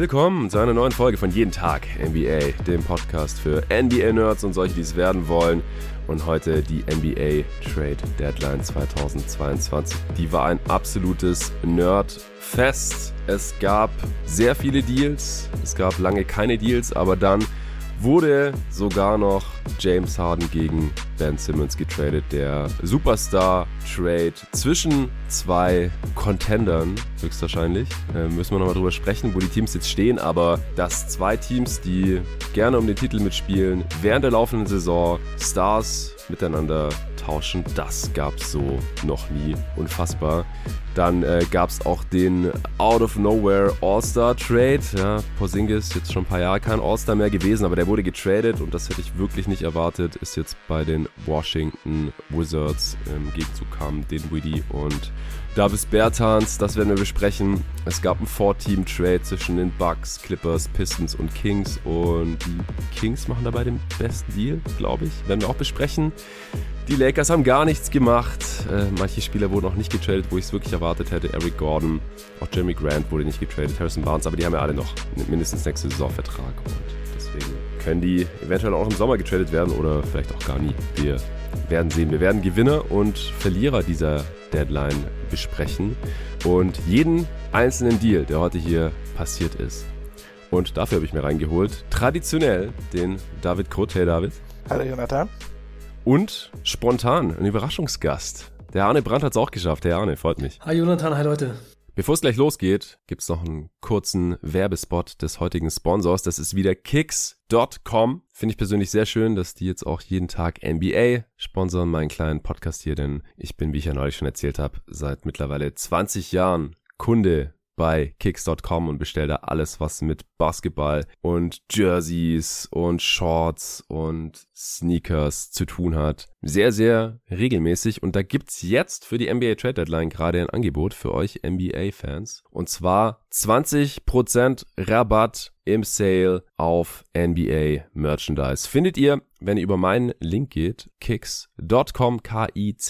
Willkommen zu einer neuen Folge von Jeden Tag NBA, dem Podcast für NBA-Nerds und solche, die es werden wollen. Und heute die NBA Trade Deadline 2022. Die war ein absolutes Nerdfest. Es gab sehr viele Deals, es gab lange keine Deals, aber dann wurde sogar noch James Harden gegen Ben Simmons getradet. Der Superstar-Trade zwischen zwei Contendern, höchstwahrscheinlich. Äh, müssen wir nochmal drüber sprechen, wo die Teams jetzt stehen. Aber dass zwei Teams, die gerne um den Titel mitspielen, während der laufenden Saison Stars miteinander tauschen, das gab es so noch nie. Unfassbar. Dann äh, gab es auch den Out of Nowhere All-Star Trade. Ja, Porzingis jetzt schon ein paar Jahre kein All-Star mehr gewesen, aber der wurde getradet und das hätte ich wirklich nicht erwartet. Ist jetzt bei den Washington Wizards. Im Gegenzug kamen Dinwiddie und Davis Bertans. Das werden wir besprechen. Es gab einen Four-Team-Trade zwischen den Bucks, Clippers, Pistons und Kings und die Kings machen dabei den besten Deal, glaube ich. Werden wir auch besprechen. Die Lakers haben gar nichts gemacht. Äh, manche Spieler wurden auch nicht getradet, wo ich es wirklich erwartet hätte. Eric Gordon, auch Jeremy Grant wurde nicht getradet, Harrison Barnes, aber die haben ja alle noch mindestens nächste Saison Vertrag und deswegen können die eventuell auch im Sommer getradet werden oder vielleicht auch gar nie. Wir werden sehen. Wir werden Gewinner und Verlierer dieser Deadline besprechen und jeden einzelnen Deal, der heute hier passiert ist. Und dafür habe ich mir reingeholt, traditionell den David Kroth. Hey David. Hallo Jonathan. Und spontan ein Überraschungsgast. Der Arne Brandt hat es auch geschafft. Der Arne, freut mich. Hi Jonathan, hi Leute. Bevor es gleich losgeht, gibt es noch einen kurzen Werbespot des heutigen Sponsors. Das ist wieder Kicks.com. Finde ich persönlich sehr schön, dass die jetzt auch jeden Tag NBA sponsern, meinen kleinen Podcast hier, denn ich bin, wie ich ja neulich schon erzählt habe, seit mittlerweile 20 Jahren Kunde bei kicks.com und bestell da alles, was mit Basketball und Jerseys und Shorts und Sneakers zu tun hat. Sehr, sehr regelmäßig. Und da gibt's jetzt für die NBA Trade Deadline gerade ein Angebot für euch NBA-Fans. Und zwar 20% Rabatt im Sale auf NBA Merchandise. Findet ihr, wenn ihr über meinen Link geht, kicks.com, k-i-c-k-z.com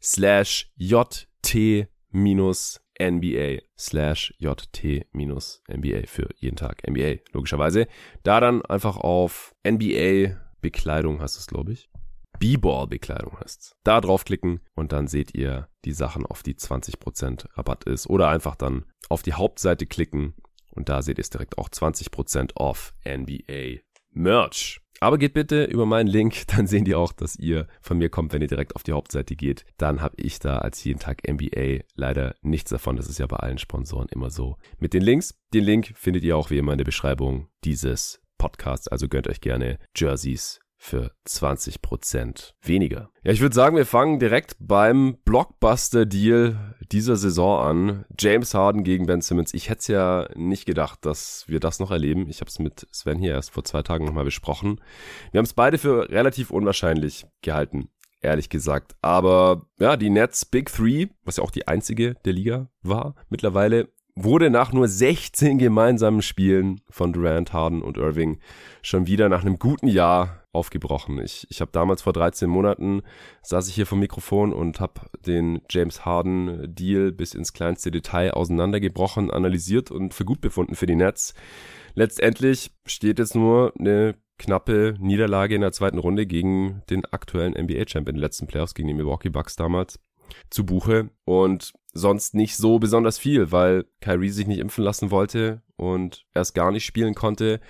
slash jt minus NBA slash JT-NBA für jeden Tag NBA, logischerweise. Da dann einfach auf NBA Bekleidung heißt es, glaube ich. B-Ball Bekleidung heißt Da draufklicken und dann seht ihr die Sachen, auf die 20% Rabatt ist. Oder einfach dann auf die Hauptseite klicken und da seht ihr es direkt auch 20% off NBA Merch. Aber geht bitte über meinen Link, dann sehen die auch, dass ihr von mir kommt, wenn ihr direkt auf die Hauptseite geht. Dann habe ich da als jeden Tag NBA leider nichts davon. Das ist ja bei allen Sponsoren immer so. Mit den Links, den Link findet ihr auch wie immer in der Beschreibung dieses Podcasts. Also gönnt euch gerne Jerseys für 20% weniger. Ja, ich würde sagen, wir fangen direkt beim Blockbuster-Deal dieser Saison an. James Harden gegen Ben Simmons. Ich hätte es ja nicht gedacht, dass wir das noch erleben. Ich habe es mit Sven hier erst vor zwei Tagen nochmal besprochen. Wir haben es beide für relativ unwahrscheinlich gehalten ehrlich gesagt. Aber ja, die Nets Big Three, was ja auch die einzige der Liga war, mittlerweile wurde nach nur 16 gemeinsamen Spielen von Durant, Harden und Irving schon wieder nach einem guten Jahr aufgebrochen. Ich, ich habe damals vor 13 Monaten saß ich hier vom Mikrofon und habe den James Harden Deal bis ins kleinste Detail auseinandergebrochen, analysiert und für gut befunden für die Nets. Letztendlich steht jetzt nur eine knappe Niederlage in der zweiten Runde gegen den aktuellen NBA-Champ in den letzten Playoffs, gegen die Milwaukee Bucks damals zu Buche und sonst nicht so besonders viel, weil Kyrie sich nicht impfen lassen wollte und erst gar nicht spielen konnte.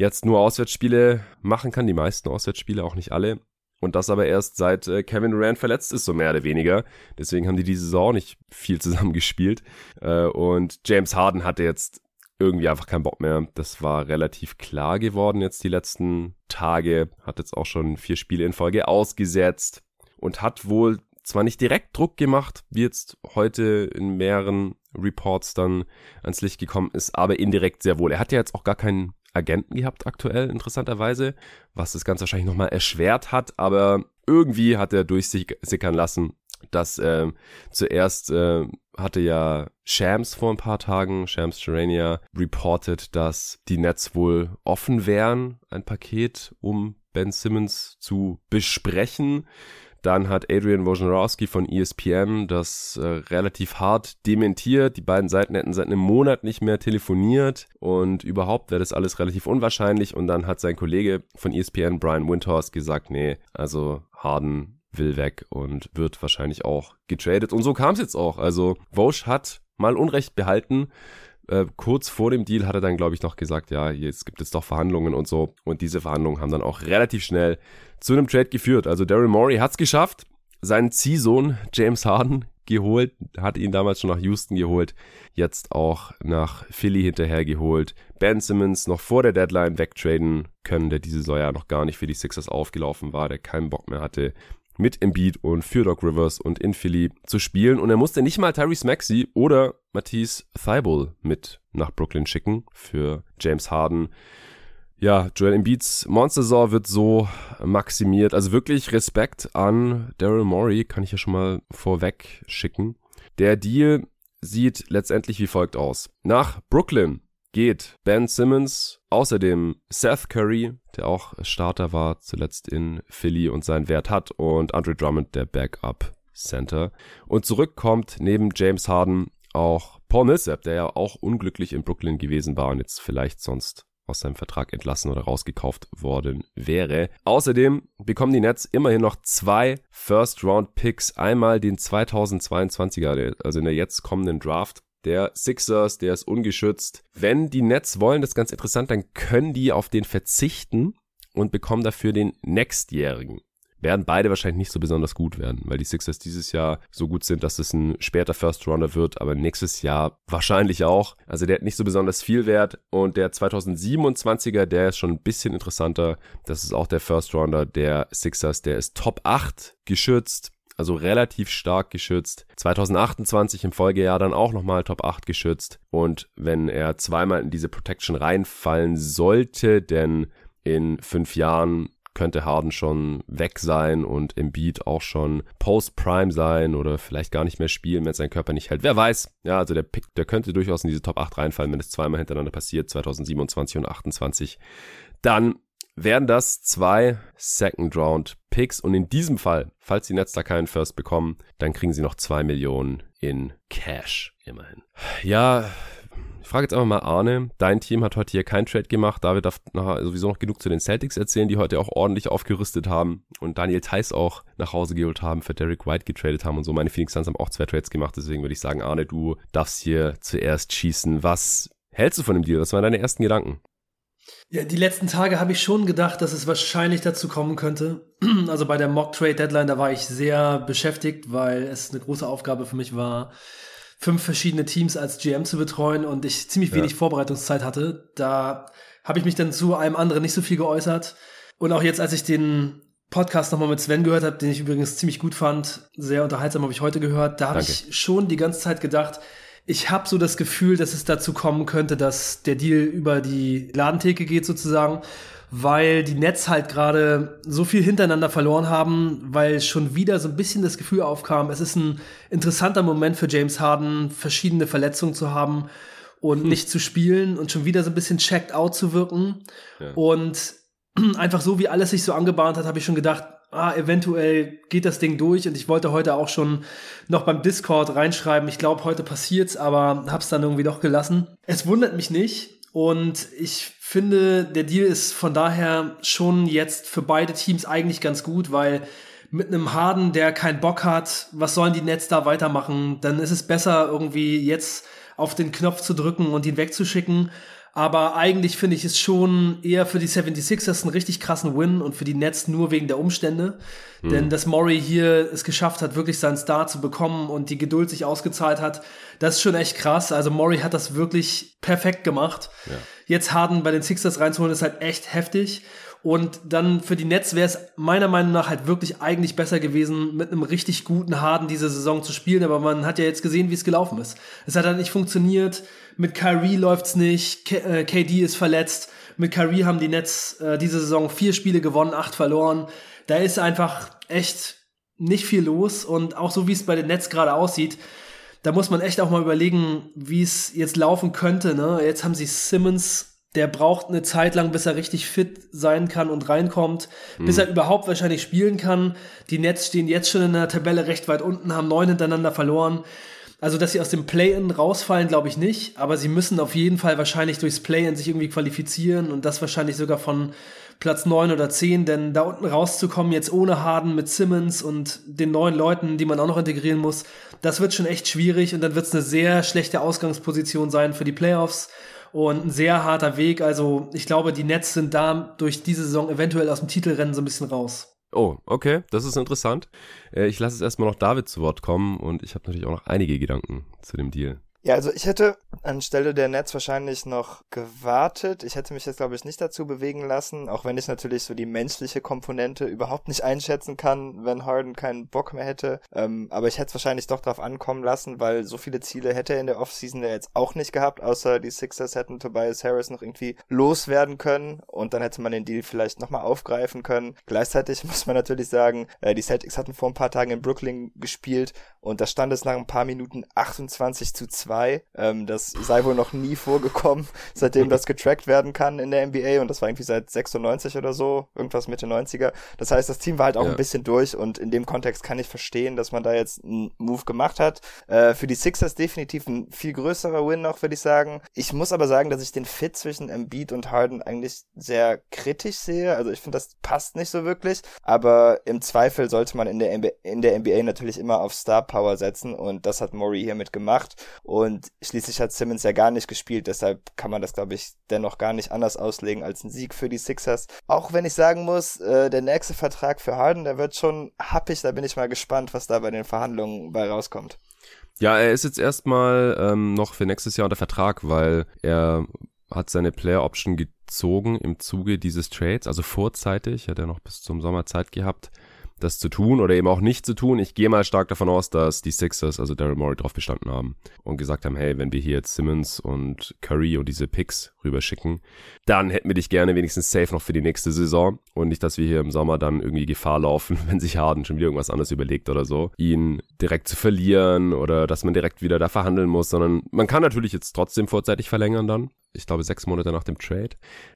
Jetzt nur Auswärtsspiele machen kann, die meisten Auswärtsspiele, auch nicht alle. Und das aber erst seit äh, Kevin Durant verletzt ist, so mehr oder weniger. Deswegen haben die diese Saison nicht viel zusammen gespielt. Äh, und James Harden hatte jetzt irgendwie einfach keinen Bock mehr. Das war relativ klar geworden jetzt die letzten Tage. Hat jetzt auch schon vier Spiele in Folge ausgesetzt und hat wohl zwar nicht direkt Druck gemacht, wie jetzt heute in mehreren Reports dann ans Licht gekommen ist, aber indirekt sehr wohl. Er hat ja jetzt auch gar keinen Agenten gehabt aktuell, interessanterweise, was das Ganze wahrscheinlich nochmal erschwert hat, aber irgendwie hat er durchsickern lassen, dass äh, zuerst äh, hatte ja Shams vor ein paar Tagen, Shams Gerania, reported, dass die Nets wohl offen wären, ein Paket um Ben Simmons zu besprechen. Dann hat Adrian Wojnarowski von ESPN das äh, relativ hart dementiert. Die beiden Seiten hätten seit einem Monat nicht mehr telefoniert und überhaupt wäre das alles relativ unwahrscheinlich. Und dann hat sein Kollege von ESPN, Brian Windhorst, gesagt, nee, also Harden will weg und wird wahrscheinlich auch getradet. Und so kam es jetzt auch. Also Vosch hat mal Unrecht behalten. Äh, kurz vor dem Deal hat er dann, glaube ich, noch gesagt, ja, jetzt gibt es doch Verhandlungen und so. Und diese Verhandlungen haben dann auch relativ schnell zu einem Trade geführt. Also Daryl Morey hat es geschafft, seinen Ziehsohn James Harden geholt, hat ihn damals schon nach Houston geholt, jetzt auch nach Philly hinterher geholt. Ben Simmons noch vor der Deadline wegtraden können, der diese Saison ja noch gar nicht für die Sixers aufgelaufen war, der keinen Bock mehr hatte, mit Embiid und für Doc Rivers und in Philly zu spielen. Und er musste nicht mal Tyrese Maxey oder Matisse Thibault mit nach Brooklyn schicken für James Harden. Ja, Joel Embiids Monster-Saison wird so maximiert. Also wirklich Respekt an Daryl Morey, kann ich ja schon mal vorweg schicken. Der Deal sieht letztendlich wie folgt aus. Nach Brooklyn geht Ben Simmons, außerdem Seth Curry, der auch Starter war zuletzt in Philly und seinen Wert hat, und Andre Drummond, der Backup Center. Und zurück kommt neben James Harden auch Paul Millsap, der ja auch unglücklich in Brooklyn gewesen war und jetzt vielleicht sonst aus seinem Vertrag entlassen oder rausgekauft worden wäre. Außerdem bekommen die Nets immerhin noch zwei First-Round-Picks. Einmal den 2022er, also in der jetzt kommenden Draft der Sixers, der ist ungeschützt. Wenn die Nets wollen, das ist ganz interessant, dann können die auf den verzichten und bekommen dafür den nächstjährigen. Werden beide wahrscheinlich nicht so besonders gut werden, weil die Sixers dieses Jahr so gut sind, dass es ein später First Runner wird, aber nächstes Jahr wahrscheinlich auch. Also der hat nicht so besonders viel Wert und der 2027er, der ist schon ein bisschen interessanter. Das ist auch der First Runner der Sixers, der ist Top 8 geschützt also relativ stark geschützt. 2028 im Folgejahr dann auch nochmal Top 8 geschützt. Und wenn er zweimal in diese Protection reinfallen sollte, denn in fünf Jahren könnte Harden schon weg sein und Embiid auch schon Post-Prime sein oder vielleicht gar nicht mehr spielen, wenn sein Körper nicht hält. Wer weiß. Ja, also der Pick, der könnte durchaus in diese Top 8 reinfallen, wenn es zweimal hintereinander passiert, 2027 und 28. Dann wären das zwei Second Round Picks und in diesem Fall, falls die Nets da keinen First bekommen, dann kriegen sie noch zwei Millionen in Cash, immerhin. Ja, ich frage jetzt einfach mal Arne. Dein Team hat heute hier kein Trade gemacht. David darf nachher sowieso noch genug zu den Celtics erzählen, die heute auch ordentlich aufgerüstet haben und Daniel Theiss auch nach Hause geholt haben, für Derek White getradet haben und so. Meine Phoenix Suns haben auch zwei Trades gemacht, deswegen würde ich sagen, Arne, du darfst hier zuerst schießen. Was hältst du von dem Deal? Was waren deine ersten Gedanken? Ja, die letzten Tage habe ich schon gedacht, dass es wahrscheinlich dazu kommen könnte. Also bei der Mock Trade Deadline, da war ich sehr beschäftigt, weil es eine große Aufgabe für mich war, fünf verschiedene Teams als GM zu betreuen und ich ziemlich wenig ja. Vorbereitungszeit hatte. Da habe ich mich dann zu einem anderen nicht so viel geäußert. Und auch jetzt, als ich den Podcast nochmal mit Sven gehört habe, den ich übrigens ziemlich gut fand, sehr unterhaltsam habe ich heute gehört, da habe ich schon die ganze Zeit gedacht, ich habe so das Gefühl, dass es dazu kommen könnte, dass der Deal über die Ladentheke geht sozusagen, weil die Nets halt gerade so viel hintereinander verloren haben, weil schon wieder so ein bisschen das Gefühl aufkam, es ist ein interessanter Moment für James Harden, verschiedene Verletzungen zu haben und hm. nicht zu spielen und schon wieder so ein bisschen checked out zu wirken. Ja. Und einfach so, wie alles sich so angebahnt hat, habe ich schon gedacht, ah, eventuell geht das Ding durch und ich wollte heute auch schon noch beim Discord reinschreiben, ich glaube, heute passiert's, aber hab's dann irgendwie doch gelassen. Es wundert mich nicht und ich finde, der Deal ist von daher schon jetzt für beide Teams eigentlich ganz gut, weil mit einem Harden, der keinen Bock hat, was sollen die Nets da weitermachen? Dann ist es besser, irgendwie jetzt auf den Knopf zu drücken und ihn wegzuschicken, aber eigentlich finde ich es schon eher für die 76ers einen richtig krassen Win und für die Nets nur wegen der Umstände. Mhm. Denn dass Murray hier es geschafft hat, wirklich seinen Star zu bekommen und die Geduld sich ausgezahlt hat, das ist schon echt krass. Also Murray hat das wirklich perfekt gemacht. Ja. Jetzt Harden bei den Sixers reinzuholen, ist halt echt heftig. Und dann für die Nets wäre es meiner Meinung nach halt wirklich eigentlich besser gewesen, mit einem richtig guten Harden diese Saison zu spielen. Aber man hat ja jetzt gesehen, wie es gelaufen ist. Es hat halt nicht funktioniert. Mit Kyrie läuft's nicht. K äh, KD ist verletzt. Mit Kyrie haben die Nets äh, diese Saison vier Spiele gewonnen, acht verloren. Da ist einfach echt nicht viel los. Und auch so wie es bei den Nets gerade aussieht, da muss man echt auch mal überlegen, wie es jetzt laufen könnte. Ne? Jetzt haben sie Simmons der braucht eine Zeit lang, bis er richtig fit sein kann und reinkommt, mhm. bis er überhaupt wahrscheinlich spielen kann. Die Nets stehen jetzt schon in der Tabelle recht weit unten, haben neun hintereinander verloren. Also, dass sie aus dem Play-In rausfallen, glaube ich nicht, aber sie müssen auf jeden Fall wahrscheinlich durchs Play-In sich irgendwie qualifizieren und das wahrscheinlich sogar von Platz neun oder zehn, denn da unten rauszukommen, jetzt ohne Harden mit Simmons und den neuen Leuten, die man auch noch integrieren muss, das wird schon echt schwierig und dann wird es eine sehr schlechte Ausgangsposition sein für die Playoffs und ein sehr harter Weg. Also ich glaube, die Nets sind da durch diese Saison eventuell aus dem Titelrennen so ein bisschen raus. Oh, okay, das ist interessant. Äh, ich lasse es erstmal noch David zu Wort kommen und ich habe natürlich auch noch einige Gedanken zu dem Deal. Ja, also ich hätte anstelle der Nets wahrscheinlich noch gewartet. Ich hätte mich jetzt, glaube ich, nicht dazu bewegen lassen, auch wenn ich natürlich so die menschliche Komponente überhaupt nicht einschätzen kann, wenn Harden keinen Bock mehr hätte. Ähm, aber ich hätte es wahrscheinlich doch darauf ankommen lassen, weil so viele Ziele hätte er in der Offseason ja jetzt auch nicht gehabt, außer die Sixers hätten Tobias Harris noch irgendwie loswerden können und dann hätte man den Deal vielleicht nochmal aufgreifen können. Gleichzeitig muss man natürlich sagen, äh, die Celtics hatten vor ein paar Tagen in Brooklyn gespielt und da stand es nach ein paar Minuten 28 zu 2 2. Ähm, das sei wohl noch nie vorgekommen, seitdem das getrackt werden kann in der NBA und das war irgendwie seit 96 oder so, irgendwas Mitte 90er. Das heißt, das Team war halt auch ja. ein bisschen durch und in dem Kontext kann ich verstehen, dass man da jetzt einen Move gemacht hat. Äh, für die Sixers definitiv ein viel größerer Win noch, würde ich sagen. Ich muss aber sagen, dass ich den Fit zwischen Embiid und Harden eigentlich sehr kritisch sehe. Also ich finde, das passt nicht so wirklich, aber im Zweifel sollte man in der, NBA, in der NBA natürlich immer auf Star Power setzen und das hat Maury hiermit gemacht und und schließlich hat Simmons ja gar nicht gespielt, deshalb kann man das, glaube ich, dennoch gar nicht anders auslegen als ein Sieg für die Sixers. Auch wenn ich sagen muss, äh, der nächste Vertrag für Harden, der wird schon happig, da bin ich mal gespannt, was da bei den Verhandlungen bei rauskommt. Ja, er ist jetzt erstmal ähm, noch für nächstes Jahr unter Vertrag, weil er hat seine Player Option gezogen im Zuge dieses Trades, also vorzeitig, hat er noch bis zum Sommer Zeit gehabt das zu tun oder eben auch nicht zu tun. Ich gehe mal stark davon aus, dass die Sixers, also Daryl Morey, drauf bestanden haben und gesagt haben, hey, wenn wir hier jetzt Simmons und Curry und diese Picks rüberschicken, dann hätten wir dich gerne wenigstens safe noch für die nächste Saison und nicht, dass wir hier im Sommer dann irgendwie Gefahr laufen, wenn sich Harden schon wieder irgendwas anderes überlegt oder so, ihn direkt zu verlieren oder dass man direkt wieder da verhandeln muss, sondern man kann natürlich jetzt trotzdem vorzeitig verlängern dann, ich glaube, sechs Monate nach dem Trade.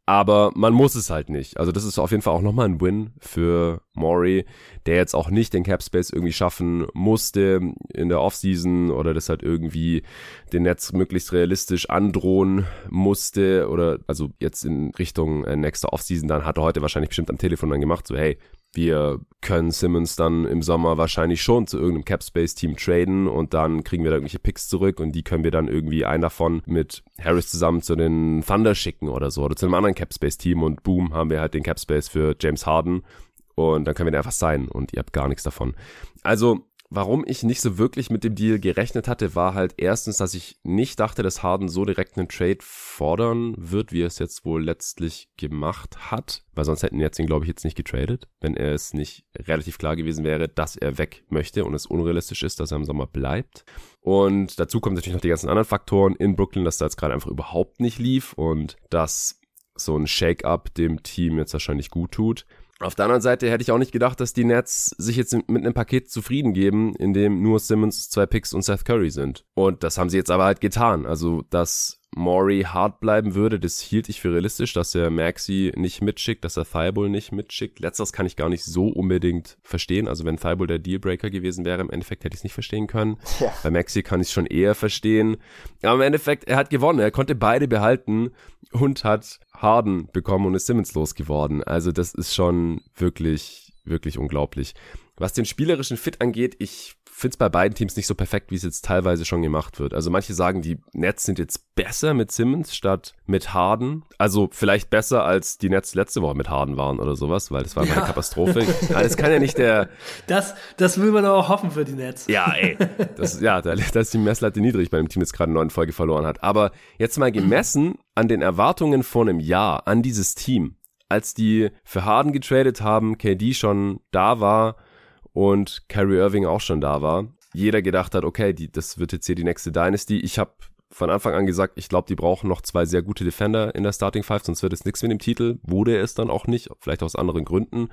Aber man muss es halt nicht. Also das ist auf jeden Fall auch nochmal ein Win für Maury, der jetzt auch nicht den Cap Space irgendwie schaffen musste in der Offseason oder das halt irgendwie den Netz möglichst realistisch androhen musste oder also jetzt in Richtung äh, nächster Offseason, dann hat er heute wahrscheinlich bestimmt am Telefon dann gemacht, so hey, wir können Simmons dann im Sommer wahrscheinlich schon zu irgendeinem Capspace-Team traden und dann kriegen wir da irgendwelche Picks zurück und die können wir dann irgendwie einen davon mit Harris zusammen zu den Thunder schicken oder so oder zu einem anderen Capspace-Team und boom, haben wir halt den Capspace für James Harden und dann können wir den einfach sein und ihr habt gar nichts davon. Also Warum ich nicht so wirklich mit dem Deal gerechnet hatte, war halt erstens, dass ich nicht dachte, dass Harden so direkt einen Trade fordern wird, wie er es jetzt wohl letztlich gemacht hat. Weil sonst hätten jetzt ihn, glaube ich, jetzt nicht getradet, wenn er es nicht relativ klar gewesen wäre, dass er weg möchte und es unrealistisch ist, dass er im Sommer bleibt. Und dazu kommen natürlich noch die ganzen anderen Faktoren in Brooklyn, dass da jetzt gerade einfach überhaupt nicht lief und dass so ein Shake-up dem Team jetzt wahrscheinlich gut tut. Auf der anderen Seite hätte ich auch nicht gedacht, dass die Nets sich jetzt mit einem Paket zufrieden geben, in dem nur Simmons, zwei Picks und Seth Curry sind. Und das haben sie jetzt aber halt getan. Also, dass Maury hart bleiben würde, das hielt ich für realistisch, dass er Maxi nicht mitschickt, dass er Thibault nicht mitschickt. Letzteres kann ich gar nicht so unbedingt verstehen. Also wenn Thibault der Dealbreaker gewesen wäre, im Endeffekt hätte ich es nicht verstehen können. Ja. Bei Maxi kann ich es schon eher verstehen. Aber im Endeffekt, er hat gewonnen. Er konnte beide behalten und hat Harden bekommen und ist Simmons losgeworden. Also das ist schon wirklich, wirklich unglaublich. Was den spielerischen Fit angeht, ich finde es bei beiden Teams nicht so perfekt, wie es jetzt teilweise schon gemacht wird. Also manche sagen, die Nets sind jetzt besser mit Simmons statt mit Harden. Also vielleicht besser, als die Nets letzte Woche mit Harden waren oder sowas, weil das war ja. eine Katastrophe. ja, das kann ja nicht der... Das, das will man auch hoffen für die Nets. Ja, ey. Das, ja, da, da ist die Messlatte niedrig bei dem Team, das gerade eine neue Folge verloren hat. Aber jetzt mal gemessen an den Erwartungen vor einem Jahr an dieses Team, als die für Harden getradet haben, KD schon da war und Kyrie Irving auch schon da war. Jeder gedacht hat, okay, die, das wird jetzt hier die nächste Dynasty. Ich habe von Anfang an gesagt, ich glaube, die brauchen noch zwei sehr gute Defender in der Starting Five, sonst wird es nichts mit dem Titel. Wurde es dann auch nicht, vielleicht aus anderen Gründen.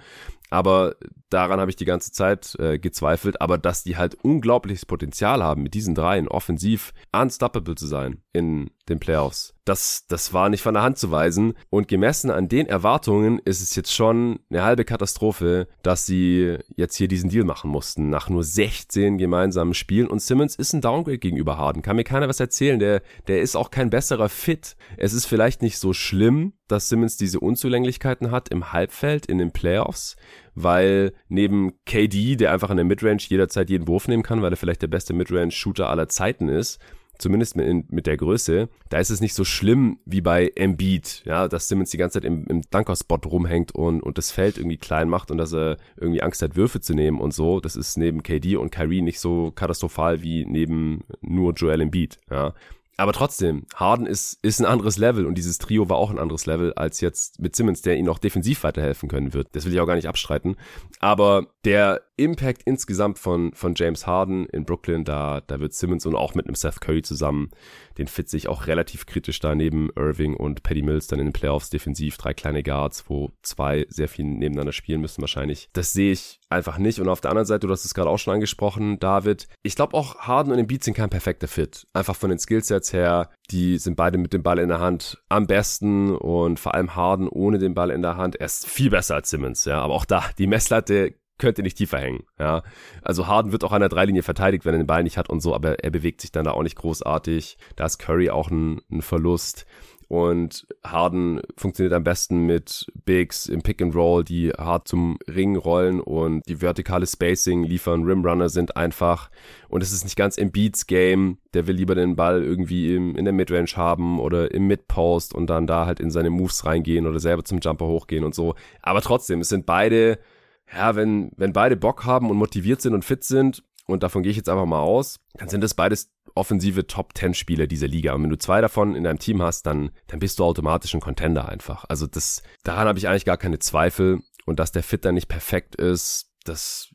Aber daran habe ich die ganze Zeit äh, gezweifelt, aber dass die halt unglaubliches Potenzial haben, mit diesen dreien offensiv unstoppable zu sein in den Playoffs. Das, das war nicht von der Hand zu weisen. Und gemessen an den Erwartungen ist es jetzt schon eine halbe Katastrophe, dass sie jetzt hier diesen Deal machen mussten, nach nur 16 gemeinsamen Spielen. Und Simmons ist ein Downgrade gegenüber Harden. Kann mir keiner was erzählen. Der, der ist auch kein besserer Fit. Es ist vielleicht nicht so schlimm, dass Simmons diese Unzulänglichkeiten hat im Halbfeld, in den Playoffs, weil neben KD, der einfach in der Midrange jederzeit jeden Wurf nehmen kann, weil er vielleicht der beste Midrange-Shooter aller Zeiten ist, zumindest mit, der Größe, da ist es nicht so schlimm wie bei Embiid, ja, dass Simmons die ganze Zeit im, im Dunker-Spot rumhängt und, und das Feld irgendwie klein macht und dass er irgendwie Angst hat, Würfe zu nehmen und so. Das ist neben KD und Kyrie nicht so katastrophal wie neben nur Joel Embiid, ja. Aber trotzdem, Harden ist, ist ein anderes Level und dieses Trio war auch ein anderes Level als jetzt mit Simmons, der ihnen auch defensiv weiterhelfen können wird. Das will ich auch gar nicht abstreiten. Aber der Impact insgesamt von, von James Harden in Brooklyn, da, da wird Simmons und auch mit einem Seth Curry zusammen, den fit sich auch relativ kritisch da neben Irving und Paddy Mills dann in den Playoffs defensiv, drei kleine Guards, wo zwei sehr viel nebeneinander spielen müssen wahrscheinlich. Das sehe ich einfach nicht. Und auf der anderen Seite, du hast es gerade auch schon angesprochen, David, ich glaube auch Harden und Embiid sind kein perfekter Fit. Einfach von den Skillsets her, die sind beide mit dem Ball in der Hand am besten und vor allem Harden ohne den Ball in der Hand. Er ist viel besser als Simmons, ja. Aber auch da, die Messlatte könnte nicht tiefer hängen. Ja, also Harden wird auch an der Dreilinie verteidigt, wenn er den Ball nicht hat und so, aber er bewegt sich dann da auch nicht großartig. Da ist Curry auch ein, ein Verlust. Und Harden funktioniert am besten mit Bigs im Pick and Roll, die hart zum Ring rollen und die vertikale Spacing liefern. Rimrunner sind einfach. Und es ist nicht ganz im Beats Game. Der will lieber den Ball irgendwie im, in der Midrange haben oder im Midpost und dann da halt in seine Moves reingehen oder selber zum Jumper hochgehen und so. Aber trotzdem, es sind beide ja, wenn, wenn beide Bock haben und motiviert sind und fit sind, und davon gehe ich jetzt einfach mal aus, dann sind das beides offensive Top-10-Spieler dieser Liga. Und wenn du zwei davon in deinem Team hast, dann, dann bist du automatisch ein Contender einfach. Also das, daran habe ich eigentlich gar keine Zweifel. Und dass der Fit dann nicht perfekt ist, das,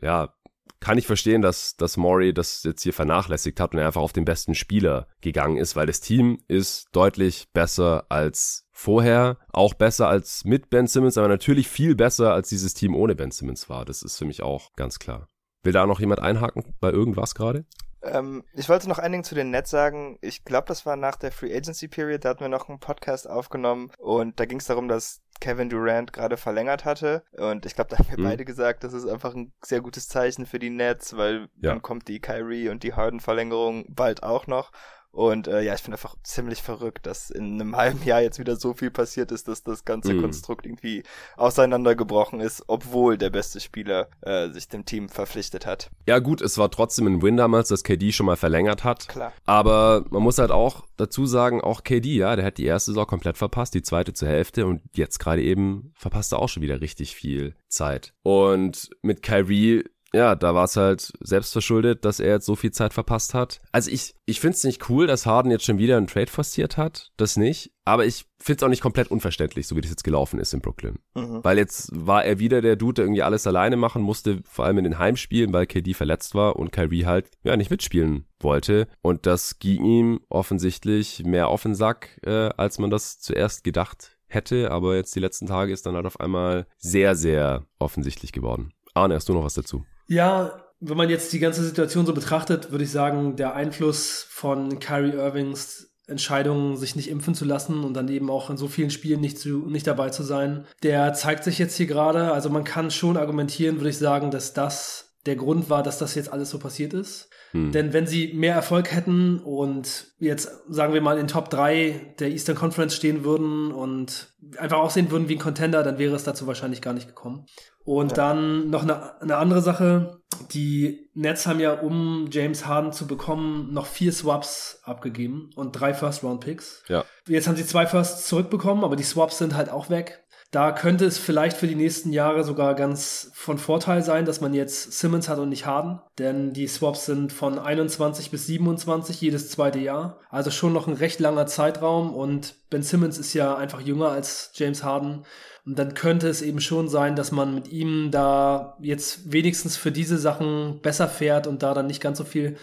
ja, kann ich verstehen, dass, dass Maury das jetzt hier vernachlässigt hat und er einfach auf den besten Spieler gegangen ist, weil das Team ist deutlich besser als vorher, auch besser als mit Ben Simmons, aber natürlich viel besser als dieses Team ohne Ben Simmons war. Das ist für mich auch ganz klar. Will da noch jemand einhaken bei irgendwas gerade? Ähm, ich wollte noch ein Ding zu den Nets sagen. Ich glaube, das war nach der Free Agency Period. Da hatten wir noch einen Podcast aufgenommen und da ging es darum, dass Kevin Durant gerade verlängert hatte. Und ich glaube, da haben wir mhm. beide gesagt, das ist einfach ein sehr gutes Zeichen für die Nets, weil ja. dann kommt die Kyrie und die Harden-Verlängerung bald auch noch. Und äh, ja, ich finde einfach ziemlich verrückt, dass in einem halben Jahr jetzt wieder so viel passiert ist, dass das ganze mm. Konstrukt irgendwie auseinandergebrochen ist, obwohl der beste Spieler äh, sich dem Team verpflichtet hat. Ja gut, es war trotzdem ein Win damals, dass KD schon mal verlängert hat. Klar. Aber man muss halt auch dazu sagen, auch KD, ja, der hat die erste Saison komplett verpasst, die zweite zur Hälfte und jetzt gerade eben verpasst er auch schon wieder richtig viel Zeit. Und mit Kyrie ja, da war es halt selbst verschuldet, dass er jetzt so viel Zeit verpasst hat. Also ich, ich finde es nicht cool, dass Harden jetzt schon wieder einen Trade forciert hat. Das nicht. Aber ich finde es auch nicht komplett unverständlich, so wie das jetzt gelaufen ist in Brooklyn. Mhm. Weil jetzt war er wieder der Dude, der irgendwie alles alleine machen musste, vor allem in den Heimspielen, weil KD verletzt war und Kyrie halt ja nicht mitspielen wollte. Und das ging ihm offensichtlich mehr auf den Sack, äh, als man das zuerst gedacht hätte. Aber jetzt die letzten Tage ist dann halt auf einmal sehr, sehr offensichtlich geworden. Arne, hast du noch was dazu? Ja, wenn man jetzt die ganze Situation so betrachtet, würde ich sagen, der Einfluss von Kyrie Irvings Entscheidung, sich nicht impfen zu lassen und dann eben auch in so vielen Spielen nicht, zu, nicht dabei zu sein, der zeigt sich jetzt hier gerade. Also man kann schon argumentieren, würde ich sagen, dass das der Grund war, dass das jetzt alles so passiert ist. Hm. Denn wenn sie mehr Erfolg hätten und jetzt, sagen wir mal, in Top 3 der Eastern Conference stehen würden und einfach aussehen würden wie ein Contender, dann wäre es dazu wahrscheinlich gar nicht gekommen. Und ja. dann noch eine, eine andere Sache. Die Nets haben ja, um James Harden zu bekommen, noch vier Swaps abgegeben und drei First-Round-Picks. Ja. Jetzt haben sie zwei Firsts zurückbekommen, aber die Swaps sind halt auch weg. Da könnte es vielleicht für die nächsten Jahre sogar ganz von Vorteil sein, dass man jetzt Simmons hat und nicht Harden. Denn die Swaps sind von 21 bis 27 jedes zweite Jahr. Also schon noch ein recht langer Zeitraum. Und Ben Simmons ist ja einfach jünger als James Harden. Und dann könnte es eben schon sein, dass man mit ihm da jetzt wenigstens für diese Sachen besser fährt und da dann nicht ganz so viel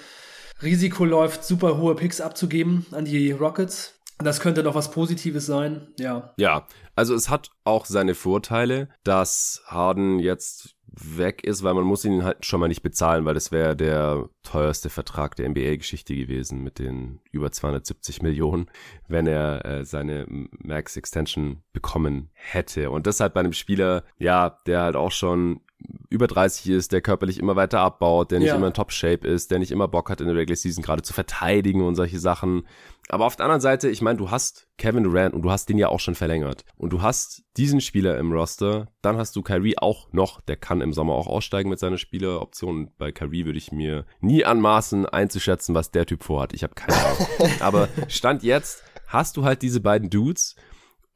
Risiko läuft, super hohe Picks abzugeben an die Rockets. Das könnte doch was Positives sein, ja. Ja, also es hat auch seine Vorteile, dass Harden jetzt weg ist, weil man muss ihn halt schon mal nicht bezahlen, weil das wäre der teuerste Vertrag der NBA-Geschichte gewesen mit den über 270 Millionen, wenn er äh, seine Max Extension bekommen hätte. Und das halt bei einem Spieler, ja, der halt auch schon über 30 ist, der körperlich immer weiter abbaut, der nicht ja. immer in Top-Shape ist, der nicht immer Bock hat in der Regular Season gerade zu verteidigen und solche Sachen. Aber auf der anderen Seite, ich meine, du hast Kevin Durant und du hast den ja auch schon verlängert. Und du hast diesen Spieler im Roster, dann hast du Kyrie auch noch, der kann im Sommer auch aussteigen mit seiner Spieleroption. Bei Kyrie würde ich mir nie anmaßen einzuschätzen, was der Typ vorhat. Ich habe keine Ahnung. Aber Stand jetzt hast du halt diese beiden Dudes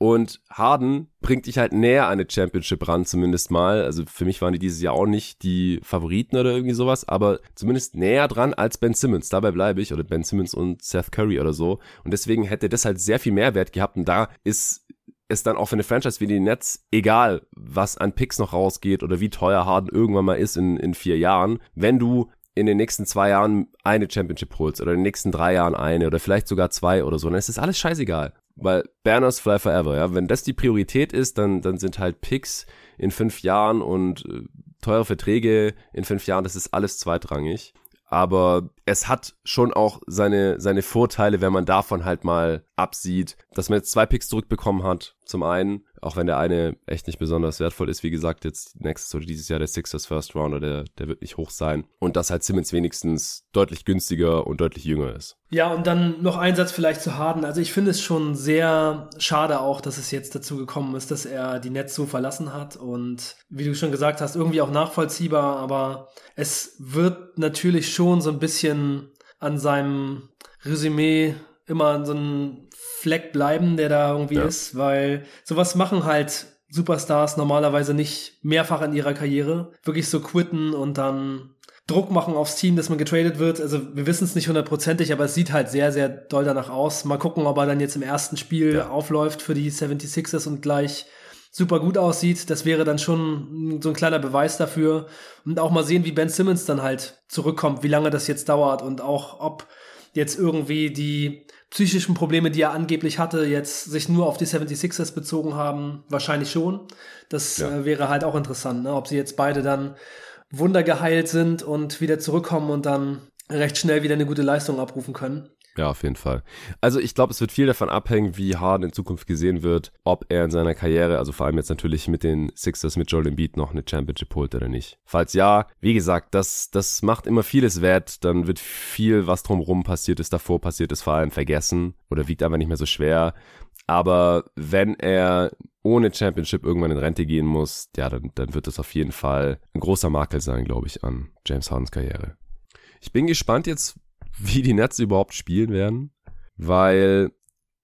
und Harden bringt dich halt näher an eine Championship ran, zumindest mal. Also für mich waren die dieses Jahr auch nicht die Favoriten oder irgendwie sowas, aber zumindest näher dran als Ben Simmons. Dabei bleibe ich. Oder Ben Simmons und Seth Curry oder so. Und deswegen hätte das halt sehr viel Mehrwert gehabt. Und da ist es dann auch für eine Franchise wie die Nets egal, was an Picks noch rausgeht oder wie teuer Harden irgendwann mal ist in, in vier Jahren. Wenn du in den nächsten zwei Jahren eine Championship holst oder in den nächsten drei Jahren eine oder vielleicht sogar zwei oder so, dann ist das alles scheißegal. Weil Banners fly forever, ja. Wenn das die Priorität ist, dann, dann sind halt Picks in fünf Jahren und äh, teure Verträge in fünf Jahren, das ist alles zweitrangig. Aber es hat schon auch seine, seine Vorteile, wenn man davon halt mal absieht, dass man jetzt zwei Picks zurückbekommen hat. Zum einen auch wenn der eine echt nicht besonders wertvoll ist, wie gesagt, jetzt nächstes oder dieses Jahr der Sixers First Rounder, der, der wird nicht hoch sein. Und dass halt Simmons wenigstens deutlich günstiger und deutlich jünger ist. Ja, und dann noch ein Satz vielleicht zu Harden. Also ich finde es schon sehr schade auch, dass es jetzt dazu gekommen ist, dass er die Netz so verlassen hat. Und wie du schon gesagt hast, irgendwie auch nachvollziehbar, aber es wird natürlich schon so ein bisschen an seinem Resümee immer so ein Fleck bleiben, der da irgendwie ja. ist, weil sowas machen halt Superstars normalerweise nicht mehrfach in ihrer Karriere. Wirklich so quitten und dann Druck machen aufs Team, dass man getradet wird. Also wir wissen es nicht hundertprozentig, aber es sieht halt sehr, sehr doll danach aus. Mal gucken, ob er dann jetzt im ersten Spiel ja. aufläuft für die 76ers und gleich super gut aussieht. Das wäre dann schon so ein kleiner Beweis dafür. Und auch mal sehen, wie Ben Simmons dann halt zurückkommt, wie lange das jetzt dauert und auch ob jetzt irgendwie die psychischen Probleme, die er angeblich hatte, jetzt sich nur auf die 76ers bezogen haben, wahrscheinlich schon. Das ja. äh, wäre halt auch interessant, ne? ob sie jetzt beide dann wundergeheilt sind und wieder zurückkommen und dann recht schnell wieder eine gute Leistung abrufen können. Ja, auf jeden Fall. Also ich glaube, es wird viel davon abhängen, wie Harden in Zukunft gesehen wird, ob er in seiner Karriere, also vor allem jetzt natürlich mit den Sixers, mit Joel Embiid noch eine Championship holt oder nicht. Falls ja, wie gesagt, das, das macht immer vieles wert, dann wird viel, was drumherum passiert ist, davor passiert ist, vor allem vergessen oder wiegt einfach nicht mehr so schwer. Aber wenn er ohne Championship irgendwann in Rente gehen muss, ja, dann, dann wird das auf jeden Fall ein großer Makel sein, glaube ich, an James Hardens Karriere. Ich bin gespannt jetzt, wie die Nets überhaupt spielen werden, weil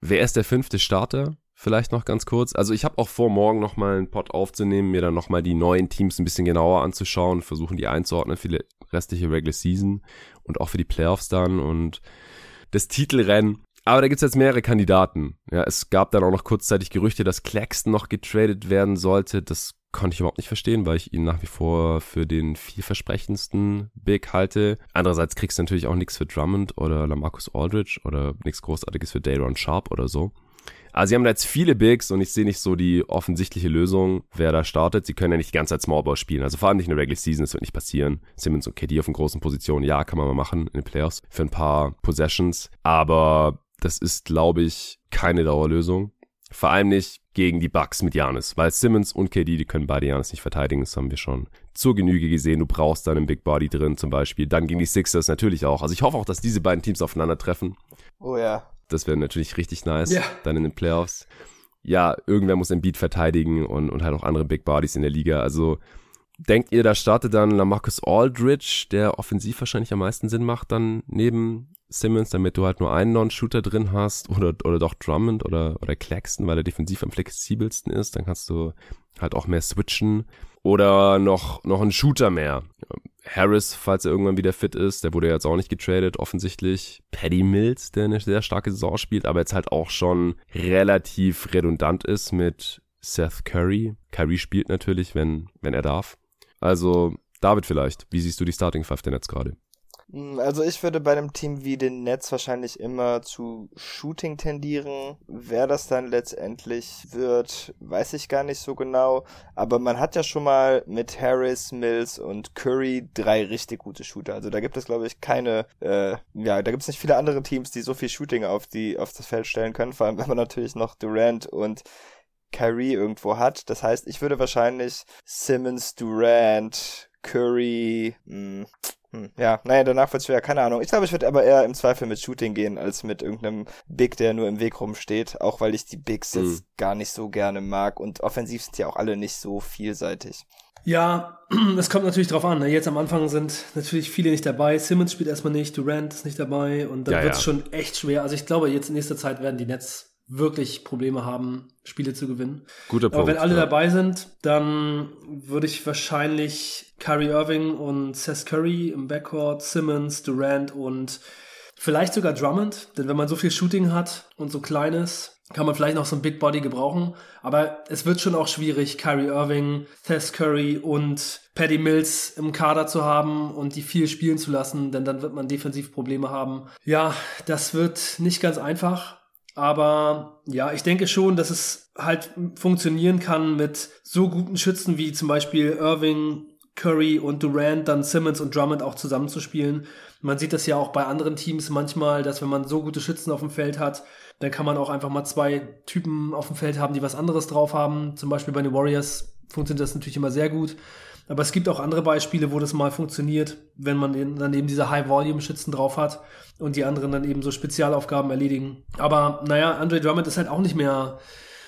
wer ist der fünfte Starter? Vielleicht noch ganz kurz. Also ich habe auch vor, morgen nochmal einen Pod aufzunehmen, mir dann nochmal die neuen Teams ein bisschen genauer anzuschauen, versuchen die einzuordnen für die restliche Regular Season und auch für die Playoffs dann und das Titelrennen. Aber da gibt's jetzt mehrere Kandidaten. Ja, es gab dann auch noch kurzzeitig Gerüchte, dass Claxton noch getradet werden sollte. Das konnte ich überhaupt nicht verstehen, weil ich ihn nach wie vor für den vielversprechendsten Big halte. Andererseits kriegst du natürlich auch nichts für Drummond oder Lamarcus Aldridge oder nichts Großartiges für Dayron Sharp oder so. Also sie haben da jetzt viele Bigs und ich sehe nicht so die offensichtliche Lösung, wer da startet. Sie können ja nicht die ganze Zeit Smallball spielen. Also vor allem nicht in der Regular Season, das wird nicht passieren. Simmons und KD auf den großen Positionen, ja, kann man mal machen in den Playoffs für ein paar Possessions. Aber das ist, glaube ich, keine Dauerlösung. Vor allem nicht gegen die Bucks mit Janis, weil Simmons und KD, die können beide Janis nicht verteidigen, das haben wir schon zur Genüge gesehen. Du brauchst dann einen Big Body drin zum Beispiel. Dann gegen die Sixers natürlich auch. Also ich hoffe auch, dass diese beiden Teams aufeinandertreffen. Oh ja. Das wäre natürlich richtig nice, ja. dann in den Playoffs. Ja, irgendwer muss ein Beat verteidigen und, und halt auch andere Big Bodies in der Liga. Also denkt ihr, da startet dann Lamarcus Aldridge, der offensiv wahrscheinlich am meisten Sinn macht, dann neben Simmons, damit du halt nur einen Non-Shooter drin hast oder, oder doch Drummond oder, oder Claxton, weil er defensiv am flexibelsten ist, dann kannst du halt auch mehr switchen oder noch, noch ein Shooter mehr. Harris, falls er irgendwann wieder fit ist, der wurde jetzt auch nicht getradet, offensichtlich. Paddy Mills, der eine sehr starke Saison spielt, aber jetzt halt auch schon relativ redundant ist mit Seth Curry. Curry spielt natürlich, wenn, wenn er darf. Also, David vielleicht, wie siehst du die Starting Five denn jetzt gerade? Hm, also ich würde bei einem Team wie den Nets wahrscheinlich immer zu Shooting tendieren. Wer das dann letztendlich wird, weiß ich gar nicht so genau. Aber man hat ja schon mal mit Harris, Mills und Curry drei richtig gute Shooter. Also da gibt es, glaube ich, keine, äh, ja, da gibt es nicht viele andere Teams, die so viel Shooting auf die, auf das Feld stellen können. Vor allem, wenn man natürlich noch Durant und Kyrie irgendwo hat. Das heißt, ich würde wahrscheinlich Simmons, Durant, Curry, mh, hm, hm, ja, naja, danach wird's schwer, keine Ahnung. Ich glaube, ich würde aber eher im Zweifel mit Shooting gehen, als mit irgendeinem Big, der nur im Weg rumsteht. Auch weil ich die Bigs mhm. jetzt gar nicht so gerne mag. Und offensiv sind ja auch alle nicht so vielseitig. Ja, es kommt natürlich drauf an. Ne? Jetzt am Anfang sind natürlich viele nicht dabei. Simmons spielt erstmal nicht, Durant ist nicht dabei und dann ja, wird's ja. schon echt schwer. Also ich glaube, jetzt in nächster Zeit werden die Nets wirklich Probleme haben, Spiele zu gewinnen. Guter Punkt. Aber wenn alle ja. dabei sind, dann würde ich wahrscheinlich Kyrie Irving und Seth Curry im Backcourt, Simmons, Durant und vielleicht sogar Drummond. Denn wenn man so viel Shooting hat und so klein ist, kann man vielleicht noch so ein Big Body gebrauchen. Aber es wird schon auch schwierig, Kyrie Irving, Seth Curry und Paddy Mills im Kader zu haben und die viel spielen zu lassen, denn dann wird man defensiv Probleme haben. Ja, das wird nicht ganz einfach. Aber ja, ich denke schon, dass es halt funktionieren kann mit so guten Schützen wie zum Beispiel Irving, Curry und Durant, dann Simmons und Drummond auch zusammenzuspielen. Man sieht das ja auch bei anderen Teams manchmal, dass wenn man so gute Schützen auf dem Feld hat, dann kann man auch einfach mal zwei Typen auf dem Feld haben, die was anderes drauf haben. Zum Beispiel bei den Warriors funktioniert das natürlich immer sehr gut. Aber es gibt auch andere Beispiele, wo das mal funktioniert, wenn man dann eben diese High-Volume-Schützen drauf hat und die anderen dann eben so Spezialaufgaben erledigen. Aber naja, Andre Drummond ist halt auch nicht mehr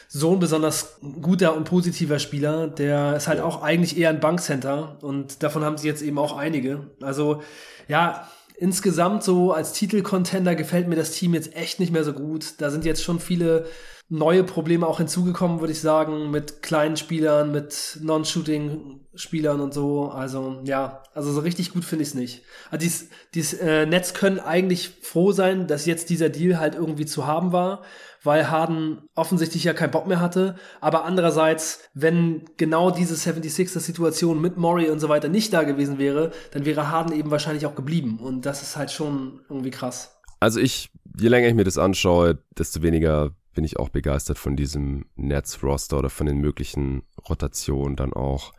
so ein besonders guter und positiver Spieler. Der ist halt auch eigentlich eher ein Bankcenter und davon haben sie jetzt eben auch einige. Also ja, insgesamt so als Titelcontender gefällt mir das Team jetzt echt nicht mehr so gut. Da sind jetzt schon viele neue Probleme auch hinzugekommen, würde ich sagen, mit kleinen Spielern, mit Non-Shooting-Spielern und so. Also ja, also so richtig gut finde ich es nicht. Also dies, dies äh, Netz können eigentlich froh sein, dass jetzt dieser Deal halt irgendwie zu haben war, weil Harden offensichtlich ja keinen Bock mehr hatte. Aber andererseits, wenn genau diese 76er-Situation mit Murray und so weiter nicht da gewesen wäre, dann wäre Harden eben wahrscheinlich auch geblieben. Und das ist halt schon irgendwie krass. Also ich, je länger ich mir das anschaue, desto weniger bin ich auch begeistert von diesem Nets-Roster oder von den möglichen Rotationen dann auch.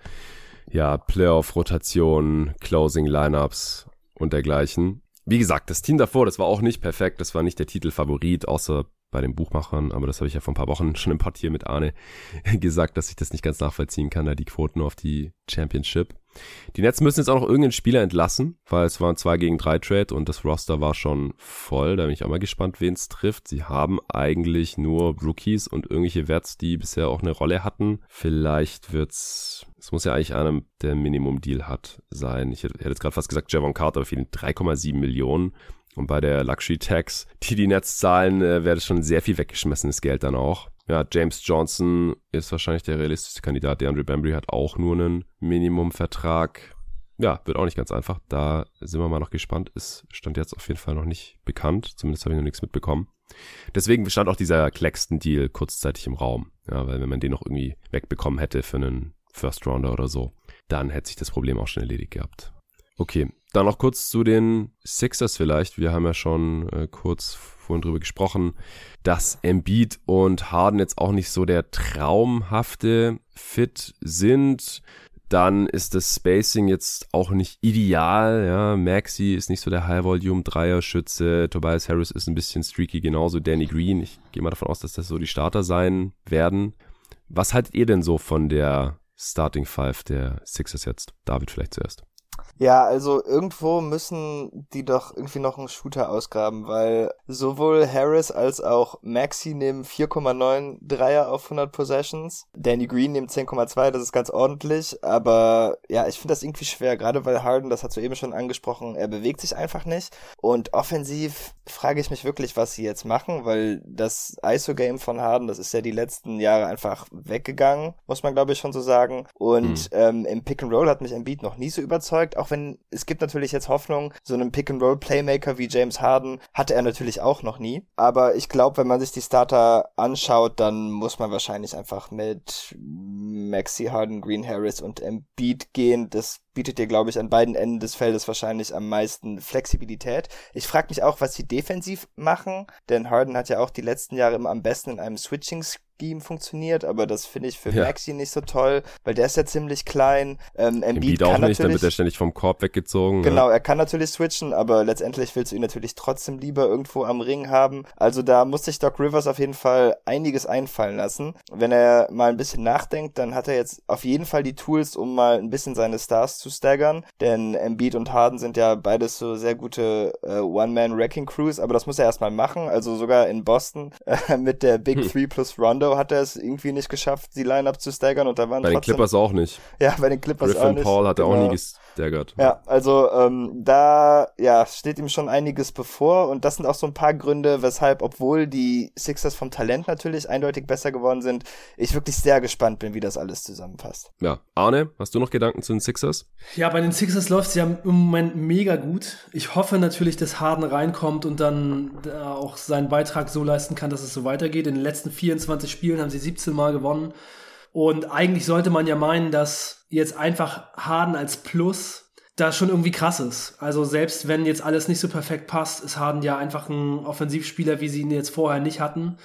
Ja, Playoff-Rotationen, Closing-Lineups und dergleichen. Wie gesagt, das Team davor, das war auch nicht perfekt, das war nicht der Titelfavorit, außer bei den Buchmachern, aber das habe ich ja vor ein paar Wochen schon im Part hier mit Arne gesagt, dass ich das nicht ganz nachvollziehen kann, da die Quoten auf die Championship. Die Nets müssen jetzt auch noch irgendeinen Spieler entlassen, weil es waren 2 gegen 3 Trade und das Roster war schon voll. Da bin ich auch mal gespannt, wen es trifft. Sie haben eigentlich nur Rookies und irgendwelche Werts, die bisher auch eine Rolle hatten. Vielleicht wird's, es muss ja eigentlich einem, der Minimum-Deal hat, sein. Ich hätte jetzt gerade fast gesagt Javon Carter, fehlen 3,7 Millionen. Und bei der Luxury Tax, die die Nets zahlen, äh, wäre das schon sehr viel weggeschmissenes Geld dann auch. Ja, James Johnson ist wahrscheinlich der realistischste Kandidat. Der Andre Bambry hat auch nur einen Minimumvertrag. Ja, wird auch nicht ganz einfach. Da sind wir mal noch gespannt. Ist stand jetzt auf jeden Fall noch nicht bekannt. Zumindest habe ich noch nichts mitbekommen. Deswegen stand auch dieser Claxton-Deal kurzzeitig im Raum. Ja, weil wenn man den noch irgendwie wegbekommen hätte für einen First Rounder oder so, dann hätte sich das Problem auch schon erledigt gehabt. Okay, dann noch kurz zu den Sixers vielleicht. Wir haben ja schon äh, kurz vorhin drüber gesprochen, dass Embiid und Harden jetzt auch nicht so der traumhafte Fit sind. Dann ist das Spacing jetzt auch nicht ideal. Ja, Maxi ist nicht so der High-Volume-Dreier-Schütze. Tobias Harris ist ein bisschen streaky, genauso Danny Green. Ich gehe mal davon aus, dass das so die Starter sein werden. Was haltet ihr denn so von der Starting Five der Sixers jetzt? David vielleicht zuerst. Ja, also irgendwo müssen die doch irgendwie noch einen Shooter ausgraben, weil sowohl Harris als auch Maxi nehmen 4,9 Dreier auf 100 Possessions. Danny Green nimmt 10,2, das ist ganz ordentlich, aber ja, ich finde das irgendwie schwer, gerade weil Harden, das hast du eben schon angesprochen, er bewegt sich einfach nicht und offensiv frage ich mich wirklich, was sie jetzt machen, weil das ISO-Game von Harden, das ist ja die letzten Jahre einfach weggegangen, muss man glaube ich schon so sagen und mhm. ähm, im Pick and Roll hat mich Embiid noch nie so überzeugt, auch wenn es gibt natürlich jetzt Hoffnung, so einen Pick-and-Roll-Playmaker wie James Harden hatte er natürlich auch noch nie. Aber ich glaube, wenn man sich die Starter anschaut, dann muss man wahrscheinlich einfach mit Maxi Harden, Green Harris und Embiid gehen. Das bietet dir, glaube ich, an beiden Enden des Feldes wahrscheinlich am meisten Flexibilität. Ich frage mich auch, was sie defensiv machen, denn Harden hat ja auch die letzten Jahre immer am besten in einem Switching Scheme funktioniert, aber das finde ich für ja. Maxi nicht so toll, weil der ist ja ziemlich klein. Ähm, Embiid, Embiid auch nicht, dann wird er ständig vom Korb weggezogen. Genau, ja. er kann natürlich switchen, aber letztendlich willst du ihn natürlich trotzdem lieber irgendwo am Ring haben. Also da muss sich Doc Rivers auf jeden Fall einiges einfallen lassen. Wenn er mal ein bisschen nachdenkt, dann hat er jetzt auf jeden Fall die Tools, um mal ein bisschen seine Stars zu staggern, denn Embiid und Harden sind ja beides so sehr gute äh, One-Man-Wrecking-Crews, aber das muss er erstmal machen, also sogar in Boston äh, mit der Big hm. Three plus Rondo hat er es irgendwie nicht geschafft, die Line-Up zu staggern und da waren Bei den Clippers auch nicht. Ja, bei den Clippers Griffin auch nicht. Paul hat er genau. auch nie gestaggert. Ja, also ähm, da ja steht ihm schon einiges bevor und das sind auch so ein paar Gründe, weshalb, obwohl die Sixers vom Talent natürlich eindeutig besser geworden sind, ich wirklich sehr gespannt bin, wie das alles zusammenpasst. Ja, Arne, hast du noch Gedanken zu den Sixers? Ja, bei den Sixers läuft es ja im Moment mega gut. Ich hoffe natürlich, dass Harden reinkommt und dann da auch seinen Beitrag so leisten kann, dass es so weitergeht. In den letzten 24 Spielen haben sie 17 Mal gewonnen. Und eigentlich sollte man ja meinen, dass jetzt einfach Harden als Plus da schon irgendwie krass ist. Also selbst wenn jetzt alles nicht so perfekt passt, ist Harden ja einfach ein Offensivspieler, wie sie ihn jetzt vorher nicht hatten.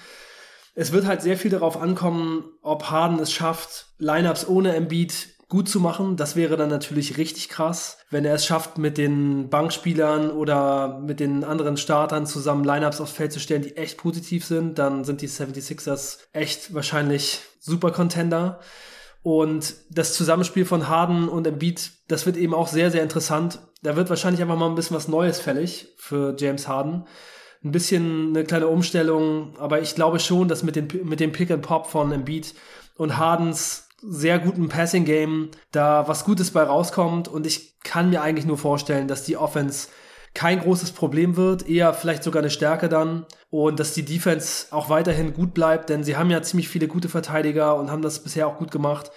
Es wird halt sehr viel darauf ankommen, ob Harden es schafft, Lineups ohne Embiid gut zu machen. Das wäre dann natürlich richtig krass, wenn er es schafft, mit den Bankspielern oder mit den anderen Startern zusammen Lineups aufs Feld zu stellen, die echt positiv sind. Dann sind die 76ers echt wahrscheinlich super Contender. Und das Zusammenspiel von Harden und Embiid, das wird eben auch sehr, sehr interessant. Da wird wahrscheinlich einfach mal ein bisschen was Neues fällig für James Harden. Ein bisschen eine kleine Umstellung, aber ich glaube schon, dass mit, den, mit dem Pick and Pop von Embiid und Hardens sehr guten Passing Game da was Gutes bei rauskommt und ich kann mir eigentlich nur vorstellen, dass die Offense kein großes Problem wird, eher vielleicht sogar eine Stärke dann und dass die Defense auch weiterhin gut bleibt, denn sie haben ja ziemlich viele gute Verteidiger und haben das bisher auch gut gemacht.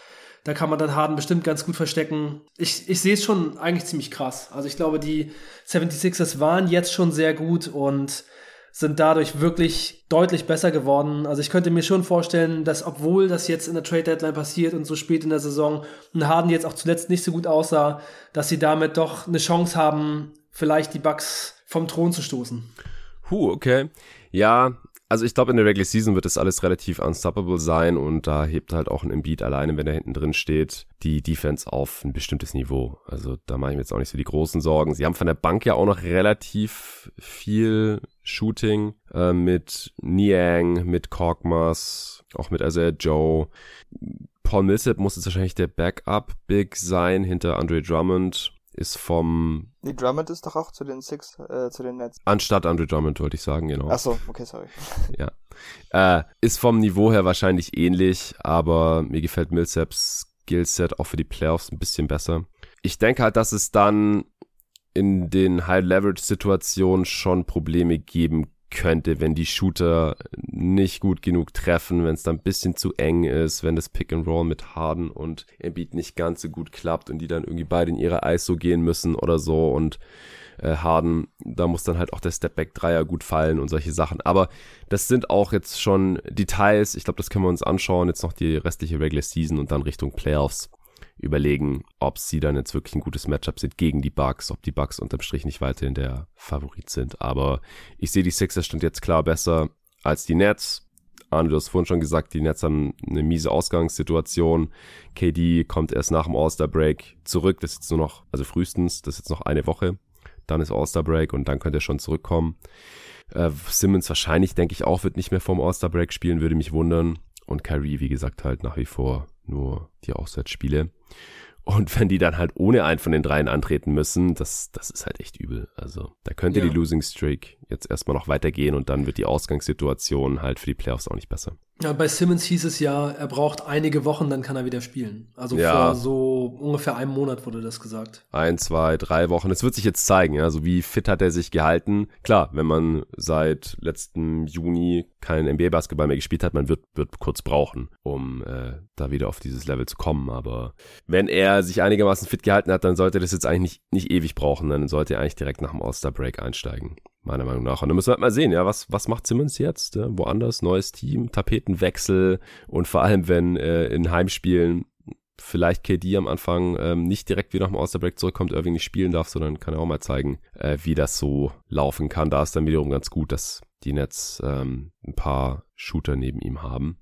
Da kann man dann Harden bestimmt ganz gut verstecken. Ich, ich sehe es schon eigentlich ziemlich krass. Also ich glaube, die 76ers waren jetzt schon sehr gut und sind dadurch wirklich deutlich besser geworden. Also ich könnte mir schon vorstellen, dass obwohl das jetzt in der Trade Deadline passiert und so spät in der Saison und Harden jetzt auch zuletzt nicht so gut aussah, dass sie damit doch eine Chance haben, vielleicht die Bucks vom Thron zu stoßen. Huh, okay. Ja, also ich glaube, in der Regular Season wird das alles relativ unstoppable sein und da hebt halt auch ein Embiid alleine, wenn er hinten drin steht, die Defense auf ein bestimmtes Niveau. Also da mache ich mir jetzt auch nicht so die großen Sorgen. Sie haben von der Bank ja auch noch relativ viel Shooting äh, mit Niang, mit Korkmaz, auch mit Isaiah Joe. Paul Millsap muss jetzt wahrscheinlich der Backup-Big sein hinter Andre Drummond ist vom. Die Drummond ist doch auch zu den Six, äh, zu den Nets. Anstatt Andre Drummond wollte ich sagen, genau. Ach so, okay, sorry. ja. Äh, ist vom Niveau her wahrscheinlich ähnlich, aber mir gefällt Millsaps Skillset auch für die Playoffs ein bisschen besser. Ich denke halt, dass es dann in den High-Leverage-Situationen schon Probleme geben könnte, wenn die Shooter nicht gut genug treffen, wenn es dann ein bisschen zu eng ist, wenn das Pick and Roll mit Harden und Embiid nicht ganz so gut klappt und die dann irgendwie beide in ihre ISO gehen müssen oder so und äh, Harden, da muss dann halt auch der Stepback Dreier gut fallen und solche Sachen. Aber das sind auch jetzt schon Details. Ich glaube, das können wir uns anschauen. Jetzt noch die restliche Regular Season und dann Richtung Playoffs überlegen, ob sie dann jetzt wirklich ein gutes Matchup sind gegen die Bucks, ob die Bucks unterm Strich nicht weiterhin der Favorit sind. Aber ich sehe die Sixers stand jetzt klar besser als die Nets. Arne, du hast vorhin schon gesagt, die Nets haben eine miese Ausgangssituation. KD kommt erst nach dem All-Star-Break zurück. Das ist jetzt nur noch, also frühestens, das ist jetzt noch eine Woche. Dann ist All-Star-Break und dann könnte er schon zurückkommen. Äh, Simmons wahrscheinlich, denke ich auch, wird nicht mehr vom All-Star-Break spielen, würde mich wundern. Und Kyrie, wie gesagt, halt nach wie vor nur die Auswärtsspiele. Und wenn die dann halt ohne einen von den dreien antreten müssen, das, das ist halt echt übel. Also da könnte ja. die Losing Streak jetzt erstmal noch weitergehen und dann wird die Ausgangssituation halt für die Playoffs auch nicht besser. Ja, bei Simmons hieß es ja, er braucht einige Wochen, dann kann er wieder spielen. Also ja. vor so ungefähr einem Monat wurde das gesagt. Ein, zwei, drei Wochen. Es wird sich jetzt zeigen, ja, also wie fit hat er sich gehalten. Klar, wenn man seit letztem Juni kein NBA-Basketball mehr gespielt hat, man wird, wird kurz brauchen, um äh, da wieder auf dieses Level zu kommen. Aber wenn er sich einigermaßen fit gehalten hat, dann sollte das jetzt eigentlich nicht, nicht ewig brauchen. Dann sollte er eigentlich direkt nach dem All-Star-Break einsteigen meiner Meinung nach. Und dann müssen wir halt mal sehen, ja, was, was macht Simmons jetzt? Ja? Woanders, neues Team, Tapetenwechsel und vor allem, wenn äh, in Heimspielen vielleicht KD am Anfang ähm, nicht direkt wieder nach dem All-Star-Break zurückkommt, Irving nicht spielen darf, sondern kann er auch mal zeigen, äh, wie das so laufen kann. Da ist dann wiederum ganz gut, dass die Nets ähm, ein paar Shooter neben ihm haben.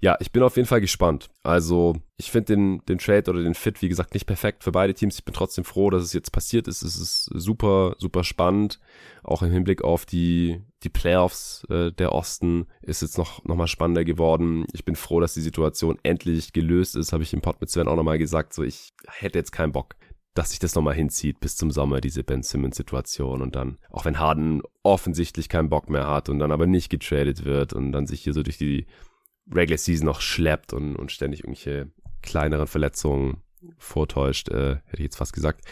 Ja, ich bin auf jeden Fall gespannt. Also, ich finde den, den Trade oder den Fit, wie gesagt, nicht perfekt für beide Teams. Ich bin trotzdem froh, dass es jetzt passiert ist. Es ist super, super spannend. Auch im Hinblick auf die, die Playoffs äh, der Osten ist jetzt noch, noch mal spannender geworden. Ich bin froh, dass die Situation endlich gelöst ist. Habe ich im Pod mit Sven auch nochmal gesagt. So, ich hätte jetzt keinen Bock, dass sich das nochmal hinzieht bis zum Sommer, diese Ben Simmons-Situation. Und dann, auch wenn Harden offensichtlich keinen Bock mehr hat und dann aber nicht getradet wird und dann sich hier so durch die Regular Season noch schleppt und, und ständig irgendwelche kleineren Verletzungen vortäuscht, äh, hätte ich jetzt fast gesagt.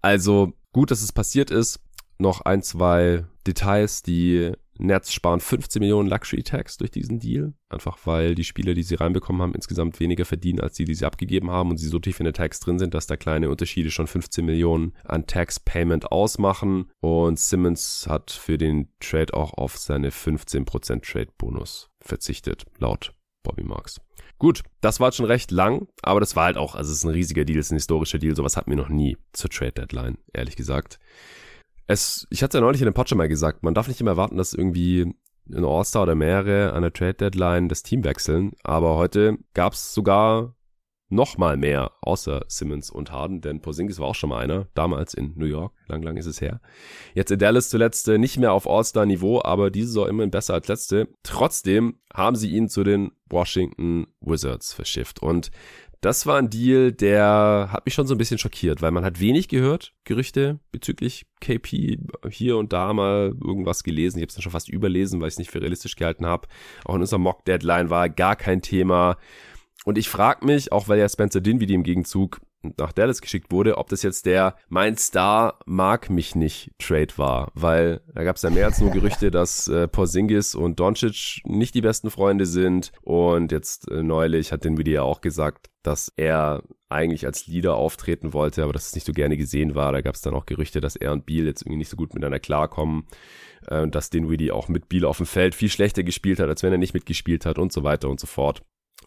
Also gut, dass es passiert ist. Noch ein, zwei Details, die Nets sparen 15 Millionen Luxury Tax durch diesen Deal. Einfach weil die Spieler, die sie reinbekommen haben, insgesamt weniger verdienen als die, die sie abgegeben haben und sie so tief in der Tax drin sind, dass da kleine Unterschiede schon 15 Millionen an Tax Payment ausmachen. Und Simmons hat für den Trade auch auf seine 15% Trade Bonus verzichtet, laut Bobby Marks. Gut, das war schon recht lang, aber das war halt auch, also es ist ein riesiger Deal, es ist ein historischer Deal, sowas hatten wir noch nie zur Trade Deadline, ehrlich gesagt es, ich hatte ja neulich in dem Pod mal gesagt, man darf nicht immer erwarten, dass irgendwie ein All-Star oder mehrere an der Trade-Deadline das Team wechseln, aber heute gab es sogar noch mal mehr, außer Simmons und Harden, denn Porzingis war auch schon mal einer, damals in New York, lang, lang ist es her. Jetzt in Dallas zuletzt äh, nicht mehr auf All-Star-Niveau, aber diese Saison immerhin besser als letzte. Trotzdem haben sie ihn zu den Washington Wizards verschifft und das war ein Deal, der hat mich schon so ein bisschen schockiert, weil man hat wenig gehört, Gerüchte bezüglich KP, hier und da mal irgendwas gelesen. Ich habe es dann schon fast überlesen, weil ich es nicht für realistisch gehalten habe. Auch in unserer Mock-Deadline war gar kein Thema. Und ich frage mich, auch weil ja Spencer Dinwiddie im Gegenzug nach Dallas geschickt wurde, ob das jetzt der mein Star mag mich nicht Trade war, weil da gab es ja mehr als nur Gerüchte, dass äh, Porzingis und Doncic nicht die besten Freunde sind und jetzt äh, neulich hat Video ja auch gesagt, dass er eigentlich als Leader auftreten wollte, aber dass es nicht so gerne gesehen war. Da gab es dann auch Gerüchte, dass er und Beal jetzt irgendwie nicht so gut miteinander klarkommen äh, dass Dinwiddie auch mit Beal auf dem Feld viel schlechter gespielt hat, als wenn er nicht mitgespielt hat und so weiter und so fort.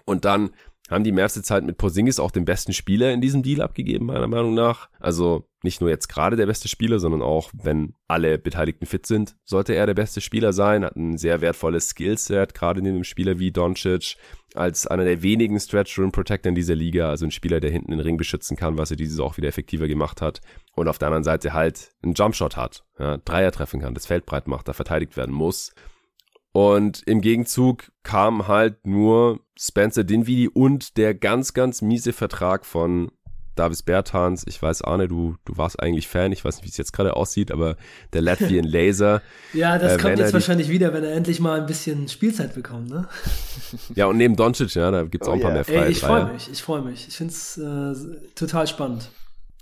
Und dann haben die Mavs Zeit mit Porzingis auch den besten Spieler in diesem Deal abgegeben, meiner Meinung nach. Also nicht nur jetzt gerade der beste Spieler, sondern auch, wenn alle Beteiligten fit sind, sollte er der beste Spieler sein, hat ein sehr wertvolles Skillset, gerade in einem Spieler wie Doncic, als einer der wenigen Stretch Rim Protector in dieser Liga, also ein Spieler, der hinten den Ring beschützen kann, was er dieses auch wieder effektiver gemacht hat und auf der anderen Seite halt einen Jumpshot hat, ja, Dreier treffen kann, das Feld breit macht, da verteidigt werden muss und im Gegenzug kam halt nur Spencer Dinwiddie und der ganz, ganz miese Vertrag von Davis Bertans. Ich weiß, Arne, du, du warst eigentlich Fan. Ich weiß nicht, wie es jetzt gerade aussieht, aber der Latvian Laser. ja, das äh, kommt jetzt wahrscheinlich wieder, wenn er endlich mal ein bisschen Spielzeit bekommt, ne? ja, und neben Doncic, ja, da gibt's oh, auch ein paar yeah. mehr freie Ey, Ich freue mich, ich freue mich. Ich find's äh, total spannend.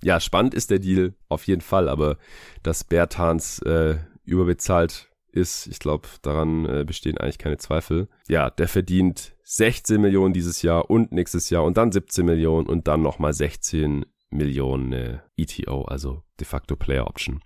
Ja, spannend ist der Deal auf jeden Fall, aber dass Bertans äh, überbezahlt ist. Ich glaube, daran äh, bestehen eigentlich keine Zweifel. Ja, der verdient 16 Millionen dieses Jahr und nächstes Jahr und dann 17 Millionen und dann nochmal 16 Millionen äh, ETO, also de facto Player Option.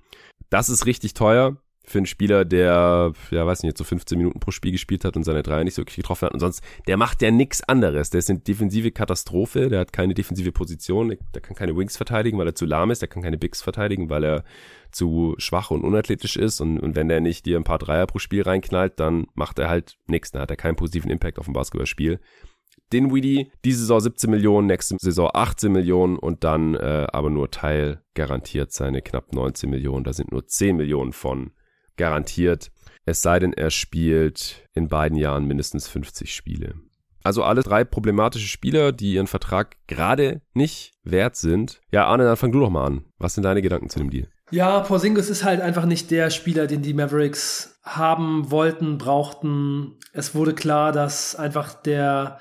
Das ist richtig teuer für einen Spieler, der, ja, weiß nicht, jetzt so 15 Minuten pro Spiel gespielt hat und seine Dreier nicht so wirklich getroffen hat. Und sonst, der macht ja nichts anderes. Der ist eine defensive Katastrophe, der hat keine defensive Position, der kann keine Wings verteidigen, weil er zu lahm ist, der kann keine Bigs verteidigen, weil er zu schwach und unathletisch ist. Und, und wenn der nicht dir ein paar Dreier pro Spiel reinknallt, dann macht er halt nichts. Dann hat er keinen positiven Impact auf ein Basketballspiel. Dinwiddie, diese Saison 17 Millionen, nächste Saison 18 Millionen und dann äh, aber nur Teil garantiert seine knapp 19 Millionen. Da sind nur 10 Millionen von garantiert. Es sei denn, er spielt in beiden Jahren mindestens 50 Spiele. Also alle drei problematische Spieler, die ihren Vertrag gerade nicht wert sind. Ja, Arne, dann fang du doch mal an. Was sind deine Gedanken zu dem Deal? Ja, Porzingis ist halt einfach nicht der Spieler, den die Mavericks haben wollten, brauchten. Es wurde klar, dass einfach der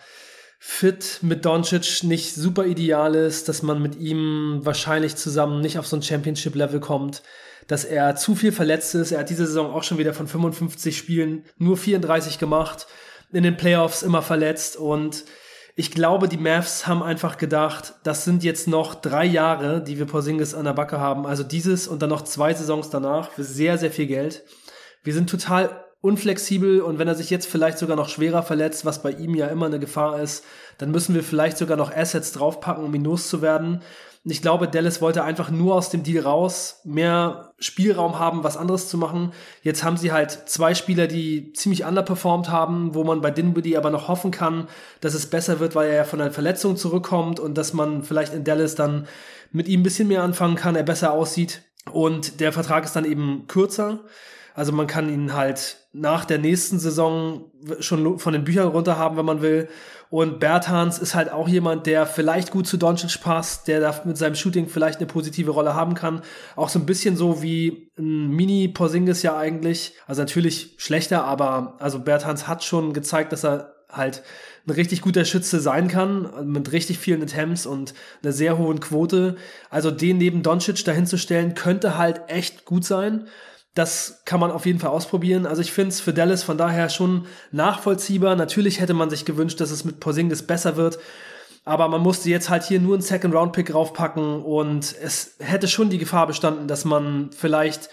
Fit mit Doncic nicht super ideal ist, dass man mit ihm wahrscheinlich zusammen nicht auf so ein Championship-Level kommt dass er zu viel verletzt ist. Er hat diese Saison auch schon wieder von 55 Spielen nur 34 gemacht, in den Playoffs immer verletzt und ich glaube, die Mavs haben einfach gedacht, das sind jetzt noch drei Jahre, die wir Porzingis an der Backe haben. Also dieses und dann noch zwei Saisons danach für sehr, sehr viel Geld. Wir sind total unflexibel und wenn er sich jetzt vielleicht sogar noch schwerer verletzt, was bei ihm ja immer eine Gefahr ist, dann müssen wir vielleicht sogar noch Assets draufpacken, um ihn loszuwerden. Ich glaube, Dallas wollte einfach nur aus dem Deal raus, mehr Spielraum haben, was anderes zu machen. Jetzt haben sie halt zwei Spieler, die ziemlich underperformed haben, wo man bei Dinwiddie aber noch hoffen kann, dass es besser wird, weil er ja von einer Verletzung zurückkommt und dass man vielleicht in Dallas dann mit ihm ein bisschen mehr anfangen kann, er besser aussieht. Und der Vertrag ist dann eben kürzer. Also man kann ihn halt nach der nächsten Saison schon von den Büchern runter haben, wenn man will. Und Bertans ist halt auch jemand, der vielleicht gut zu Doncic passt, der da mit seinem Shooting vielleicht eine positive Rolle haben kann. Auch so ein bisschen so wie ein Mini-Porzingis ja eigentlich. Also natürlich schlechter, aber also Bertans hat schon gezeigt, dass er halt ein richtig guter Schütze sein kann, mit richtig vielen Attempts und einer sehr hohen Quote. Also den neben Doncic dahinzustellen, könnte halt echt gut sein. Das kann man auf jeden Fall ausprobieren. Also ich finde es für Dallas von daher schon nachvollziehbar. Natürlich hätte man sich gewünscht, dass es mit Porzingis besser wird. Aber man musste jetzt halt hier nur einen Second-Round-Pick raufpacken und es hätte schon die Gefahr bestanden, dass man vielleicht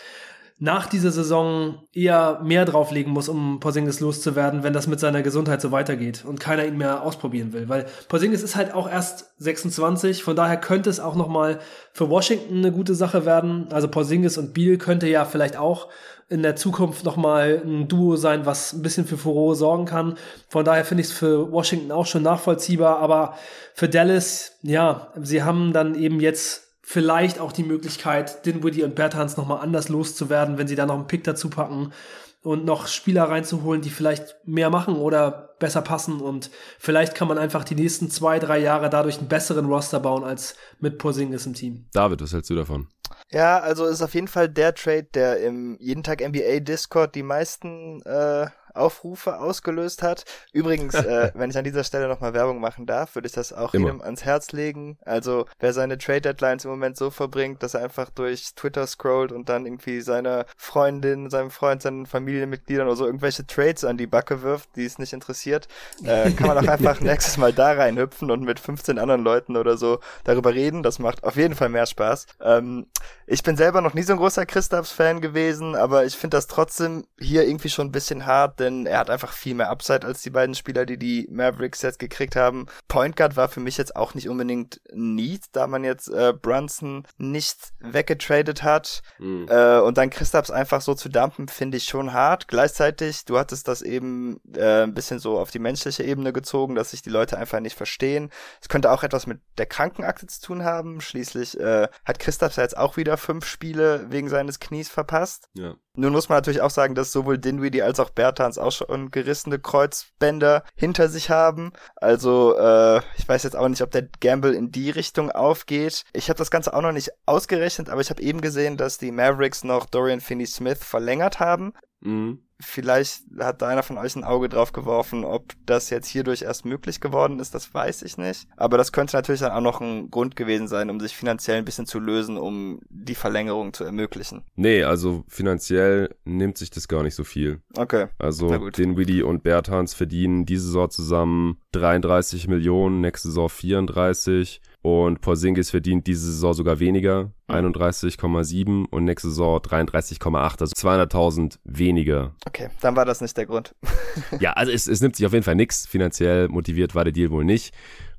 nach dieser Saison eher mehr drauflegen muss, um Porzingis loszuwerden, wenn das mit seiner Gesundheit so weitergeht und keiner ihn mehr ausprobieren will. Weil Porzingis ist halt auch erst 26, von daher könnte es auch nochmal für Washington eine gute Sache werden. Also Porzingis und Beal könnte ja vielleicht auch in der Zukunft nochmal ein Duo sein, was ein bisschen für Furore sorgen kann. Von daher finde ich es für Washington auch schon nachvollziehbar, aber für Dallas, ja, sie haben dann eben jetzt vielleicht auch die Möglichkeit, Dinwiddie und Bertans nochmal anders loszuwerden, wenn sie da noch einen Pick dazu packen und noch Spieler reinzuholen, die vielleicht mehr machen oder besser passen und vielleicht kann man einfach die nächsten zwei, drei Jahre dadurch einen besseren Roster bauen als mit Porzingis im Team. David, was hältst du davon? Ja, also ist auf jeden Fall der Trade, der im jeden Tag NBA Discord die meisten äh, Aufrufe ausgelöst hat. Übrigens, äh, wenn ich an dieser Stelle nochmal Werbung machen darf, würde ich das auch Immer. jedem ans Herz legen. Also wer seine Trade Deadlines im Moment so verbringt, dass er einfach durch Twitter scrollt und dann irgendwie seiner Freundin, seinem Freund, seinen Familienmitgliedern oder so irgendwelche Trades an die Backe wirft, die es nicht interessiert, äh, kann man auch einfach nächstes Mal da reinhüpfen und mit 15 anderen Leuten oder so darüber reden. Das macht auf jeden Fall mehr Spaß. Ähm, ich bin selber noch nie so ein großer Christaps-Fan gewesen, aber ich finde das trotzdem hier irgendwie schon ein bisschen hart, denn er hat einfach viel mehr Upside als die beiden Spieler, die die Mavericks jetzt gekriegt haben. Point Guard war für mich jetzt auch nicht unbedingt Need, da man jetzt äh, Brunson nicht weggetradet hat. Mhm. Äh, und dann Christaps einfach so zu dumpen, finde ich schon hart. Gleichzeitig, du hattest das eben äh, ein bisschen so auf die menschliche Ebene gezogen, dass sich die Leute einfach nicht verstehen. Es könnte auch etwas mit der Krankenakte zu tun haben. Schließlich äh, hat Christaps ja jetzt auch wieder fünf Spiele wegen seines Knies verpasst. Ja. Nun muss man natürlich auch sagen, dass sowohl Dinwiddie als auch Bertans auch schon gerissene Kreuzbänder hinter sich haben. Also äh, ich weiß jetzt auch nicht, ob der Gamble in die Richtung aufgeht. Ich habe das Ganze auch noch nicht ausgerechnet, aber ich habe eben gesehen, dass die Mavericks noch Dorian Finney-Smith verlängert haben. Mhm. Vielleicht hat da einer von euch ein Auge drauf geworfen, ob das jetzt hierdurch erst möglich geworden ist, das weiß ich nicht. Aber das könnte natürlich dann auch noch ein Grund gewesen sein, um sich finanziell ein bisschen zu lösen, um die Verlängerung zu ermöglichen. Nee, also finanziell nimmt sich das gar nicht so viel. Okay. Also Dinwiddie und Bertans verdienen diese Saison zusammen 33 Millionen, nächste Saison 34. Und Porzingis verdient diese Saison sogar weniger, 31,7 mhm. und nächste Saison 33,8, also 200.000 weniger. Okay, dann war das nicht der Grund. ja, also es, es nimmt sich auf jeden Fall nichts. Finanziell motiviert war der Deal wohl nicht.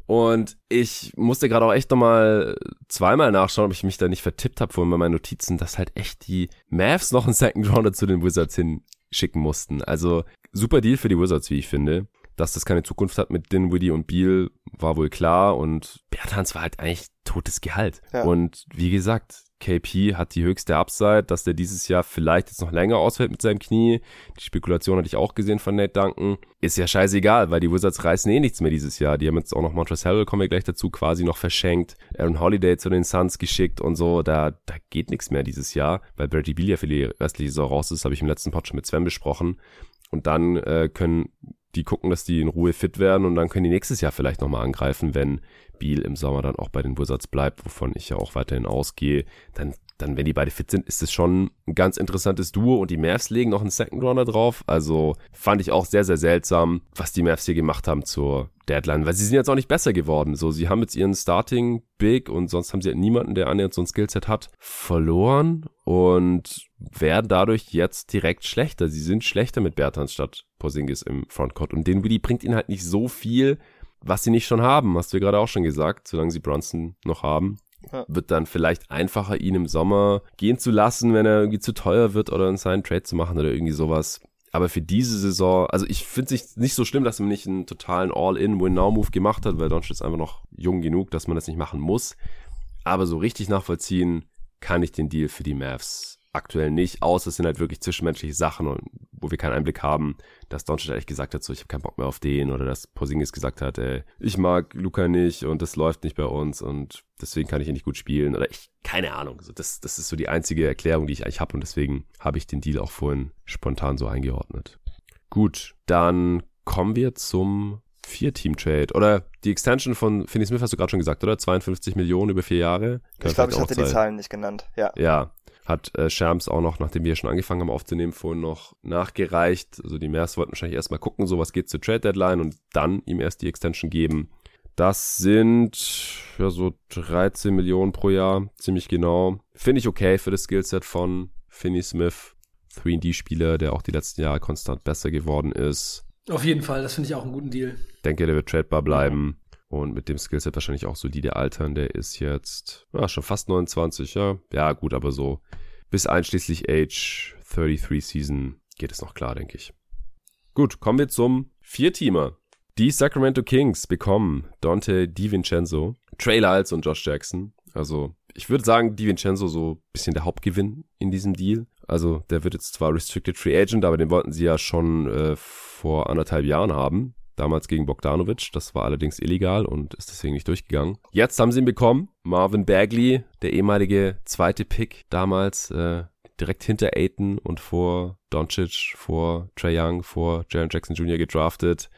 Und ich musste gerade auch echt nochmal zweimal nachschauen, ob ich mich da nicht vertippt habe vorhin bei meinen Notizen, dass halt echt die Mavs noch einen Second Rounder zu den Wizards hinschicken mussten. Also super Deal für die Wizards, wie ich finde dass das keine Zukunft hat mit Dinwiddie und Beal, war wohl klar und Bertans war halt eigentlich totes Gehalt. Ja. Und wie gesagt, KP hat die höchste Upside, dass der dieses Jahr vielleicht jetzt noch länger ausfällt mit seinem Knie. Die Spekulation hatte ich auch gesehen von Nate Duncan. Ist ja scheißegal, weil die Wizards reißen eh nichts mehr dieses Jahr. Die haben jetzt auch noch Montrezl Harrell, kommen wir gleich dazu, quasi noch verschenkt. Aaron Holiday zu den Suns geschickt und so. Da, da geht nichts mehr dieses Jahr, weil Bertie Beal ja für die restliche Saison raus ist, habe ich im letzten Pod schon mit Sven besprochen. Und dann äh, können die gucken, dass die in Ruhe fit werden und dann können die nächstes Jahr vielleicht nochmal angreifen, wenn stabil im Sommer dann auch bei den Wizards bleibt, wovon ich ja auch weiterhin ausgehe, dann dann, wenn die beide fit sind, ist es schon ein ganz interessantes Duo und die Mavs legen noch einen Second Runner drauf. Also fand ich auch sehr, sehr seltsam, was die Mavs hier gemacht haben zur Deadline, weil sie sind jetzt auch nicht besser geworden. So, sie haben jetzt ihren Starting Big und sonst haben sie halt niemanden, der annähernd so ein Skillset hat, verloren und werden dadurch jetzt direkt schlechter. Sie sind schlechter mit Bertans statt Porzingis im Frontcourt und den Willi bringt ihnen halt nicht so viel, was sie nicht schon haben, hast du ja gerade auch schon gesagt, solange sie Bronson noch haben ja. wird dann vielleicht einfacher, ihn im Sommer gehen zu lassen, wenn er irgendwie zu teuer wird oder einen seinen Trade zu machen oder irgendwie sowas. Aber für diese Saison, also ich finde es nicht so schlimm, dass man nicht einen totalen All-in-Win-Now-Move gemacht hat, weil Doncic ist einfach noch jung genug, dass man das nicht machen muss. Aber so richtig nachvollziehen kann ich den Deal für die Mavs aktuell nicht, außer es sind halt wirklich zwischenmenschliche Sachen, und wo wir keinen Einblick haben, dass Doncic ehrlich gesagt hat, so ich habe keinen Bock mehr auf den oder dass Porzingis gesagt hat, ey, ich mag Luca nicht und das läuft nicht bei uns und deswegen kann ich ihn nicht gut spielen oder ich keine Ahnung, so das das ist so die einzige Erklärung, die ich eigentlich habe und deswegen habe ich den Deal auch vorhin spontan so eingeordnet. Gut, dann kommen wir zum Vier-Team-Trade. Oder die Extension von Finney Smith hast du gerade schon gesagt, oder? 52 Millionen über vier Jahre. Kann ich glaube, ich hatte die Zahlen nicht genannt, ja. Ja, hat äh, Shams auch noch, nachdem wir schon angefangen haben aufzunehmen, vorhin noch nachgereicht. Also die Mavs wollten wahrscheinlich erstmal gucken, so was geht zur Trade Deadline und dann ihm erst die Extension geben. Das sind ja so 13 Millionen pro Jahr, ziemlich genau. Finde ich okay für das Skillset von Finney Smith, 3D-Spieler, der auch die letzten Jahre konstant besser geworden ist. Auf jeden Fall, das finde ich auch einen guten Deal. Denke, der wird tradebar bleiben. Und mit dem Skillset wahrscheinlich auch solide altern. Der ist jetzt ja, schon fast 29, ja. Ja, gut, aber so bis einschließlich Age 33 Season geht es noch klar, denke ich. Gut, kommen wir zum Vierteamer. Die Sacramento Kings bekommen Dante DiVincenzo, Trey Lyles und Josh Jackson. Also, ich würde sagen, DiVincenzo so ein bisschen der Hauptgewinn in diesem Deal. Also, der wird jetzt zwar Restricted Free Agent, aber den wollten sie ja schon äh, vor anderthalb Jahren haben damals gegen Bogdanovic. Das war allerdings illegal und ist deswegen nicht durchgegangen. Jetzt haben sie ihn bekommen. Marvin Bagley, der ehemalige zweite Pick damals, äh, direkt hinter Aiton und vor Doncic, vor Trey Young, vor Jaron Jackson Jr. gedraftet.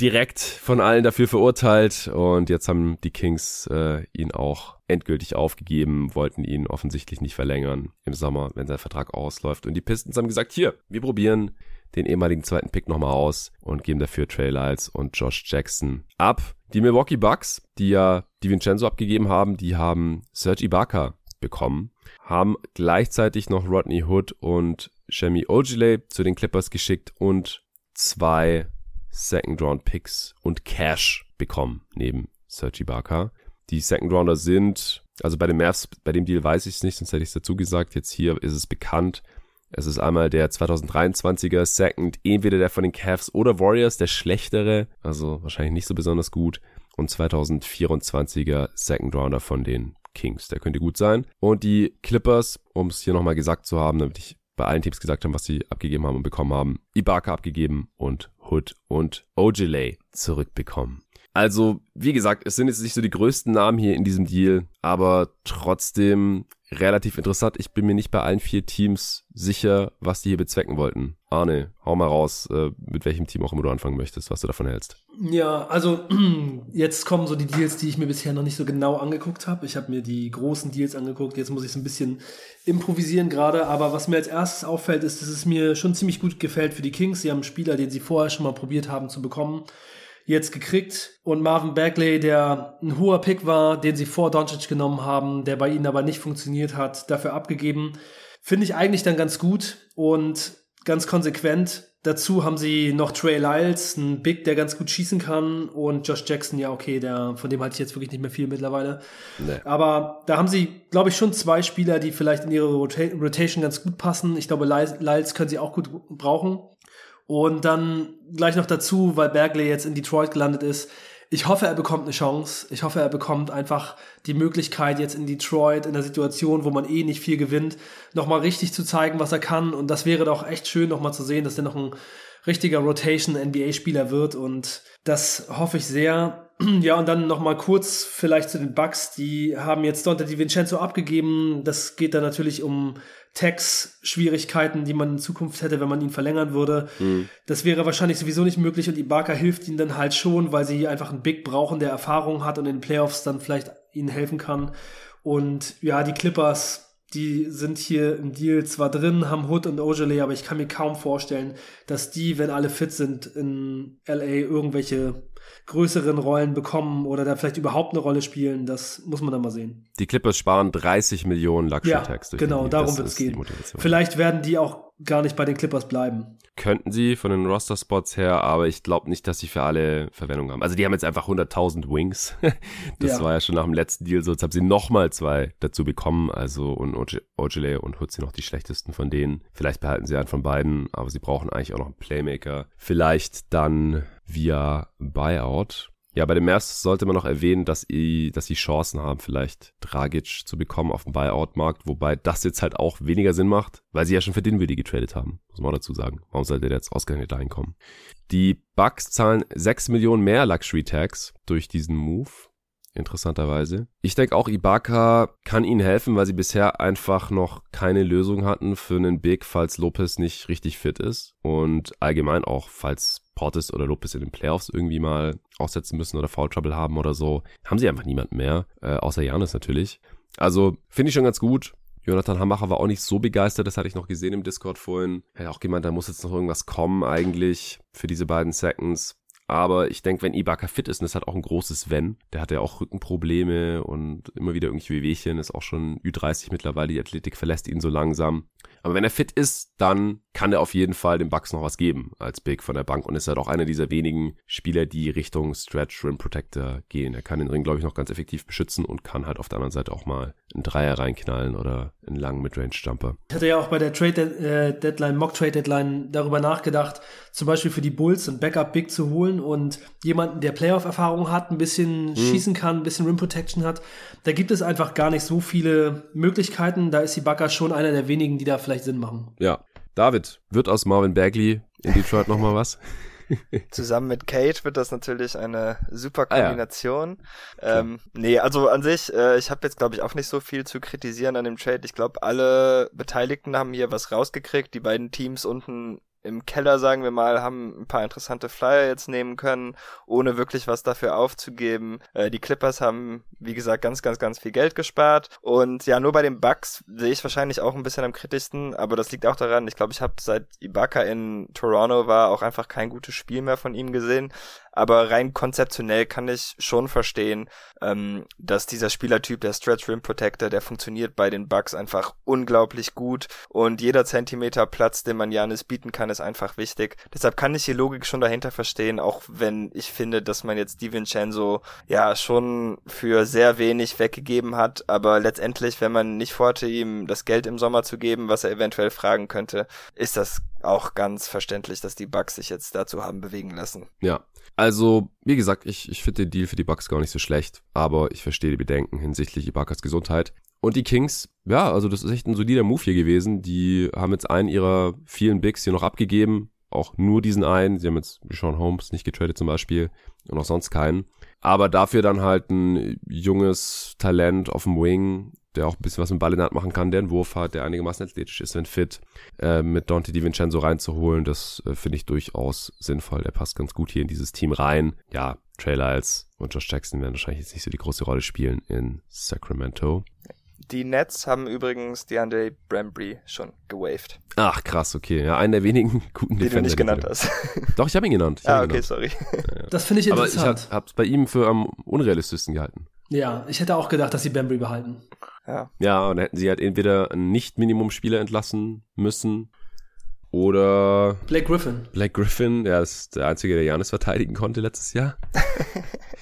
Direkt von allen dafür verurteilt und jetzt haben die Kings äh, ihn auch endgültig aufgegeben, wollten ihn offensichtlich nicht verlängern im Sommer, wenn sein Vertrag ausläuft. Und die Pistons haben gesagt, hier, wir probieren den ehemaligen zweiten Pick nochmal aus und geben dafür Trey Lyles und Josh Jackson ab. Die Milwaukee Bucks, die ja die Vincenzo abgegeben haben, die haben Serge Ibaka bekommen, haben gleichzeitig noch Rodney Hood und Shemi Ojale zu den Clippers geschickt und zwei Second Round Picks und Cash bekommen neben Serge Ibaka. Die Second Rounder sind, also bei den Mavs, bei dem Deal weiß ich es nicht, sonst hätte ich es dazu gesagt. Jetzt hier ist es bekannt, es ist einmal der 2023er Second, entweder der von den Cavs oder Warriors, der schlechtere, also wahrscheinlich nicht so besonders gut. Und 2024er Second Rounder von den Kings, der könnte gut sein. Und die Clippers, um es hier nochmal gesagt zu haben, damit ich bei allen Teams gesagt habe, was sie abgegeben haben und bekommen haben, Ibaka abgegeben und Hood und Ojale zurückbekommen. Also, wie gesagt, es sind jetzt nicht so die größten Namen hier in diesem Deal, aber trotzdem relativ interessant. Ich bin mir nicht bei allen vier Teams sicher, was die hier bezwecken wollten. Arne, hau mal raus, äh, mit welchem Team auch immer du anfangen möchtest, was du davon hältst. Ja, also jetzt kommen so die Deals, die ich mir bisher noch nicht so genau angeguckt habe. Ich habe mir die großen Deals angeguckt, jetzt muss ich so ein bisschen improvisieren gerade, aber was mir als erstes auffällt, ist, dass es mir schon ziemlich gut gefällt für die Kings. Sie haben einen Spieler, den sie vorher schon mal probiert haben zu bekommen jetzt gekriegt. Und Marvin Bagley, der ein hoher Pick war, den sie vor Doncic genommen haben, der bei ihnen aber nicht funktioniert hat, dafür abgegeben. Finde ich eigentlich dann ganz gut und ganz konsequent. Dazu haben sie noch Trey Lyles, ein Big, der ganz gut schießen kann und Josh Jackson, ja okay, der von dem halte ich jetzt wirklich nicht mehr viel mittlerweile. Nee. Aber da haben sie, glaube ich, schon zwei Spieler, die vielleicht in ihre Rota Rotation ganz gut passen. Ich glaube, Lyles können sie auch gut brauchen. Und dann gleich noch dazu, weil Bergley jetzt in Detroit gelandet ist. Ich hoffe, er bekommt eine Chance. Ich hoffe, er bekommt einfach die Möglichkeit, jetzt in Detroit, in der Situation, wo man eh nicht viel gewinnt, nochmal richtig zu zeigen, was er kann. Und das wäre doch echt schön, nochmal zu sehen, dass er noch ein richtiger Rotation-NBA-Spieler wird und das hoffe ich sehr. Ja, und dann noch mal kurz vielleicht zu den Bucks. Die haben jetzt Dante Di Vincenzo abgegeben. Das geht dann natürlich um Tax-Schwierigkeiten, die man in Zukunft hätte, wenn man ihn verlängern würde. Mhm. Das wäre wahrscheinlich sowieso nicht möglich und Ibaka hilft ihnen dann halt schon, weil sie einfach einen Big brauchen, der Erfahrung hat und in den Playoffs dann vielleicht ihnen helfen kann. Und ja, die Clippers, die sind hier im Deal zwar drin, haben Hood und Ogilvy, aber ich kann mir kaum vorstellen, dass die, wenn alle fit sind, in LA irgendwelche größeren Rollen bekommen oder da vielleicht überhaupt eine Rolle spielen, das muss man dann mal sehen. Die Clippers sparen 30 Millionen Luxury-Tax. Ja, genau, darum wird es gehen. Vielleicht werden die auch gar nicht bei den Clippers bleiben. Könnten sie von den Roster-Spots her, aber ich glaube nicht, dass sie für alle Verwendung haben. Also die haben jetzt einfach 100.000 Wings. das ja. war ja schon nach dem letzten Deal so. Jetzt haben sie nochmal zwei dazu bekommen. Also und Ojale und Hood sind noch die schlechtesten von denen. Vielleicht behalten sie einen von beiden, aber sie brauchen eigentlich auch noch einen Playmaker. Vielleicht dann via Buyout. Ja, bei dem Mavs sollte man noch erwähnen, dass, i, dass sie Chancen haben, vielleicht Dragic zu bekommen auf dem Buyout-Markt, wobei das jetzt halt auch weniger Sinn macht, weil sie ja schon für Dinwiddie getradet haben, muss man auch dazu sagen. Warum sollte der jetzt ausgerechnet dahin kommen? Die Bucks zahlen 6 Millionen mehr Luxury-Tax durch diesen Move interessanterweise. Ich denke auch, Ibaka kann ihnen helfen, weil sie bisher einfach noch keine Lösung hatten für einen Big, falls Lopez nicht richtig fit ist. Und allgemein auch, falls Portis oder Lopez in den Playoffs irgendwie mal aussetzen müssen oder Foul Trouble haben oder so, haben sie einfach niemanden mehr, äh, außer Janis natürlich. Also finde ich schon ganz gut. Jonathan Hammacher war auch nicht so begeistert, das hatte ich noch gesehen im Discord vorhin. Er hat auch gemeint, da muss jetzt noch irgendwas kommen eigentlich für diese beiden Seconds. Aber ich denke, wenn Ibaka fit ist, und das hat auch ein großes Wenn, der hat ja auch Rückenprobleme und immer wieder irgendwie Wehwehchen, ist auch schon Ü30 mittlerweile, die Athletik verlässt ihn so langsam. Aber wenn er fit ist, dann kann er auf jeden Fall dem Bucks noch was geben als Big von der Bank und ist halt auch einer dieser wenigen Spieler, die Richtung Stretch Rim Protector gehen. Er kann den Ring, glaube ich, noch ganz effektiv beschützen und kann halt auf der anderen Seite auch mal einen Dreier reinknallen oder einen langen Midrange Jumper. Ich hatte ja auch bei der Trade äh, Deadline, Mock Trade Deadline darüber nachgedacht, zum Beispiel für die Bulls ein Backup Big zu holen und jemanden, der Playoff-Erfahrung hat, ein bisschen hm. schießen kann, ein bisschen Rim Protection hat. Da gibt es einfach gar nicht so viele Möglichkeiten. Da ist die Ibaka schon einer der wenigen, die da vielleicht vielleicht Sinn machen. Ja. David, wird aus Marvin Bagley in Detroit nochmal was? Zusammen mit Kate wird das natürlich eine super Kombination. Ah, ja. ähm, nee, also an sich, äh, ich habe jetzt glaube ich auch nicht so viel zu kritisieren an dem Trade. Ich glaube, alle Beteiligten haben hier was rausgekriegt. Die beiden Teams unten im Keller, sagen wir mal, haben ein paar interessante Flyer jetzt nehmen können, ohne wirklich was dafür aufzugeben. Äh, die Clippers haben, wie gesagt, ganz, ganz, ganz viel Geld gespart. Und ja, nur bei den Bucks sehe ich wahrscheinlich auch ein bisschen am kritischsten, aber das liegt auch daran, ich glaube, ich habe seit Ibaka in Toronto war auch einfach kein gutes Spiel mehr von ihm gesehen. Aber rein konzeptionell kann ich schon verstehen, ähm, dass dieser Spielertyp, der Stretch Rim Protector, der funktioniert bei den Bucks einfach unglaublich gut und jeder Zentimeter Platz, den man Janis bieten kann, ist einfach wichtig. Deshalb kann ich die Logik schon dahinter verstehen, auch wenn ich finde, dass man jetzt DiVincenzo ja schon für sehr wenig weggegeben hat, aber letztendlich, wenn man nicht vorhatte, ihm das Geld im Sommer zu geben, was er eventuell fragen könnte, ist das auch ganz verständlich, dass die Bucks sich jetzt dazu haben bewegen lassen. Ja, also, wie gesagt, ich, ich finde den Deal für die Bucks gar nicht so schlecht, aber ich verstehe die Bedenken hinsichtlich Ibakas Gesundheit. Und die Kings, ja, also das ist echt ein solider Move hier gewesen. Die haben jetzt einen ihrer vielen Bigs hier noch abgegeben. Auch nur diesen einen. Sie haben jetzt Sean Holmes nicht getradet zum Beispiel und auch sonst keinen. Aber dafür dann halt ein junges Talent auf dem Wing, der auch ein bisschen was mit Ball in der Hand machen kann, der einen Wurf hat, der einigermaßen athletisch ist, wenn fit, äh, mit Dante DiVincenzo reinzuholen, das äh, finde ich durchaus sinnvoll. Der passt ganz gut hier in dieses Team rein. Ja, Trey Lyles und Josh Jackson werden wahrscheinlich jetzt nicht so die große Rolle spielen in Sacramento. Die Nets haben übrigens DeAndre Brambry schon gewaved. Ach, krass, okay. Ja, einen der wenigen guten Die Defender, du nicht genannt hast. Doch, ich habe ihn genannt. Ich ah, okay, genannt. sorry. Ja, ja. Das finde ich interessant. Aber ich habe es bei ihm für am unrealistischsten gehalten. Ja, ich hätte auch gedacht, dass sie Bambry behalten. Ja. Ja, und hätten sie halt entweder einen Nicht-Minimum-Spieler entlassen müssen oder. Blake Griffin. Blake Griffin, ja, das ist der Einzige, der Janis verteidigen konnte letztes Jahr.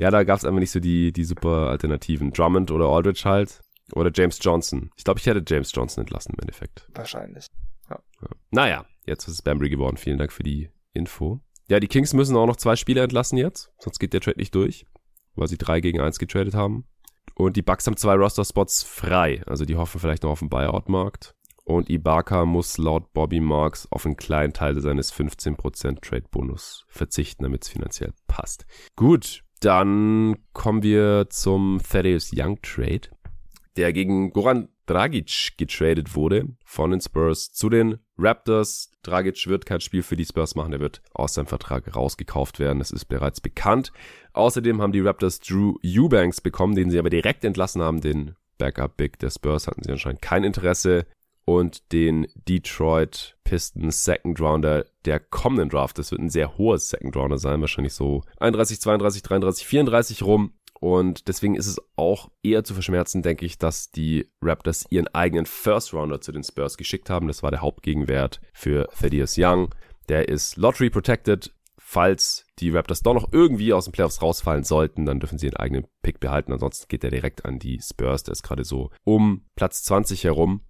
ja, da gab es einfach nicht so die, die super Alternativen. Drummond oder Aldridge halt. Oder James Johnson. Ich glaube, ich hätte James Johnson entlassen im Endeffekt. Wahrscheinlich. Ja. Ja. Naja, jetzt ist es Bambry geworden. Vielen Dank für die Info. Ja, die Kings müssen auch noch zwei Spieler entlassen jetzt, sonst geht der Trade nicht durch, weil sie drei gegen eins getradet haben. Und die Bucks haben zwei Roster-Spots frei. Also die hoffen vielleicht noch auf den Buyout-Markt. und Ibaka muss laut Bobby Marks auf einen kleinen Teil seines 15% Trade-Bonus verzichten, damit es finanziell passt. Gut, dann kommen wir zum Thaddeus Young Trade, der gegen Goran Dragic getradet wurde von den Spurs zu den Raptors. Dragic wird kein Spiel für die Spurs machen, er wird aus seinem Vertrag rausgekauft werden, das ist bereits bekannt. Außerdem haben die Raptors Drew Eubanks bekommen, den sie aber direkt entlassen haben, den Backup Big der Spurs hatten sie anscheinend kein Interesse und den Detroit Pistons Second Rounder der kommenden Draft. Das wird ein sehr hohes Second Rounder sein, wahrscheinlich so 31, 32, 33, 34 rum. Und deswegen ist es auch eher zu verschmerzen, denke ich, dass die Raptors ihren eigenen First Rounder zu den Spurs geschickt haben. Das war der Hauptgegenwert für Thaddeus Young. Der ist Lottery Protected. Falls die Raptors doch noch irgendwie aus den Playoffs rausfallen sollten, dann dürfen sie ihren eigenen Pick behalten. Ansonsten geht er direkt an die Spurs. Der ist gerade so um Platz 20 herum.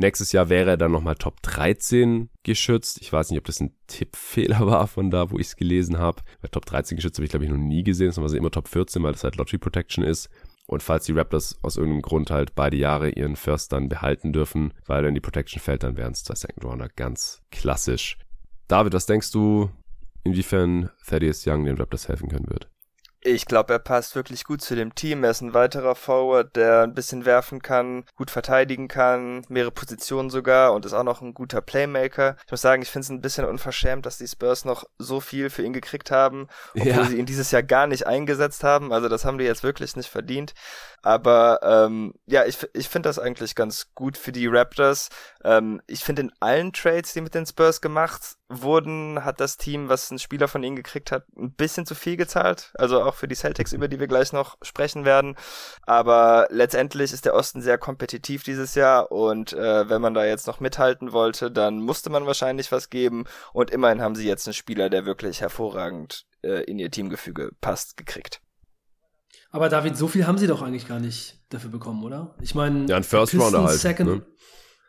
Nächstes Jahr wäre er dann nochmal Top 13 geschützt. Ich weiß nicht, ob das ein Tippfehler war von da, wo ich es gelesen habe. Top 13 geschützt habe ich, glaube ich, noch nie gesehen. Also immer Top 14, weil das halt Lottery Protection ist. Und falls die Raptors aus irgendeinem Grund halt beide Jahre ihren First dann behalten dürfen, weil dann die Protection fällt, dann wären es zwei Second Runner. Ganz klassisch. David, was denkst du, inwiefern Thaddeus Young den Raptors helfen können wird? Ich glaube, er passt wirklich gut zu dem Team. Er ist ein weiterer Forward, der ein bisschen werfen kann, gut verteidigen kann, mehrere Positionen sogar und ist auch noch ein guter Playmaker. Ich muss sagen, ich finde es ein bisschen unverschämt, dass die Spurs noch so viel für ihn gekriegt haben, obwohl ja. sie ihn dieses Jahr gar nicht eingesetzt haben. Also das haben die jetzt wirklich nicht verdient. Aber ähm, ja, ich, ich finde das eigentlich ganz gut für die Raptors. Ähm, ich finde in allen Trades, die mit den Spurs gemacht wurden, hat das Team, was ein Spieler von ihnen gekriegt hat, ein bisschen zu viel gezahlt. Also auch für die Celtics, über die wir gleich noch sprechen werden. Aber letztendlich ist der Osten sehr kompetitiv dieses Jahr und äh, wenn man da jetzt noch mithalten wollte, dann musste man wahrscheinlich was geben. Und immerhin haben sie jetzt einen Spieler, der wirklich hervorragend äh, in ihr Teamgefüge passt, gekriegt. Aber David, so viel haben sie doch eigentlich gar nicht dafür bekommen, oder? Ich meine, ja, ein First Rounder halt. Second, ne?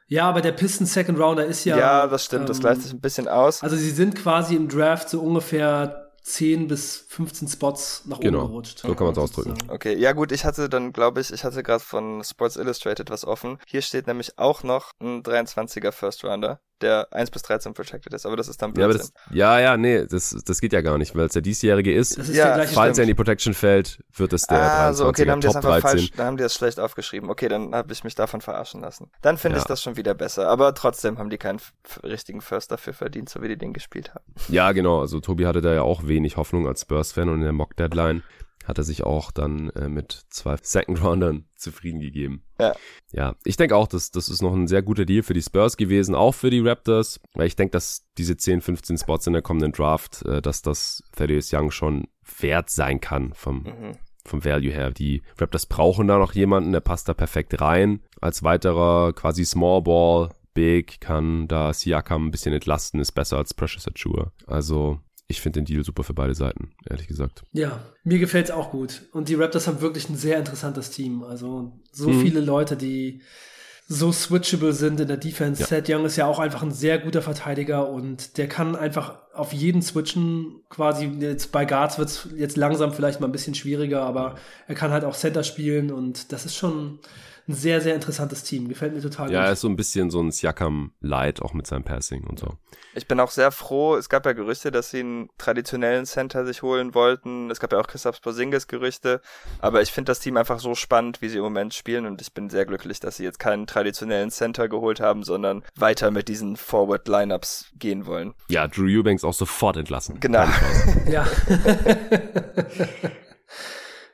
Ja, aber der Pistons Second Rounder ist ja. Ja, das stimmt, ähm, das gleicht sich ein bisschen aus. Also sie sind quasi im Draft so ungefähr 10 bis 15 Spots nach genau. oben gerutscht. So kann man es ausdrücken. Okay, ja gut, ich hatte dann, glaube ich, ich hatte gerade von Sports Illustrated was offen. Hier steht nämlich auch noch ein 23er First Rounder der 1 bis 13 protected ist, aber das ist dann Blödsinn. Ja, das, ja, ja, nee, das, das geht ja gar nicht, weil es der diesjährige ist. Das ist ja, der falls er in die Protection fällt, wird es der ah, 23er so, okay, dann haben Top die 13. Falsch, dann haben die das schlecht aufgeschrieben. Okay, dann habe ich mich davon verarschen lassen. Dann finde ja. ich das schon wieder besser, aber trotzdem haben die keinen richtigen First dafür verdient, so wie die den gespielt haben. Ja, genau, also Tobi hatte da ja auch wenig Hoffnung als Spurs-Fan und in der Mock-Deadline hat er sich auch dann äh, mit zwei Second Roundern zufrieden gegeben. Ja. Ja, ich denke auch, dass das ist noch ein sehr guter Deal für die Spurs gewesen, auch für die Raptors, weil ich denke, dass diese 10, 15 Spots in der kommenden Draft, äh, dass das Thaddeus Young schon wert sein kann vom mhm. vom Value her. Die Raptors brauchen da noch jemanden, der passt da perfekt rein. Als weiterer quasi Small Ball Big kann da Siakam ein bisschen entlasten, ist besser als Precious Achua. Also ich finde den Deal super für beide Seiten, ehrlich gesagt. Ja, mir gefällt es auch gut. Und die Raptors haben wirklich ein sehr interessantes Team. Also so mhm. viele Leute, die so switchable sind in der Defense. Ja. Seth Young ist ja auch einfach ein sehr guter Verteidiger und der kann einfach auf jeden switchen. Quasi jetzt bei Guards wird es jetzt langsam vielleicht mal ein bisschen schwieriger, aber er kann halt auch Center spielen und das ist schon ein sehr, sehr interessantes Team. Gefällt mir total ja, gut. Ja, er ist so ein bisschen so ein Siakam Light, auch mit seinem Passing und so. Ich bin auch sehr froh. Es gab ja Gerüchte, dass sie einen traditionellen Center sich holen wollten. Es gab ja auch Christoph Porzingis Gerüchte. Aber ich finde das Team einfach so spannend, wie sie im Moment spielen. Und ich bin sehr glücklich, dass sie jetzt keinen traditionellen Center geholt haben, sondern weiter mit diesen Forward Lineups gehen wollen. Ja, Drew Eubanks auch sofort entlassen. Genau. ja.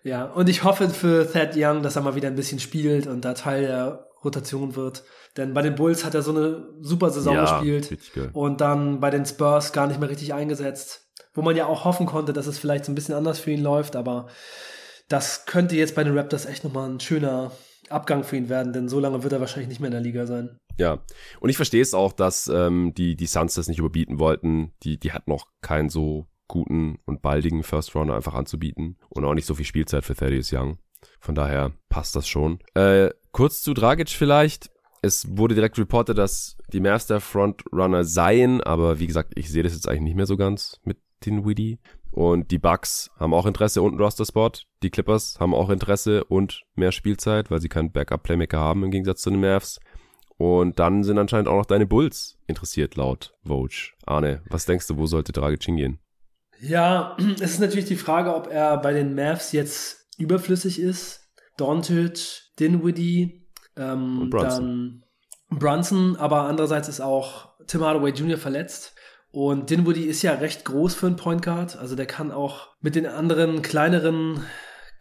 Ja, und ich hoffe für Thad Young, dass er mal wieder ein bisschen spielt und da Teil der Rotation wird. Denn bei den Bulls hat er so eine super Saison ja, gespielt und dann bei den Spurs gar nicht mehr richtig eingesetzt. Wo man ja auch hoffen konnte, dass es vielleicht so ein bisschen anders für ihn läuft, aber das könnte jetzt bei den Raptors echt nochmal ein schöner Abgang für ihn werden, denn so lange wird er wahrscheinlich nicht mehr in der Liga sein. Ja, und ich verstehe es auch, dass ähm, die, die Suns das nicht überbieten wollten. Die, die hat noch kein so guten und baldigen First Rounder einfach anzubieten und auch nicht so viel Spielzeit für Thaddeus Young. Von daher passt das schon. Äh, kurz zu Dragic vielleicht. Es wurde direkt reportet, dass die Mavs der Frontrunner seien, aber wie gesagt, ich sehe das jetzt eigentlich nicht mehr so ganz mit den Widdy. Und die Bucks haben auch Interesse und einen Roster-Spot. Die Clippers haben auch Interesse und mehr Spielzeit, weil sie keinen Backup-Playmaker haben im Gegensatz zu den Mavs. Und dann sind anscheinend auch noch deine Bulls interessiert, laut Vogue. Arne, was denkst du, wo sollte Dragic hingehen? Ja, es ist natürlich die Frage, ob er bei den Mavs jetzt überflüssig ist. Doncic, Dinwiddie, ähm, Und Brunson. dann Brunson, aber andererseits ist auch Tim Hardaway Jr. verletzt. Und Dinwiddie ist ja recht groß für einen Point Guard. Also der kann auch mit den anderen kleineren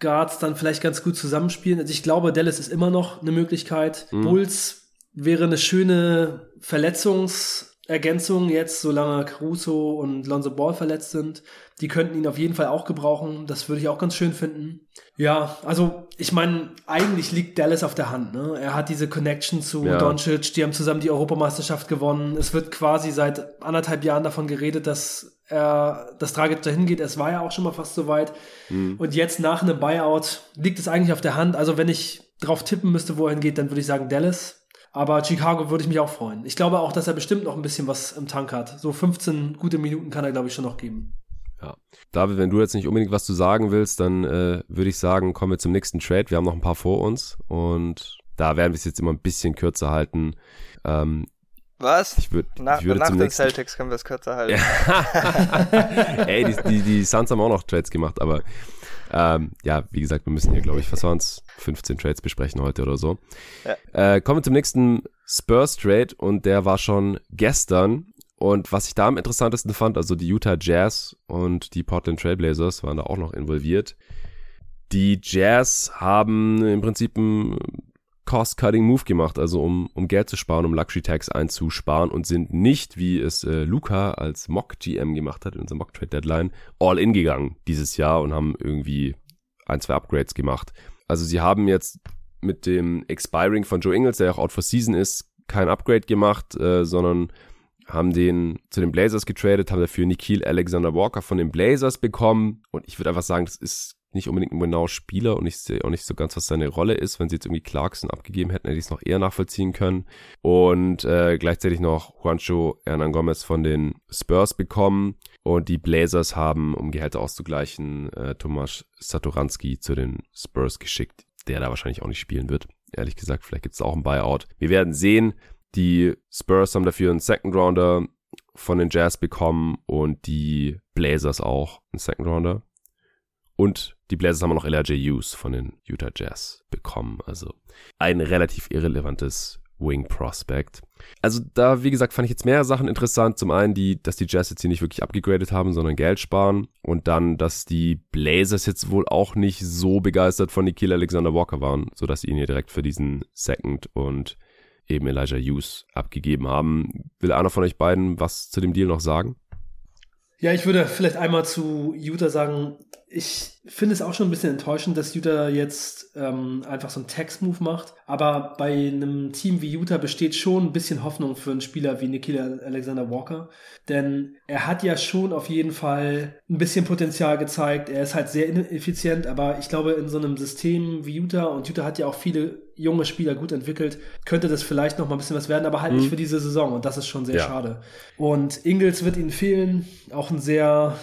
Guards dann vielleicht ganz gut zusammenspielen. Also ich glaube, Dallas ist immer noch eine Möglichkeit. Mhm. Bulls wäre eine schöne Verletzungsergänzung jetzt, solange Caruso und Lonzo Ball verletzt sind. Die könnten ihn auf jeden Fall auch gebrauchen. Das würde ich auch ganz schön finden. Ja, also ich meine, eigentlich liegt Dallas auf der Hand. Ne? Er hat diese Connection zu Ja. Doncic, die haben zusammen die Europameisterschaft gewonnen. Es wird quasi seit anderthalb Jahren davon geredet, dass er das Dragic dahin geht. Es war ja auch schon mal fast so weit. Mhm. Und jetzt nach einem Buyout liegt es eigentlich auf der Hand. Also wenn ich drauf tippen müsste, wo er hingeht, dann würde ich sagen Dallas. Aber Chicago würde ich mich auch freuen. Ich glaube auch, dass er bestimmt noch ein bisschen was im Tank hat. So 15 gute Minuten kann er, glaube ich, schon noch geben. David, wenn du jetzt nicht unbedingt was zu sagen willst, dann äh, würde ich sagen, kommen wir zum nächsten Trade. Wir haben noch ein paar vor uns und da werden wir es jetzt immer ein bisschen kürzer halten. Ähm, Was? ich würde Na, ich würde nach zum den nächsten Celtics können wir es kürzer halten. Ey, die, die, die Suns haben auch noch Trades gemacht, aber ähm, ja, wie gesagt, wir müssen hier, glaube ich, was waren es? 15 Trades besprechen heute oder so. Äh, kommen wir zum nächsten Spurs-Trade und der war schon gestern. Und was ich da am interessantesten fand, also die Utah Jazz und die Portland Trailblazers waren da auch noch involviert. Die Jazz haben im Prinzip einen Cost-Cutting-Move gemacht, also um, um Geld zu sparen, um Luxury-Tax einzusparen und sind nicht, wie es äh, Luca als Mock-GM gemacht hat in unserer Mock-Trade-Deadline, all-in gegangen dieses Jahr und haben irgendwie ein, zwei Upgrades gemacht. Also sie haben jetzt mit dem Expiring von Joe Ingles, der auch out for season ist, kein Upgrade gemacht, äh, sondern haben den zu den Blazers getradet, haben dafür Nikhil Alexander Walker von den Blazers bekommen und ich würde einfach sagen, das ist nicht unbedingt ein genauer Spieler und ich sehe auch nicht so ganz, was seine Rolle ist. Wenn sie jetzt irgendwie Clarkson abgegeben hätten, hätte ich es noch eher nachvollziehen können. Und äh, gleichzeitig noch Juancho Hernan Gomez von den Spurs bekommen. Und die Blazers haben, um Gehälter auszugleichen, äh, Tomasz Satoranski zu den Spurs geschickt, der da wahrscheinlich auch nicht spielen wird. Ehrlich gesagt, vielleicht gibt es auch ein Buyout. Wir werden sehen. Die Spurs haben dafür einen Second Rounder von den Jazz bekommen und die Blazers auch einen Second Rounder. Und die Blazers haben auch noch Elijah Hughes von den Utah Jazz bekommen. Also ein relativ irrelevantes Wing Prospect. Also da, wie gesagt, fand ich jetzt mehrere Sachen interessant. Zum einen, die, dass die Jazz jetzt hier nicht wirklich abgegradet haben, sondern Geld sparen. Und dann, dass die Blazers jetzt wohl auch nicht so begeistert von Nikhil Alexander Walker waren, sodass sie ihn hier direkt für diesen Second und eben Elijah Hughes abgegeben haben. Will einer von euch beiden was zu dem Deal noch sagen? Ja, ich würde vielleicht einmal zu Utah sagen, ich finde es auch schon ein bisschen enttäuschend, dass Utah jetzt ähm, einfach so einen Tax-Move macht. Aber bei einem Team wie Utah besteht schon ein bisschen Hoffnung für einen Spieler wie Nikhil Alexander Walker. Denn er hat ja schon auf jeden Fall ein bisschen Potenzial gezeigt. Er ist halt sehr ineffizient, aber ich glaube, in so einem System wie Utah, und Utah hat ja auch viele junge Spieler gut entwickelt, könnte das vielleicht noch mal ein bisschen was werden, aber halt Mhm. nicht für diese Saison. Und das ist schon sehr Ja. schade. Und Ingles wird ihnen fehlen. Auch ein sehr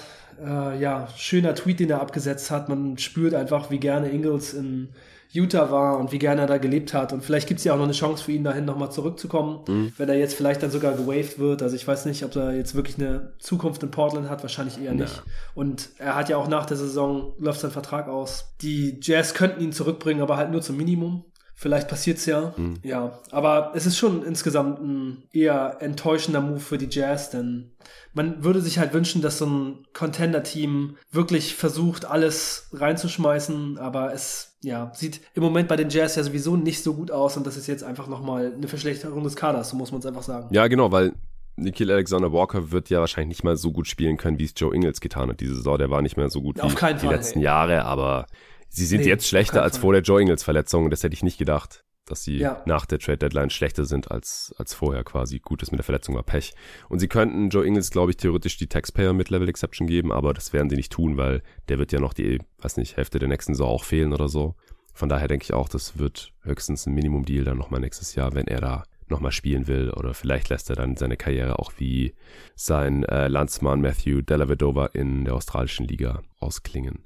äh, ja, schöner Tweet, den er abgesetzt hat. Man spürt einfach, wie gerne Ingles in Utah war und wie gerne er da gelebt hat. Und vielleicht gibt es ja auch noch eine Chance für ihn, dahin nochmal zurückzukommen, wenn er jetzt vielleicht dann sogar gewaved wird. Also ich weiß nicht, ob er jetzt wirklich eine Zukunft in Portland hat, wahrscheinlich eher nicht. Und er hat ja auch nach der Saison, läuft sein Vertrag aus. Die Jazz könnten ihn zurückbringen, aber halt nur zum Minimum. Vielleicht passiert's ja. Ja, aber es ist schon insgesamt ein eher enttäuschender Move für die Jazz, denn man würde sich halt wünschen, dass so ein Contender-Team wirklich versucht, alles reinzuschmeißen, aber es ja, sieht im Moment bei den Jazz ja sowieso nicht so gut aus und das ist jetzt einfach nochmal eine Verschlechterung des Kaders, so muss man es einfach sagen. Ja, genau, weil Nikhil Alexander Walker wird ja wahrscheinlich nicht mal so gut spielen können, wie es Joe Ingles getan hat diese Saison. Der war nicht mehr so gut Auf wie die Fall, letzten ey. Jahre, aber sie sind Nee, jetzt schlechter als vor der Joe Ingles Verletzung. Das hätte ich nicht gedacht, dass sie Ja. nach der Trade Deadline schlechter sind als, als vorher quasi. Gut, das mit der Verletzung war Pech. Und sie könnten Joe Ingles, glaube ich, theoretisch die Taxpayer Mid-Level Exception geben, aber das werden sie nicht tun, weil der wird ja noch die, weiß nicht, Hälfte der nächsten Saison auch fehlen oder so. Von daher denke ich auch, das wird höchstens ein Minimum-Deal dann nochmal nächstes Jahr, wenn er da nochmal spielen will. Oder vielleicht lässt er dann seine Karriere auch wie sein äh, Landsmann Matthew Dellavedova in der australischen Liga ausklingen.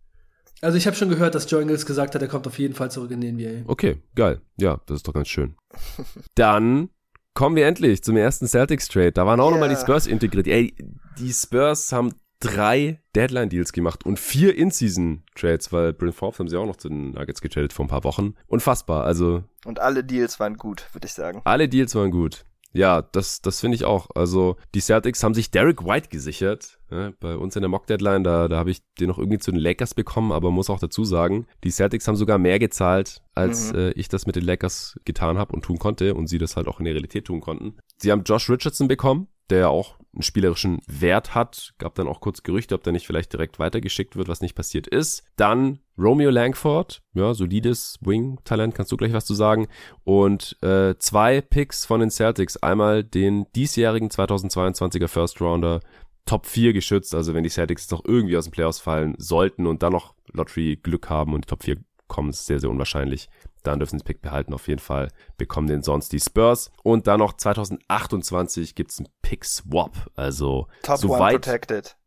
Also ich habe schon gehört, dass Joe Ingles gesagt hat, er kommt auf jeden Fall zurück in die NBA. Okay, geil. Ja, das ist doch ganz schön. Dann kommen wir endlich zum ersten Celtics Trade. Da waren auch Ja. nochmal die Spurs integriert. Ey, die Spurs haben drei Deadline-Deals gemacht und vier In-Season-Trades, weil Bryn Forbes haben sie auch noch zu den Nuggets getradet vor ein paar Wochen. Unfassbar. Also Und alle Deals waren gut, würde ich sagen. alle Deals waren gut. Ja, das, das finde ich auch. Also die Celtics haben sich Derek White gesichert. Ja, bei uns in der Mock-Deadline, da, da habe ich den noch irgendwie zu den Lakers bekommen, aber muss auch dazu sagen, die Celtics haben sogar mehr gezahlt, als Mhm. äh, ich das mit den Lakers getan habe und tun konnte und sie das halt auch in der Realität tun konnten. Sie haben Josh Richardson bekommen, der auch einen spielerischen Wert hat. Gab dann auch kurz Gerüchte, ob der nicht vielleicht direkt weitergeschickt wird, was nicht passiert ist. Dann Romeo Langford, ja, solides Wing-Talent, kannst du gleich was zu sagen. Und äh, zwei Picks von den Celtics. Einmal den diesjährigen 2022er First Rounder Top 4 geschützt. Also wenn die Celtics jetzt noch irgendwie aus den Playoffs fallen sollten und dann noch Lottery Glück haben und Top 4 kommen, ist sehr, sehr unwahrscheinlich. Dann dürfen sie den Pick behalten. Auf jeden Fall bekommen den sonst die Spurs. Und dann noch 2028 gibt's einen Pick Swap. Also Top so One weit Protected.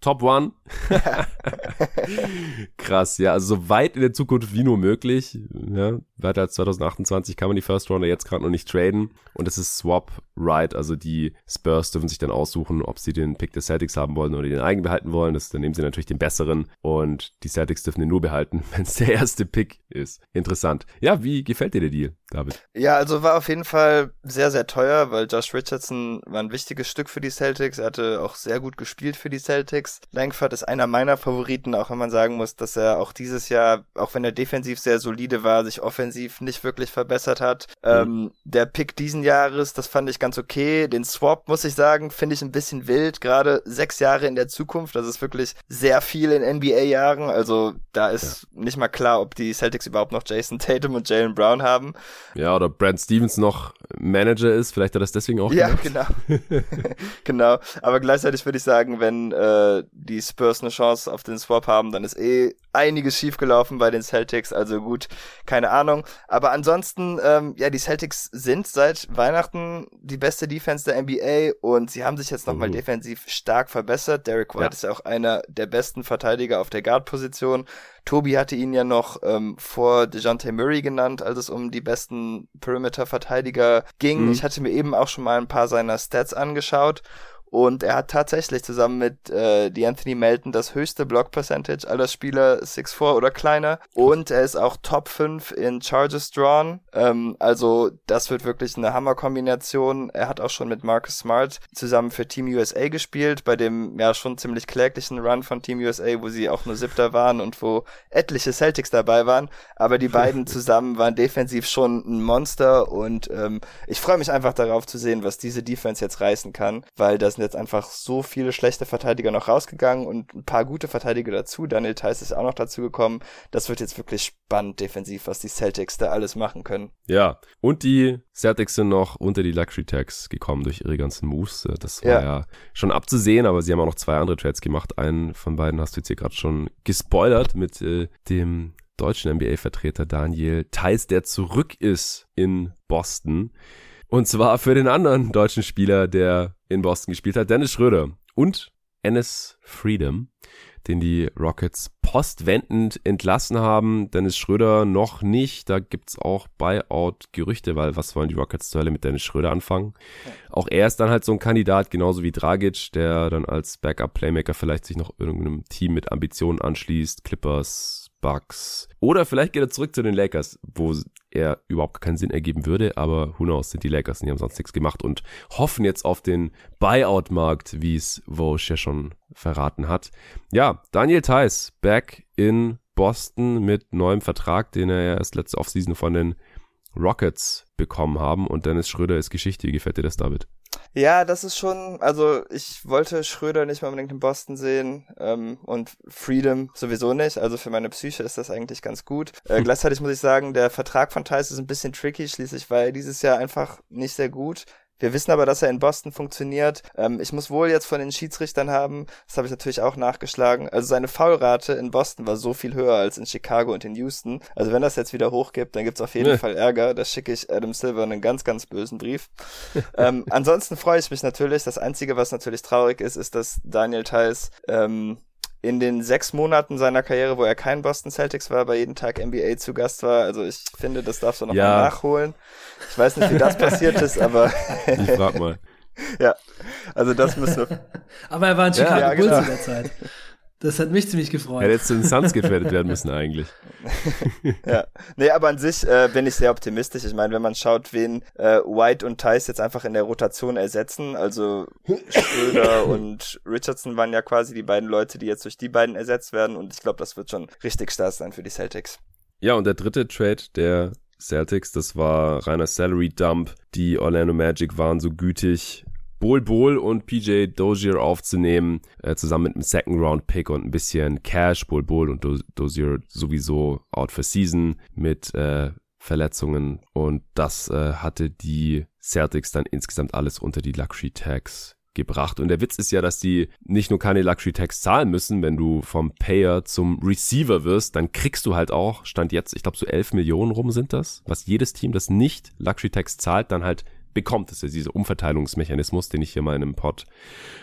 Top One. Krass, ja, also so weit in der Zukunft wie nur möglich. Ja, weiter als 2028 kann man die First Rounder jetzt gerade noch nicht traden. Und es ist Swap Right, also die Spurs dürfen sich dann aussuchen, ob sie den Pick des Celtics haben wollen oder den eigenen behalten wollen. Das, dann nehmen sie natürlich den besseren. Und die Celtics dürfen den nur behalten, wenn es der erste Pick ist. Interessant. Ja, wie gefällt dir der Deal, David? Ja, also war auf jeden Fall sehr, sehr teuer, weil Josh Richardson war ein wichtiges Stück für die Celtics. Er hatte auch sehr gut gespielt für die Celtics. Langford ist einer meiner Favoriten, auch wenn man sagen muss, dass er auch dieses Jahr, auch wenn er defensiv sehr solide war, sich offensiv nicht wirklich verbessert hat. Ähm, der Pick diesen Jahres, das fand ich ganz okay. Den Swap, muss ich sagen, finde ich ein bisschen wild. Gerade sechs Jahre in der Zukunft, das ist wirklich sehr viel in NBA-Jahren. Also da ist nicht mal klar, ob die Celtics überhaupt noch Jason Tatum und Jalen Brown haben. Ja, oder Brad Stevens noch Manager ist. Vielleicht hat er das deswegen auch Ja, gemacht. genau. genau. Aber gleichzeitig würde ich sagen, wenn äh, die Spurs eine Chance auf den Swap haben, dann ist eh einiges schiefgelaufen bei den Celtics. Also gut, keine Ahnung. Aber ansonsten, ähm, ja, die Celtics sind seit Weihnachten die beste Defense der NBA und sie haben sich jetzt nochmal Mhm. defensiv stark verbessert. Derek White Ja. ist ja auch einer der besten Verteidiger auf der Guard-Position. Tobi hatte ihn ja noch ähm, vor DeJounte Murray genannt, als es um die besten Perimeter-Verteidiger ging. Mhm. Ich hatte mir eben auch schon mal ein paar seiner Stats angeschaut. Und er hat tatsächlich zusammen mit äh, die Anthony Melton das höchste Block-Percentage aller Spieler 6'4 oder kleiner. Und er ist auch Top 5 in Charges Drawn. Ähm, also das wird wirklich eine Hammer-Kombination. Er hat auch schon mit Marcus Smart zusammen für Team USA gespielt, bei dem ja schon ziemlich kläglichen Run von Team USA, wo sie auch nur Siebter waren und wo etliche Celtics dabei waren. Aber die beiden zusammen waren defensiv schon ein Monster und ähm, ich freue mich einfach darauf zu sehen, was diese Defense jetzt reißen kann, weil das sind jetzt einfach so viele schlechte Verteidiger noch rausgegangen und ein paar gute Verteidiger dazu. Daniel Theiss ist auch noch dazu gekommen. Das wird jetzt wirklich spannend defensiv, was die Celtics da alles machen können. Ja, und die Celtics sind noch unter die Luxury Tags gekommen durch ihre ganzen Moves. Das war ja. Ja. schon abzusehen, aber sie haben auch noch zwei andere Trades gemacht. Einen von beiden hast du jetzt hier gerade schon gespoilert mit äh, dem deutschen NBA-Vertreter Daniel Theiss, der zurück ist in Boston. Und zwar für den anderen deutschen Spieler, der in Boston gespielt hat, Dennis Schröder und Ennis Freedom, den die Rockets postwendend entlassen haben. Dennis Schröder noch nicht. Da gibt's auch Buyout-Gerüchte, weil was wollen die Rockets zur Hölle mit Dennis Schröder anfangen? Auch er ist dann halt so ein Kandidat, genauso wie Dragic, der dann als Backup-Playmaker vielleicht sich noch irgendeinem Team mit Ambitionen anschließt. Clippers, Bucks. Oder vielleicht geht er zurück zu den Lakers, wo er überhaupt keinen Sinn ergeben würde, aber who knows, sind die Lakers, die haben sonst nichts gemacht und hoffen jetzt auf den Buyout-Markt, wie es Vosch ja schon verraten hat. Ja, Daniel Theiss, back in Boston mit neuem Vertrag, den er erst letzte Offseason von den Rockets bekommen haben und Dennis Schröder ist Geschichte. Wie gefällt dir das, David? Ja, das ist schon, also ich wollte Schröder nicht mal unbedingt in Boston sehen ähm, und Freedom sowieso nicht. Also für meine Psyche ist das eigentlich ganz gut. Äh, gleichzeitig muss ich sagen, der Vertrag von Thais ist ein bisschen tricky. Schließlich war er dieses Jahr einfach nicht sehr gut. Wir wissen aber, dass er in Boston funktioniert. Ähm, ich muss wohl jetzt von den Schiedsrichtern haben, das habe ich natürlich auch nachgeschlagen. Also seine Foulrate in Boston war so viel höher als in Chicago und in Houston. Also wenn das jetzt wieder hochgibt, dann gibt's auf jeden Nee. Fall Ärger. Da schicke ich Adam Silver einen ganz, ganz bösen Brief. ähm, ansonsten freue ich mich natürlich. Das Einzige, was natürlich traurig ist, ist, dass Daniel Theiss ähm, in den sechs Monaten seiner Karriere, wo er kein Boston Celtics war, bei jeden Tag NBA zu Gast war. Also ich finde, das darfst du noch ja. mal nachholen. Ich weiß nicht, wie das passiert ist, aber. ich frag mal. ja, also das müsste. aber er war in Chicago ja, Bulls genau. in der Zeit. Das hat mich ziemlich gefreut. Er hätte zu den Suns gefährdet werden müssen eigentlich. ja, nee, aber an sich äh, bin ich sehr optimistisch. Ich meine, wenn man schaut, wen äh, White und Tice jetzt einfach in der Rotation ersetzen, also Schröder und Richardson waren ja quasi die beiden Leute, die jetzt durch die beiden ersetzt werden und ich glaube, das wird schon richtig stark sein für die Celtics. Ja, und der dritte Trade, der Celtics, das war reiner Salary Dump. Die Orlando Magic waren so gütig, Bol Bol und PJ Dozier aufzunehmen, äh, zusammen mit einem Second Round Pick und ein bisschen Cash. Bol Bol und Do Dozier sowieso out for season mit äh, Verletzungen und das äh, hatte die Celtics dann insgesamt alles unter die Luxury Tax gebracht. Und der Witz ist ja, dass die nicht nur keine Luxury Tax zahlen müssen, wenn du vom Payer zum Receiver wirst, dann kriegst du halt auch, stand jetzt, ich glaube so 11 Millionen rum sind das, was jedes Team, das nicht Luxury Tax zahlt, dann halt bekommt. Das ist ja dieser Umverteilungsmechanismus, den ich hier mal in einem Pod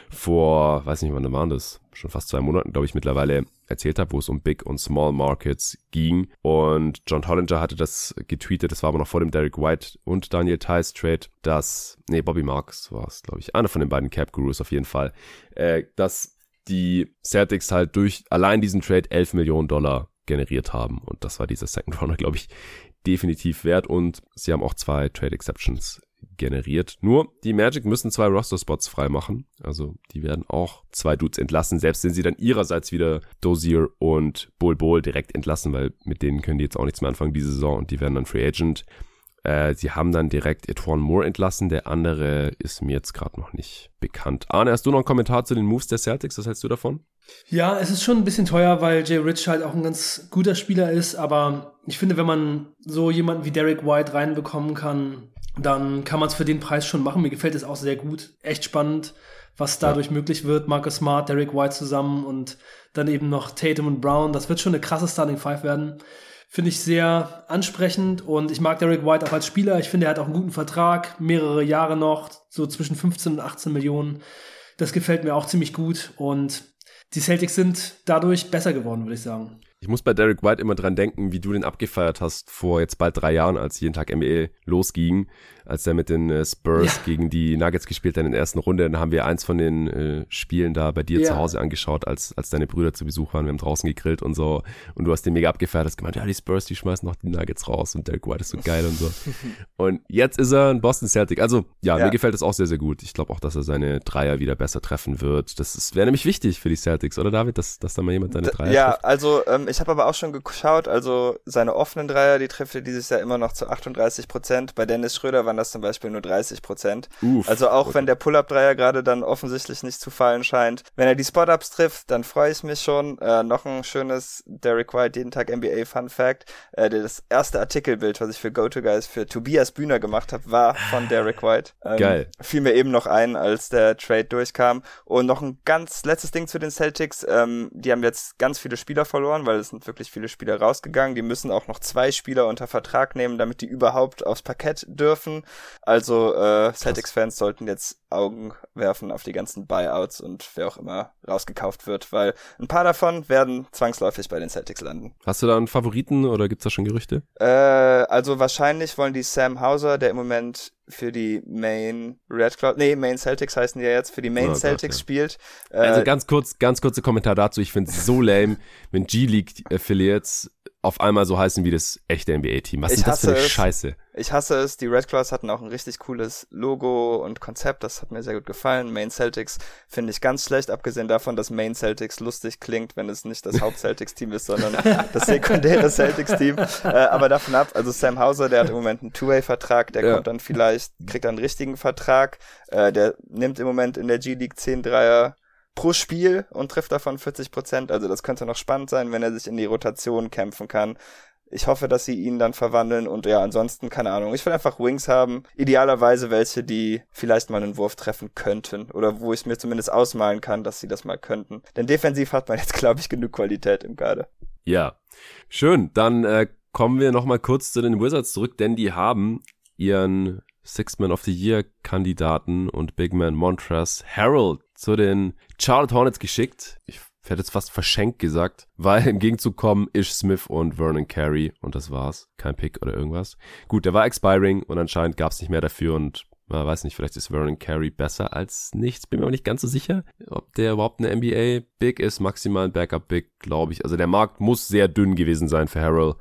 vor, weiß nicht, wann waren das, schon fast zwei Monaten, glaube ich, mittlerweile erzählt habe, wo es um Big und Small Markets ging. Und John Hollinger hatte das getweetet, das war aber noch vor dem Derek White und Daniel Tice Trade, dass, nee, Bobby Marks war es, glaube ich, einer von den beiden Cap Gurus auf jeden Fall, äh, dass die Celtics halt durch allein diesen Trade 11 Millionen Dollar generiert haben. Und das war dieser Second Runner, glaube ich, definitiv wert. Und sie haben auch zwei Trade Exceptions generiert. Nur, die Magic müssen zwei Roster-Spots freimachen. Also, die werden auch zwei Dudes entlassen, selbst wenn sie dann ihrerseits wieder Dozier und Bull Bull direkt entlassen, weil mit denen können die jetzt auch nichts mehr anfangen diese Saison und die werden dann Free Agent. Äh, sie haben dann direkt Etwan Moore entlassen. Der andere ist mir jetzt gerade noch nicht bekannt. Arne, hast du noch einen Kommentar zu den Moves der Celtics? Was hältst du davon? Ja, es ist schon ein bisschen teuer, weil Jay Rich halt auch ein ganz guter Spieler ist. Aber ich finde, wenn man so jemanden wie Derek White reinbekommen kann, dann kann man es für den Preis schon machen. Mir gefällt es auch sehr gut. Echt spannend, was dadurch ja. möglich wird. Marcus Smart, Derek White zusammen und dann eben noch Tatum und Brown. Das wird schon eine krasse Starting Five werden. Finde ich sehr ansprechend und ich mag Derek White auch als Spieler. Ich finde, er hat auch einen guten Vertrag, mehrere Jahre noch, so zwischen 15 und 18 Millionen. Das gefällt mir auch ziemlich gut und die Celtics sind dadurch besser geworden, würde ich sagen. Ich muss bei Derek White immer dran denken, wie du den abgefeiert hast vor jetzt bald drei Jahren, als jeden Tag NBA losging als er mit den äh, Spurs ja. gegen die Nuggets gespielt hat in der ersten Runde. Dann haben wir eins von den äh, Spielen da bei dir ja. zu Hause angeschaut, als, als deine Brüder zu Besuch waren. Wir haben draußen gegrillt und so. Und du hast den mega abgefeiert, hast gemeint, ja, die Spurs, die schmeißen noch die Nuggets raus und Derek White ist so geil und so. und jetzt ist er ein Boston Celtic. Also, ja, ja. mir gefällt das auch sehr, sehr gut. Ich glaube auch, dass er seine Dreier wieder besser treffen wird. Das wäre nämlich wichtig für die Celtics, oder David, dass, dass da mal jemand seine Dreier Ja, trifft? also ähm, ich habe aber auch schon geschaut, also seine offenen Dreier, die trifft er dieses Jahr immer noch zu 38 Prozent. Bei Dennis Schröder waren das zum Beispiel nur 30 Prozent. Also auch okay. wenn der Pull-Up-Dreier gerade dann offensichtlich nicht zu fallen scheint. Wenn er die Spot-Ups trifft, dann freue ich mich schon. Äh, noch ein schönes Derek White jeden Tag NBA Fun Fact. Äh, das erste Artikelbild, was ich für GoToGuys für Tobias Bühner gemacht habe, war von Derek White. Ähm, Geil. Fiel mir eben noch ein, als der Trade durchkam. Und noch ein ganz letztes Ding zu den Celtics. Ähm, die haben jetzt ganz viele Spieler verloren, weil es sind wirklich viele Spieler rausgegangen. Die müssen auch noch zwei Spieler unter Vertrag nehmen, damit die überhaupt aufs Parkett dürfen. Also äh, Celtics-Fans sollten jetzt Augen werfen auf die ganzen Buyouts und wer auch immer rausgekauft wird, weil ein paar davon werden zwangsläufig bei den Celtics landen. Hast du da einen Favoriten oder gibt's da schon Gerüchte? Äh, also wahrscheinlich wollen die Sam Hauser, der im Moment für die Main Red Cloud, nee, Main Celtics heißen die ja jetzt, für die Main oh Celtics Gott, ja. spielt. Äh, also ganz kurz, ganz kurzer Kommentar dazu. Ich finde es so lame, wenn G-League Affiliates auf einmal so heißen wie das echte NBA-Team. Was ist das für eine es. Scheiße? Ich hasse es. Die Red Claws hatten auch ein richtig cooles Logo und Konzept. Das hat mir sehr gut gefallen. Main Celtics finde ich ganz schlecht, abgesehen davon, dass Main Celtics lustig klingt, wenn es nicht das Haupt-Celtics-Team ist, sondern das sekundäre Celtics-Team. Äh, aber davon ab, also Sam Hauser, der hat im Moment einen Two-Way-Vertrag, der ja. kommt dann vielleicht, kriegt dann einen richtigen Vertrag. Äh, der nimmt im Moment in der G-League 10 Dreier pro Spiel und trifft davon 40 Prozent. Also das könnte noch spannend sein, wenn er sich in die Rotation kämpfen kann. Ich hoffe, dass sie ihn dann verwandeln und ja, ansonsten, keine Ahnung. Ich will einfach Wings haben. Idealerweise welche, die vielleicht mal einen Wurf treffen könnten. Oder wo ich mir zumindest ausmalen kann, dass sie das mal könnten. Denn defensiv hat man jetzt, glaube ich, genug Qualität im Kader. Ja. Schön. Dann äh, kommen wir nochmal kurz zu den Wizards zurück, denn die haben ihren Six Man of the Year Kandidaten und Big Man Montrezl Harold zu den Charlotte Hornets geschickt. Ich hätte jetzt fast verschenkt gesagt, weil im Gegenzug kommen Ish Smith und Vernon Carey und das war's. Kein Pick oder irgendwas. Gut, der war expiring und anscheinend gab's nicht mehr dafür und man weiß nicht, vielleicht ist Vernon Carey besser als nichts. Bin mir auch nicht ganz so sicher, ob der überhaupt eine NBA Big ist. Maximal ein Backup Big, glaube ich. Also der Markt muss sehr dünn gewesen sein für Harrell.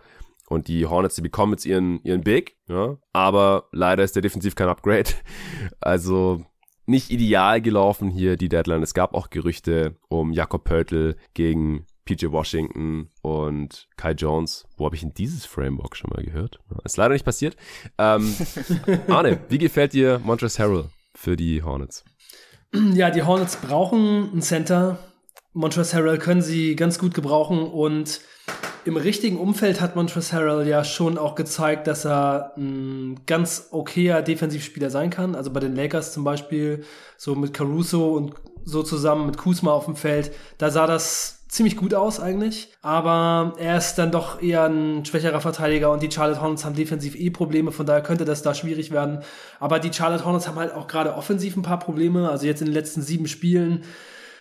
Und die Hornets, die bekommen jetzt ihren, ihren Big, ja. Aber leider ist der defensiv kein Upgrade. Also nicht ideal gelaufen hier die Deadline. Es gab auch Gerüchte um Jakob Pöltl gegen PJ Washington und Kai Jones. Wo habe ich denn dieses Framework schon mal gehört? Ist leider nicht passiert. Ähm, Arne, wie gefällt dir Montrezl Harrell für die Hornets? Ja, die Hornets brauchen einen Center. Montrezl Harrell können sie ganz gut gebrauchen und im richtigen Umfeld hat Montrezl Harrell ja schon auch gezeigt, dass er ein ganz okayer Defensivspieler sein kann. Also bei den Lakers zum Beispiel, so mit Caruso und so zusammen mit Kuzma auf dem Feld, da sah das ziemlich gut aus eigentlich. Aber er ist dann doch eher ein schwächerer Verteidiger und die Charlotte Hornets haben defensiv eh Probleme, von daher könnte das da schwierig werden. Aber die Charlotte Hornets haben halt auch gerade offensiv ein paar Probleme. Also jetzt in den letzten sieben Spielen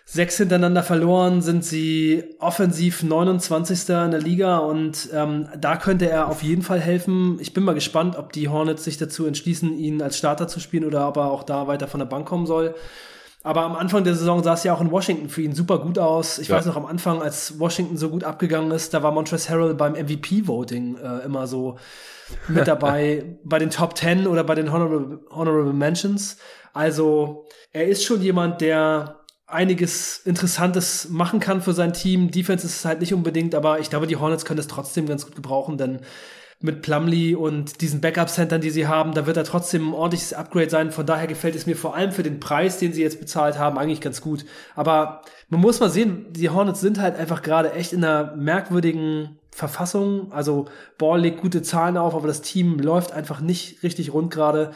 sechs hintereinander verloren, sind sie offensiv 29. in der Liga und ähm, da könnte er auf jeden Fall helfen. Ich bin mal gespannt, ob die Hornets sich dazu entschließen, ihn als Starter zu spielen oder ob er auch da weiter von der Bank kommen soll. Aber am Anfang der Saison sah es ja auch in Washington für ihn super gut aus. Ich ja. weiß noch am Anfang, als Washington so gut abgegangen ist, da war Montrezl Harrell beim MVP-Voting äh, immer so mit dabei bei den Top 10 oder bei den Honorable, Honorable Mentions. Also er ist schon jemand, der einiges Interessantes machen kann für sein Team. Defense ist es halt nicht unbedingt, aber ich glaube, die Hornets können es trotzdem ganz gut gebrauchen, denn mit Plumlee und diesen Backup-Centern, die sie haben, da wird er trotzdem ein ordentliches Upgrade sein. Von daher gefällt es mir vor allem für den Preis, den sie jetzt bezahlt haben, eigentlich ganz gut. Aber man muss mal sehen, die Hornets sind halt einfach gerade echt in einer merkwürdigen Verfassung. Also Ball legt gute Zahlen auf, aber das Team läuft einfach nicht richtig rund gerade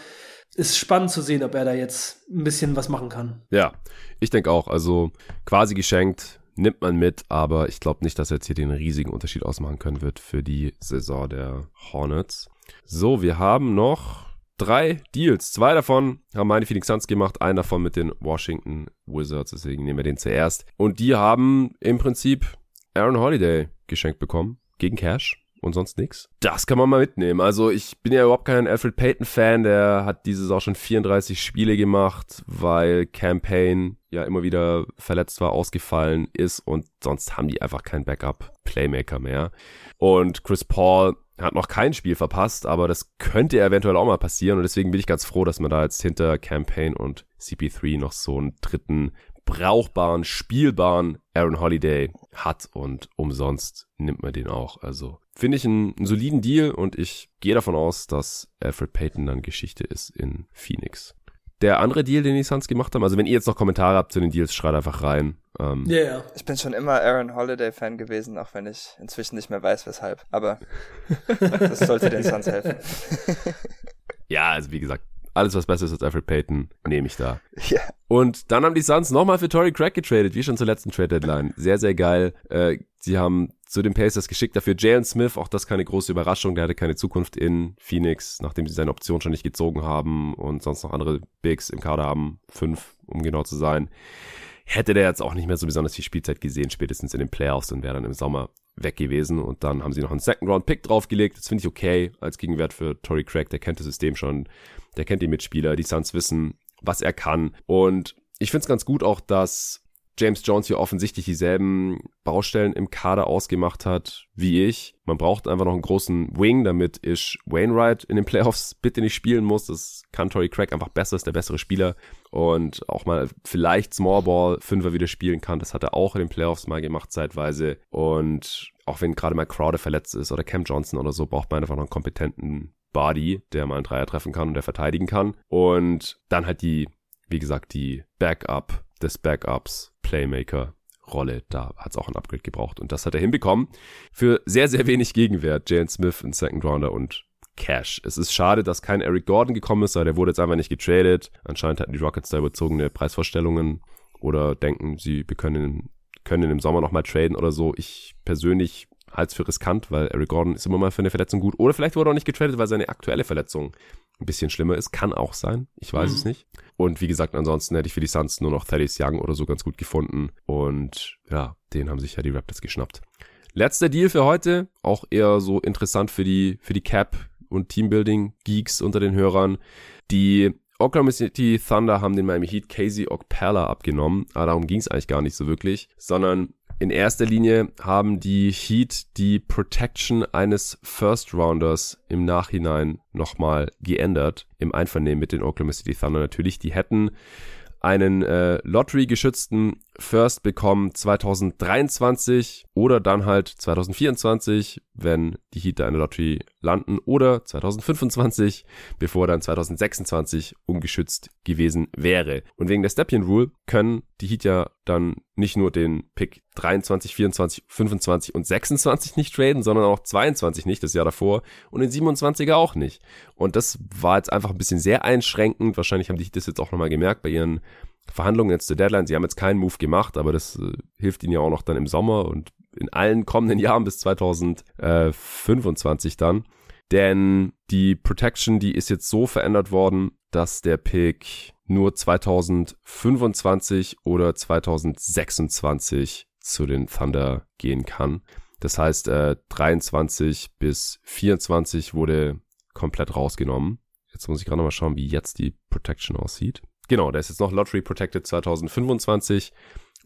ist spannend zu sehen, ob er da jetzt ein bisschen was machen kann. Ja, ich denke auch. Also quasi geschenkt nimmt man mit, aber ich glaube nicht, dass er jetzt hier den riesigen Unterschied ausmachen können wird für die Saison der Hornets. So, wir haben noch drei Deals. Zwei davon haben meine Phoenix Suns gemacht, einen davon mit den Washington Wizards, deswegen nehmen wir den zuerst. Und die haben im Prinzip Aaron Holiday geschenkt bekommen gegen Cash und sonst nichts. Das kann man mal mitnehmen. Also ich bin ja überhaupt kein Alfred Payton-Fan, der hat dieses auch schon 34 Spiele gemacht, weil Campaign ja immer wieder verletzt war, ausgefallen ist und sonst haben die einfach keinen Backup-Playmaker mehr. Und Chris Paul hat noch kein Spiel verpasst, aber das könnte eventuell auch mal passieren und deswegen bin ich ganz froh, dass man da jetzt hinter Campaign und CP3 noch so einen dritten brauchbaren, spielbaren Aaron Holiday hat und umsonst nimmt man den auch. Also finde ich einen, einen, soliden Deal und ich gehe davon aus, dass Alfred Payton dann Geschichte ist in Phoenix. Der andere Deal, den die Suns gemacht haben, also wenn ihr jetzt noch Kommentare habt zu den Deals, schreit einfach rein. Ähm, ja, ja. Ich bin schon immer Aaron Holiday Fan gewesen, auch wenn ich inzwischen nicht mehr weiß, weshalb. Aber das sollte den Suns helfen. ja, also wie gesagt, alles, was besser ist als Alfred Payton, nehme ich da. Ja. Und dann haben die Suns nochmal für Tory Craig getradet, wie schon zur letzten Trade Deadline. Sehr, sehr geil. Äh, sie haben zu den Pacers geschickt. Dafür Jalen Smith, auch das keine große Überraschung, der hatte keine Zukunft in Phoenix, nachdem sie seine Option schon nicht gezogen haben und sonst noch andere Bigs im Kader haben, fünf, um genau zu sein. Hätte der jetzt auch nicht mehr so besonders viel Spielzeit gesehen, spätestens in den Playoffs und wäre dann im Sommer weg gewesen. Und dann haben sie noch einen Second Round Pick draufgelegt. Das finde ich okay als Gegenwert für Tory Craig, der kennt das System schon, der kennt die Mitspieler, die Suns wissen, was er kann. Und ich finde es ganz gut auch, dass James Jones hier offensichtlich dieselben Baustellen im Kader ausgemacht hat wie ich. Man braucht einfach noch einen großen Wing, damit ich Wainwright in den Playoffs bitte nicht spielen muss. Das kann Tory Craig einfach besser, ist der bessere Spieler und auch mal vielleicht Small Ball Fünfer wieder spielen kann. Das hat er auch in den Playoffs mal gemacht zeitweise und auch wenn gerade mal Crowder verletzt ist oder Cam Johnson oder so, braucht man einfach noch einen kompetenten Body, der mal einen Dreier treffen kann und der verteidigen kann. Und dann halt die, wie gesagt, die Backup des Backups, Playmaker, Rolle. Da hat es auch ein Upgrade gebraucht und das hat er hinbekommen. Für sehr, sehr wenig Gegenwert. Jalen Smith, ein Second Rounder und Cash. Es ist schade, dass kein Eric Gordon gekommen ist, weil der wurde jetzt einfach nicht getradet. Anscheinend hatten die Rockets da überzogene Preisvorstellungen oder denken, sie können, können im Sommer nochmal traden oder so. Ich persönlich halte es für riskant, weil Eric Gordon ist immer mal für eine Verletzung gut. Oder vielleicht wurde er auch nicht getradet, weil seine aktuelle Verletzung ein bisschen schlimmer ist. Kann auch sein. Ich weiß mhm. es nicht. Und wie gesagt, ansonsten hätte ich für die Suns nur noch Thaddeus Young oder so ganz gut gefunden. Und ja, den haben sich ja die Raptors geschnappt. Letzter Deal für heute. Auch eher so interessant für die, für die Cap und Teambuilding-Geeks unter den Hörern. Die Oklahoma City Thunder haben den Miami Heat Casey Okpala abgenommen. Aber darum ging es eigentlich gar nicht so wirklich, sondern in erster Linie haben die Heat die Protection eines First Rounders im Nachhinein nochmal geändert. Im Einvernehmen mit den Oklahoma City Thunder natürlich. Die hätten einen äh, Lottery-geschützten First bekommen 2023 oder dann halt 2024, wenn die Heat da in der Lottery landen oder 2025, bevor dann 2026 ungeschützt gewesen wäre. Und wegen der Stepien Rule können die Heat ja dann nicht nur den Pick 23, 24, 25 und 26 nicht traden, sondern auch 22 nicht, das Jahr davor und den 27er auch nicht. Und das war jetzt einfach ein bisschen sehr einschränkend. Wahrscheinlich haben die Heat das jetzt auch nochmal gemerkt bei ihren Verhandlungen jetzt zur Deadline. Sie haben jetzt keinen Move gemacht, aber das äh, hilft ihnen ja auch noch dann im Sommer und in allen kommenden Jahren bis 2025 dann. Denn die Protection, die ist jetzt so verändert worden, dass der Pick nur 2025 oder 2026 zu den Thunder gehen kann. Das heißt, äh, 23 bis 24 wurde komplett rausgenommen. Jetzt muss ich gerade mal schauen, wie jetzt die Protection aussieht. Genau, der ist jetzt noch Lottery Protected 2025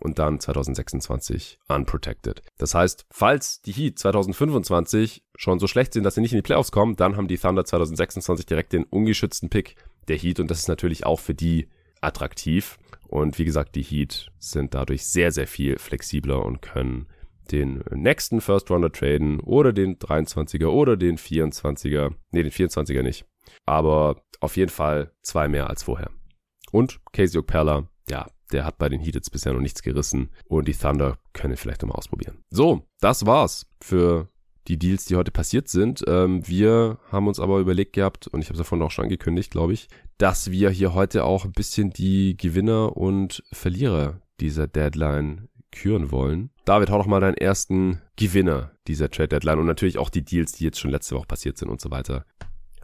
und dann 2026 unprotected. Das heißt, falls die Heat 2025 schon so schlecht sind, dass sie nicht in die Playoffs kommen, dann haben die Thunder 2026 direkt den ungeschützten Pick der Heat und das ist natürlich auch für die attraktiv. Und wie gesagt, die Heat sind dadurch sehr, sehr viel flexibler und können den nächsten First Rounder traden oder den 23er oder den 24er. Nee, den 24er nicht. Aber auf jeden Fall zwei mehr als vorher. Und Casey Okpella, ja, der hat bei den Heat jetzt bisher noch nichts gerissen. Und die Thunder können vielleicht nochmal ausprobieren. So, das war's für die Deals, die heute passiert sind. Ähm, wir haben uns aber überlegt gehabt, und ich habe es davon auch schon angekündigt, glaube ich, dass wir hier heute auch ein bisschen die Gewinner und Verlierer dieser Deadline küren wollen. David, hau doch mal deinen ersten Gewinner dieser Trade Deadline und natürlich auch die Deals, die jetzt schon letzte Woche passiert sind und so weiter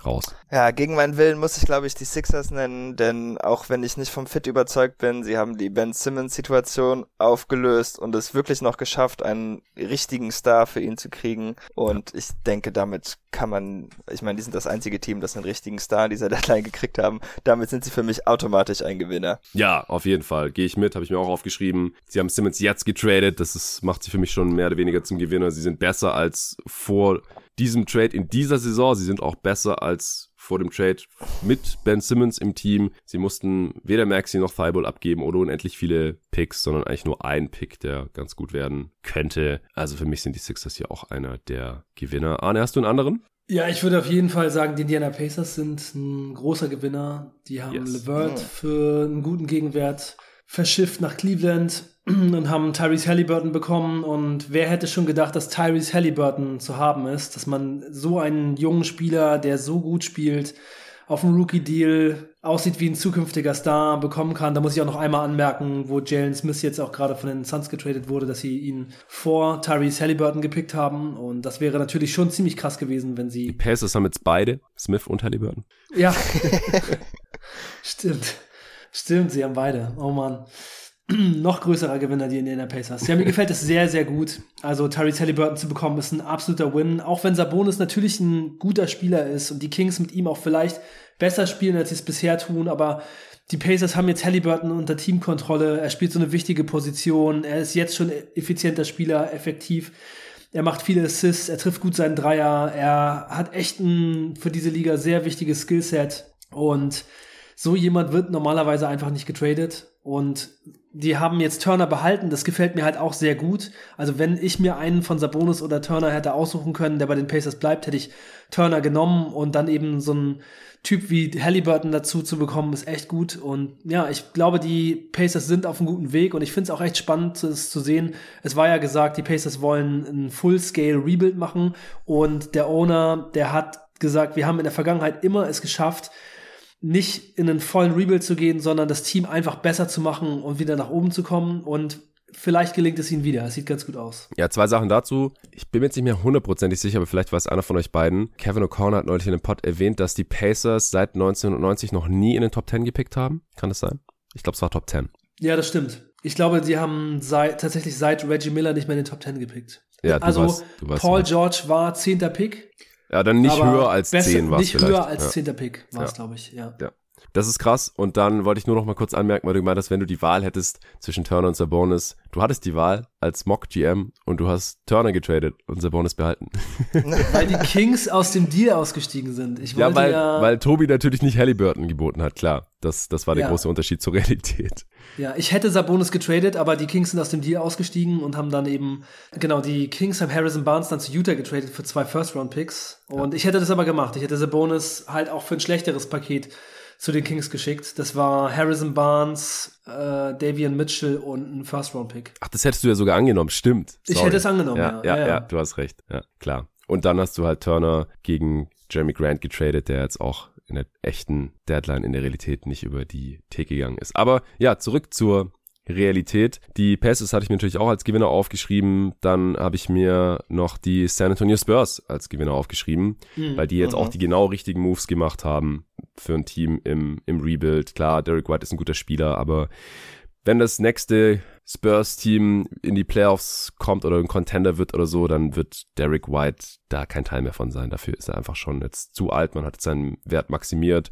raus. Ja, gegen meinen Willen muss ich, glaube ich, die Sixers nennen, denn auch wenn ich nicht vom Fit überzeugt bin, sie haben die Ben Simmons-Situation aufgelöst und es wirklich noch geschafft, einen richtigen Star für ihn zu kriegen. Und ich denke, damit kann man, ich meine, die sind das einzige Team, das einen richtigen Star dieser Deadline gekriegt haben. Damit sind sie für mich automatisch ein Gewinner. Ja, auf jeden Fall. Gehe ich mit, habe ich mir auch aufgeschrieben. Sie haben Simmons jetzt getradet, das ist, macht sie für mich schon mehr oder weniger zum Gewinner. Sie sind besser als vor diesem Trade in dieser Saison. Sie sind auch besser als vor dem Trade mit Ben Simmons im Team. Sie mussten weder Maxi noch Thibault abgeben oder unendlich viele Picks, sondern eigentlich nur ein Pick, der ganz gut werden könnte. Also für mich sind die Sixers hier auch einer der Gewinner. Arne, hast du einen anderen? Ja, ich würde auf jeden Fall sagen, die Indiana Pacers sind ein großer Gewinner. Die haben yes. LeVert für einen guten Gegenwert verschifft nach Cleveland und haben Tyrese Halliburton bekommen. Und wer hätte schon gedacht, dass Tyrese Halliburton zu haben ist, dass man so einen jungen Spieler, der so gut spielt, auf dem Rookie-Deal aussieht wie ein zukünftiger Star bekommen kann. Da muss ich auch noch einmal anmerken, wo Jalen Smith jetzt auch gerade von den Suns getradet wurde, dass sie ihn vor Tyrese Halliburton gepickt haben. Und das wäre natürlich schon ziemlich krass gewesen, wenn sie. Die Pacers haben jetzt beide, Smith und Halliburton. Ja. Stimmt. Stimmt, sie haben beide. Oh Mann. noch größerer Gewinner, die Indiana Pacers. Ja, mir gefällt es sehr, sehr gut. Also Tyrese Halliburton zu bekommen, ist ein absoluter Win. Auch wenn Sabonis natürlich ein guter Spieler ist und die Kings mit ihm auch vielleicht besser spielen, als sie es bisher tun, aber die Pacers haben jetzt Halliburton unter Teamkontrolle. Er spielt so eine wichtige Position. Er ist jetzt schon effizienter Spieler, effektiv. Er macht viele Assists, er trifft gut seinen Dreier. Er hat echt ein für diese Liga sehr wichtiges Skillset und so jemand wird normalerweise einfach nicht getradet. Und die haben jetzt Turner behalten. Das gefällt mir halt auch sehr gut. Also wenn ich mir einen von Sabonis oder Turner hätte aussuchen können, der bei den Pacers bleibt, hätte ich Turner genommen und dann eben so ein Typ wie Halliburton dazu zu bekommen, ist echt gut. Und ja, ich glaube, die Pacers sind auf einem guten Weg und ich finde es auch echt spannend, das zu sehen. Es war ja gesagt, die Pacers wollen ein Full-Scale Rebuild machen und der Owner, der hat gesagt, wir haben in der Vergangenheit immer es geschafft, nicht in einen vollen Rebuild zu gehen, sondern das Team einfach besser zu machen und wieder nach oben zu kommen. Und vielleicht gelingt es ihnen wieder. Es sieht ganz gut aus. Ja, zwei Sachen dazu. Ich bin mir jetzt nicht mehr hundertprozentig sicher, aber vielleicht war es einer von euch beiden. Kevin O'Connor hat neulich in einem Pod erwähnt, dass die Pacers seit 1990 noch nie in den Top 10 gepickt haben. Kann das sein? Ich glaube, es war Top 10. Ja, das stimmt. Ich glaube, die haben seit, tatsächlich seit Reggie Miller nicht mehr in den Top 10 gepickt. Ja, du also du weißt Paul was. George war zehnter Pick. Ja, dann nicht aber höher als besser- 10 war es Nicht vielleicht. höher als ja. zehnter Pick war es, Ja. glaube ich, ja. Das ist krass. Und dann wollte ich nur noch mal kurz anmerken, weil du gemeint hast, wenn du die Wahl hättest zwischen Turner und Sabonis, du hattest die Wahl als Mock-GM und du hast Turner getradet und Sabonis behalten. Weil die Kings aus dem Deal ausgestiegen sind. Ich Ja, weil, ja, weil Tobi natürlich nicht Halliburton geboten hat, klar. Das, das war der Ja. große Unterschied zur Realität. ja, ich hätte Sabonis getradet, aber die Kings sind aus dem Deal ausgestiegen und haben dann eben, genau, die Kings haben Harrison Barnes dann zu Utah getradet für zwei First-Round-Picks. Und ich hätte das aber gemacht. Ich hätte Sabonis halt auch für ein schlechteres Paket zu den Kings geschickt. Das war Harrison Barnes, äh, Davian Mitchell und ein First-Round-Pick. Ach, das hättest du ja sogar angenommen, stimmt. Ich Sorry. hätte es angenommen, ja. ja. Ja, Ja, ja, ja. du hast recht. Ja, klar. Und dann hast du halt Turner gegen Jeremy Grant getradet, der jetzt auch in der echten Deadline in der Realität nicht über die Theke gegangen ist. Aber ja, zurück zur Realität. Die Passes hatte ich mir natürlich auch als Gewinner aufgeschrieben. Dann habe ich mir noch die San Antonio Spurs als Gewinner aufgeschrieben, Mhm. weil die jetzt auch die genau richtigen Moves gemacht haben für ein Team im, im Rebuild. Klar, Derek White ist ein guter Spieler, aber wenn das nächste Spurs-Team in die Playoffs kommt oder ein Contender wird oder so, dann wird Derek White da kein Teil mehr von sein. Dafür ist er einfach schon jetzt zu alt. Man hat seinen Wert maximiert.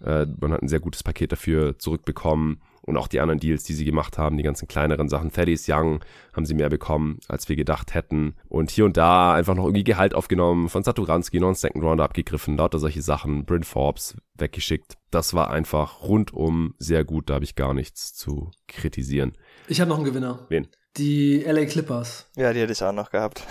Äh, man hat ein sehr gutes Paket dafür zurückbekommen. Und auch die anderen Deals, die sie gemacht haben, die ganzen kleineren Sachen. Thaddeus Young haben sie mehr bekommen, als wir gedacht hätten. Und hier und da einfach noch irgendwie Gehalt aufgenommen, von Satoranski noch einen Second Rounder abgegriffen, lauter solche Sachen, Bryn Forbes weggeschickt. Das war einfach rundum sehr gut, da habe ich gar nichts zu kritisieren. Ich habe noch einen Gewinner. Wen? Die LA Clippers. Ja, die hätte ich auch noch gehabt.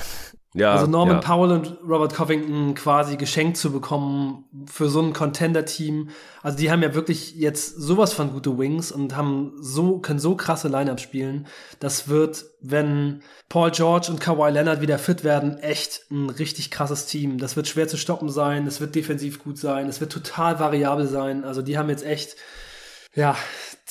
Ja, also Norman ja. Powell und Robert Covington quasi geschenkt zu bekommen für so ein Contender-Team. Also die haben ja wirklich jetzt sowas von gute Wings und haben so, können so krasse Lineups spielen. Das wird, wenn Paul George und Kawhi Leonard wieder fit werden, echt ein richtig krasses Team. Das wird schwer zu stoppen sein, es wird defensiv gut sein, es wird total variabel sein. Also die haben jetzt echt, ja,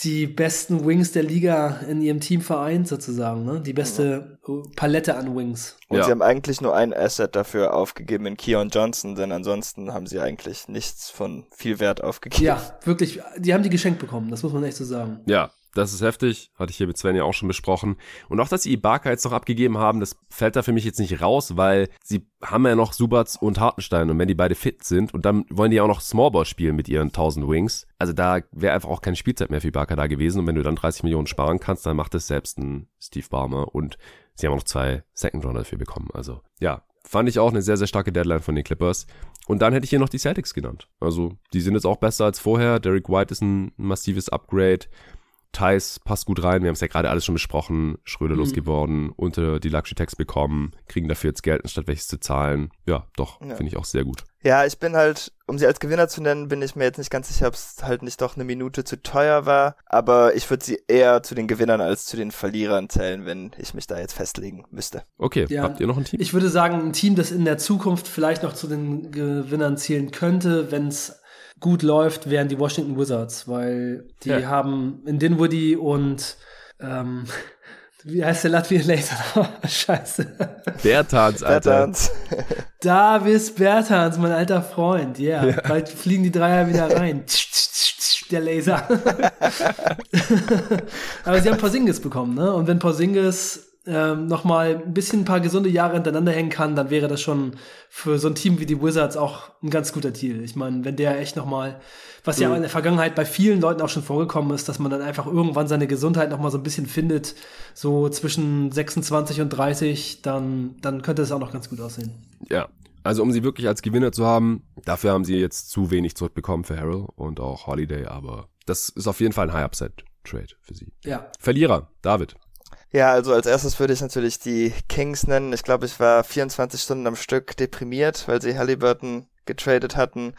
die besten Wings der Liga in ihrem Team vereint sozusagen, ne? Die beste Palette an Wings. Und Ja. sie haben eigentlich nur ein Asset dafür aufgegeben in Keon Johnson, denn ansonsten haben sie eigentlich nichts von viel Wert aufgegeben. Ja, wirklich, die haben die geschenkt bekommen, das muss man echt so sagen. Ja, das ist heftig. Hatte ich hier mit Sven ja auch schon besprochen. Und auch, dass sie Ibaka jetzt noch abgegeben haben, das fällt da für mich jetzt nicht raus, weil sie haben ja noch Subats und Hartenstein. Und wenn die beide fit sind und dann wollen die auch noch Smallball spielen mit ihren 1000 Wings. Also da wäre einfach auch keine Spielzeit mehr für Ibaka da gewesen. Und wenn du dann 30 Millionen sparen kannst, dann macht es selbst ein Steve Ballmer. Und sie haben auch noch zwei Second Rounder dafür bekommen. Also ja, fand ich auch eine sehr, sehr starke Deadline von den Clippers. Und dann hätte ich hier noch die Celtics genannt. Also die sind jetzt auch besser als vorher. Derek White ist ein massives Upgrade. Thais passt gut rein. Wir haben es ja gerade alles schon besprochen. Schröder Mhm. losgeworden, unter die Luxury Tax bekommen, kriegen dafür jetzt Geld, anstatt welches zu zahlen. Ja, doch, Ja. finde ich auch sehr gut. Ja, ich bin halt, um sie als Gewinner zu nennen, bin ich mir jetzt nicht ganz sicher, ob es halt nicht doch eine Minute zu teuer war. Aber ich würde sie eher zu den Gewinnern als zu den Verlierern zählen, wenn ich mich da jetzt festlegen müsste. Okay, Ja. habt ihr noch ein Team? Ich würde sagen, ein Team, das in der Zukunft vielleicht noch zu den Gewinnern zählen könnte, wenn es gut läuft, wären die Washington Wizards, weil die Ja. haben in Dinwiddie und ähm, wie heißt der Latvian Laser? Scheiße. Bertans, Alter. Bertans. Davis Bertans, mein alter Freund, yeah. Bald fliegen die Dreier wieder rein. Der Laser. Aber sie haben Porzingis bekommen, ne? Und wenn Porzingis ähm, noch mal ein bisschen ein paar gesunde Jahre hintereinander hängen kann, dann wäre das schon für so ein Team wie die Wizards auch ein ganz guter Deal. Ich meine, wenn der echt noch mal, was ja in der Vergangenheit bei vielen Leuten auch schon vorgekommen ist, dass man dann einfach irgendwann seine Gesundheit noch mal so ein bisschen findet, so zwischen 26 und 30, dann, dann könnte es auch noch ganz gut aussehen. Ja. Also um sie wirklich als Gewinner zu haben, dafür haben sie jetzt zu wenig zurückbekommen für Harrell und auch Holiday, aber das ist auf jeden Fall ein High-Upside-Trade für sie. Ja. Verlierer, David. Ja, also als erstes würde ich natürlich die Kings nennen. Ich glaube, ich war 24 Stunden am Stück deprimiert, weil sie Halliburton weggetradet hatten.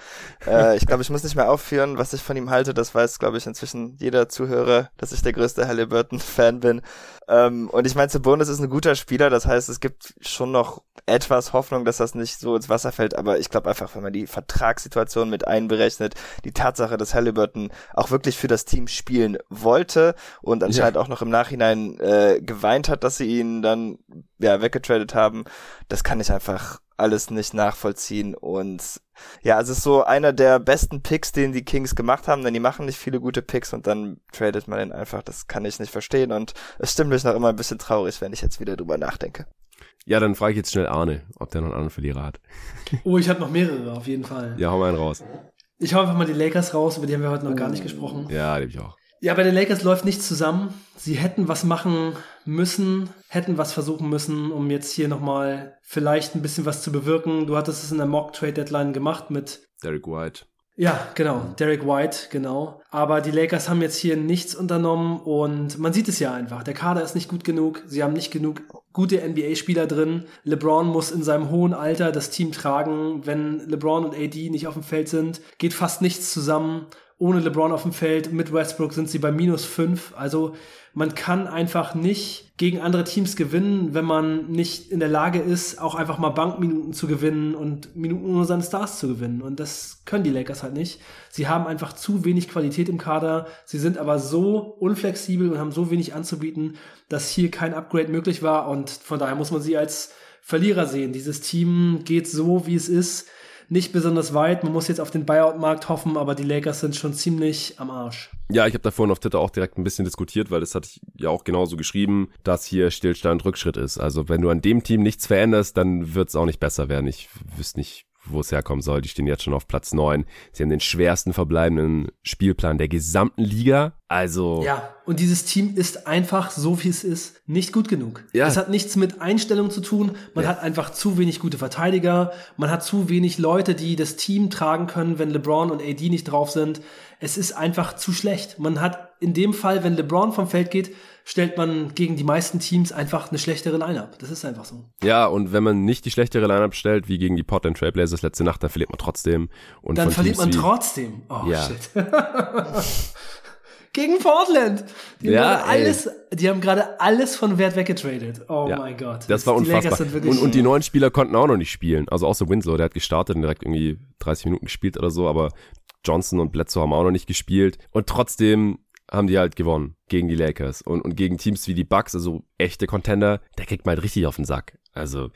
Äh, ich glaube, ich muss nicht mehr aufführen, was ich von ihm halte. Das weiß, glaube ich, inzwischen jeder Zuhörer, dass ich der größte Halliburton-Fan bin. Ähm, und ich meine, Sabonis ist ein guter Spieler. Das heißt, es gibt schon noch etwas Hoffnung, dass das nicht so ins Wasser fällt. Aber ich glaube einfach, wenn man die Vertragssituation mit einberechnet, die Tatsache, dass Halliburton auch wirklich für das Team spielen wollte und anscheinend ja. auch noch im Nachhinein äh, geweint hat, dass sie ihn dann ja weggetradet haben, das kann ich einfach alles nicht nachvollziehen und ja, es ist so einer der besten Picks, den die Kings gemacht haben, denn die machen nicht viele gute Picks und dann tradet man ihn einfach. Das kann ich nicht verstehen und es stimmt mich noch immer ein bisschen traurig, wenn ich jetzt wieder drüber nachdenke. Ja, dann frage ich jetzt schnell Arne, ob der noch einen anderen Verlierer hat. Oh, ich habe noch mehrere, auf jeden Fall. Ja, hau mal einen raus. Ich hau einfach mal die Lakers raus, über die haben wir heute noch gar nicht gesprochen. Ja, die ich auch. Ja, bei den Lakers läuft nichts zusammen. Sie hätten was machen müssen, hätten was versuchen müssen, um jetzt hier nochmal vielleicht ein bisschen was zu bewirken. Du hattest es in der Mock Trade Deadline gemacht mit Derek White. Ja, genau, Derek White, genau. Aber die Lakers haben jetzt hier nichts unternommen und man sieht es ja einfach. Der Kader ist nicht gut genug. Sie haben nicht genug gute NBA-Spieler drin. LeBron muss in seinem hohen Alter das Team tragen. Wenn LeBron und AD nicht auf dem Feld sind, geht fast nichts zusammen ohne LeBron auf dem Feld. Mit Westbrook sind sie bei minus fünf. Also man kann einfach nicht gegen andere Teams gewinnen, wenn man nicht in der Lage ist, auch einfach mal Bankminuten zu gewinnen und Minuten ohne seine Stars zu gewinnen. Und das können die Lakers halt nicht. Sie haben einfach zu wenig Qualität im Kader. Sie sind aber so unflexibel und haben so wenig anzubieten, dass hier kein Upgrade möglich war. Und von daher muss man sie als Verlierer sehen. Dieses Team geht so, wie es ist nicht besonders weit. Man muss jetzt auf den Buyout-Markt hoffen, aber die Lakers sind schon ziemlich am Arsch. Ja, ich habe da vorhin auf Twitter auch direkt ein bisschen diskutiert, weil das hatte ich ja auch genauso geschrieben, dass hier Stillstand Rückschritt ist. Also wenn du an dem Team nichts veränderst, dann wird es auch nicht besser werden. Ich wüsste nicht, wo es herkommen soll. Die stehen jetzt schon auf Platz neun. Sie haben den schwersten verbleibenden Spielplan der gesamten Liga. Also. Ja, und dieses Team ist einfach, so wie es ist, nicht gut genug. Ja. Es hat nichts mit Einstellung zu tun. Man ja. hat einfach zu wenig gute Verteidiger. Man hat zu wenig Leute, die das Team tragen können, wenn LeBron und AD nicht drauf sind. Es ist einfach zu schlecht. Man hat in dem Fall, wenn LeBron vom Feld geht, stellt man gegen die meisten Teams einfach eine schlechtere Line-Up. Das ist einfach so. Ja, und wenn man nicht die schlechtere Line-Up stellt, wie gegen die Portland Trailblazers letzte Nacht, dann verliert man trotzdem. Und dann verliert man trotzdem. Oh, ja. shit. gegen Portland. Die ja, haben alles, die haben gerade alles von Wert weggetradet. Oh ja, mein Gott. Das war unfassbar. Und, und die neuen Spieler konnten auch noch nicht spielen. Also außer Winslow, der hat gestartet und direkt irgendwie 30 Minuten gespielt oder so, aber Johnson und Bledsoe haben auch noch nicht gespielt. Und trotzdem haben die halt gewonnen gegen die Lakers und, und gegen Teams wie die Bucks, also echte Contender, der kriegt mal halt richtig auf den Sack. Also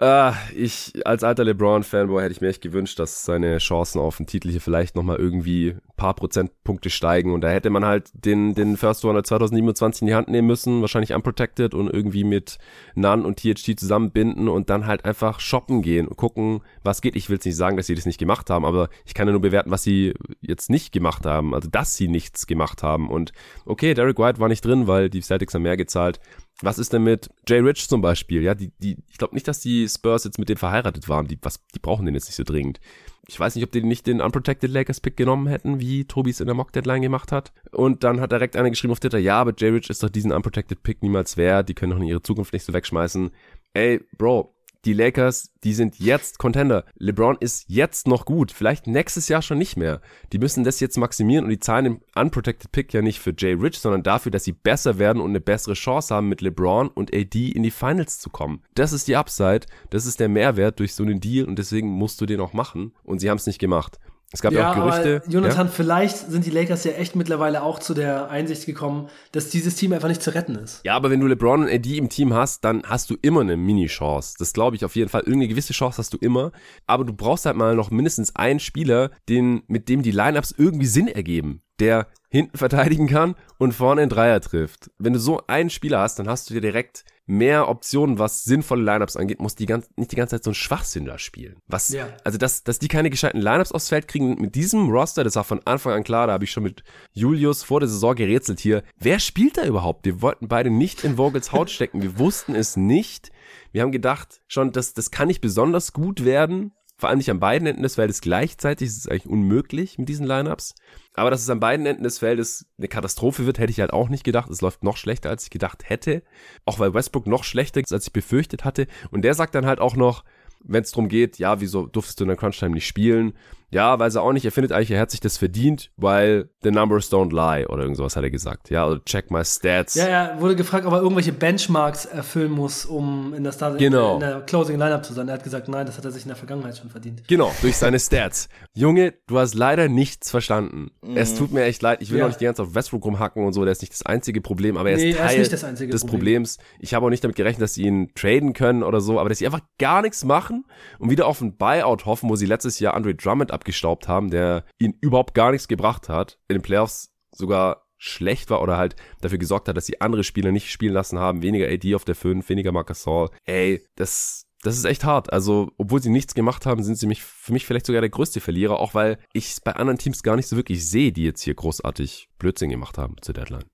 äh, ich als alter LeBron-Fanboy hätte ich mir echt gewünscht, dass seine Chancen auf den Titel hier vielleicht nochmal irgendwie ein paar Prozentpunkte steigen. Und da hätte man halt den, den First Runner 2027 in die Hand nehmen müssen, wahrscheinlich unprotected und irgendwie mit Nun und THT zusammenbinden und dann halt einfach shoppen gehen und gucken, was geht. Ich will jetzt nicht sagen, dass sie das nicht gemacht haben, aber ich kann ja nur bewerten, was sie jetzt nicht gemacht haben. Also, dass sie nichts gemacht haben. Und okay, Derek White war nicht drin, weil die Celtics haben mehr gezahlt. Was ist denn mit Jay Rich zum Beispiel? Ja, die, die, ich glaube nicht, dass die Spurs jetzt mit dem verheiratet waren. Die, was, die brauchen den jetzt nicht so dringend. Ich weiß nicht, ob die nicht den Unprotected Lakers Pick genommen hätten, wie Tobi es in der Mock Deadline gemacht hat. Und dann hat direkt einer geschrieben auf Twitter, ja, aber Jay Rich ist doch diesen Unprotected Pick niemals wert. Die können doch in ihre Zukunft nicht so wegschmeißen. Ey, Bro, die Lakers, die sind jetzt Contender. LeBron ist jetzt noch gut. Vielleicht nächstes Jahr schon nicht mehr. Die müssen das jetzt maximieren und die zahlen den Unprotected Pick ja nicht für Jay Rich, sondern dafür, dass sie besser werden und eine bessere Chance haben, mit LeBron und AD in die Finals zu kommen. Das ist die Upside. Das ist der Mehrwert durch so einen Deal und deswegen musst du den auch machen. Und sie haben es nicht gemacht. Es gab ja, auch Gerüchte. Aber Jonathan, ja? vielleicht sind die Lakers ja echt mittlerweile auch zu der Einsicht gekommen, dass dieses Team einfach nicht zu retten ist. Ja, aber wenn du LeBron und AD im Team hast, dann hast du immer eine Mini-Chance. Das glaube ich auf jeden Fall. Irgendeine gewisse Chance hast du immer. Aber du brauchst halt mal noch mindestens einen Spieler, den, mit dem die Lineups irgendwie Sinn ergeben. Der hinten verteidigen kann und vorne einen Dreier trifft. Wenn du so einen Spieler hast, dann hast du dir direkt mehr Optionen, was sinnvolle Lineups angeht, muss die ganz, nicht die ganze Zeit so ein Schwachsinn da spielen. Was, ja. also dass, dass die keine gescheiten Lineups aufs Feld kriegen mit diesem Roster, das war von Anfang an klar, da habe ich schon mit Julius vor der Saison gerätselt hier. Wer spielt da überhaupt? Wir wollten beide nicht in Vogels Haut stecken. Wir wussten es nicht. Wir haben gedacht schon, dass das kann nicht besonders gut werden. Vor allem nicht an beiden Enden des Feldes gleichzeitig. Das ist eigentlich unmöglich mit diesen Lineups. Aber dass es an beiden Enden des Feldes eine Katastrophe wird, hätte ich halt auch nicht gedacht. Es läuft noch schlechter, als ich gedacht hätte. Auch weil Westbrook noch schlechter ist, als ich befürchtet hatte. Und der sagt dann halt auch noch, wenn es darum geht, ja, wieso durftest du in der Crunch-Time nicht spielen? Ja, weiß er auch nicht. Er findet eigentlich, er hat sich das verdient, weil the numbers don't lie oder irgend sowas hat er gesagt. Ja, oder check my stats. Ja, er wurde gefragt, ob er irgendwelche Benchmarks erfüllen muss, um in der, Start Genau. in der Closing Lineup zu sein. Er hat gesagt, nein, das hat er sich in der Vergangenheit schon verdient. Genau, durch seine Stats. Junge, du hast leider nichts verstanden. Es tut mir echt leid. Ich will Ja. auch nicht die ganze Zeit auf Westbrook rumhacken und so. Der ist nicht das einzige Problem, aber er Nee, ist er ist Teil nicht das einzige des Problem. Problems. Ich habe auch nicht damit gerechnet, dass sie ihn traden können oder so, aber dass sie einfach gar nichts machen und wieder auf ein Buyout hoffen, wo sie letztes Jahr Andre Drummond abgestaubt haben, der ihnen überhaupt gar nichts gebracht hat. In den Playoffs sogar schlecht war oder halt dafür gesorgt hat, dass sie andere Spieler nicht spielen lassen haben. Weniger AD auf der 5, weniger Marcus Gasol. Ey, das, das ist echt hart. Also, obwohl sie nichts gemacht haben, sind sie mich, für mich vielleicht sogar der größte Verlierer, auch weil ich es bei anderen Teams gar nicht so wirklich sehe, die jetzt hier großartig Blödsinn gemacht haben zur Deadline.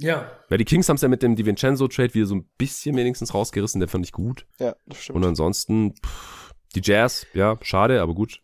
Ja. Weil die Kings haben es ja mit dem DiVincenzo-Trade wieder so ein bisschen wenigstens rausgerissen, der fand ich gut. Ja, das stimmt. Und ansonsten, pff, die Jazz, ja, schade, aber gut,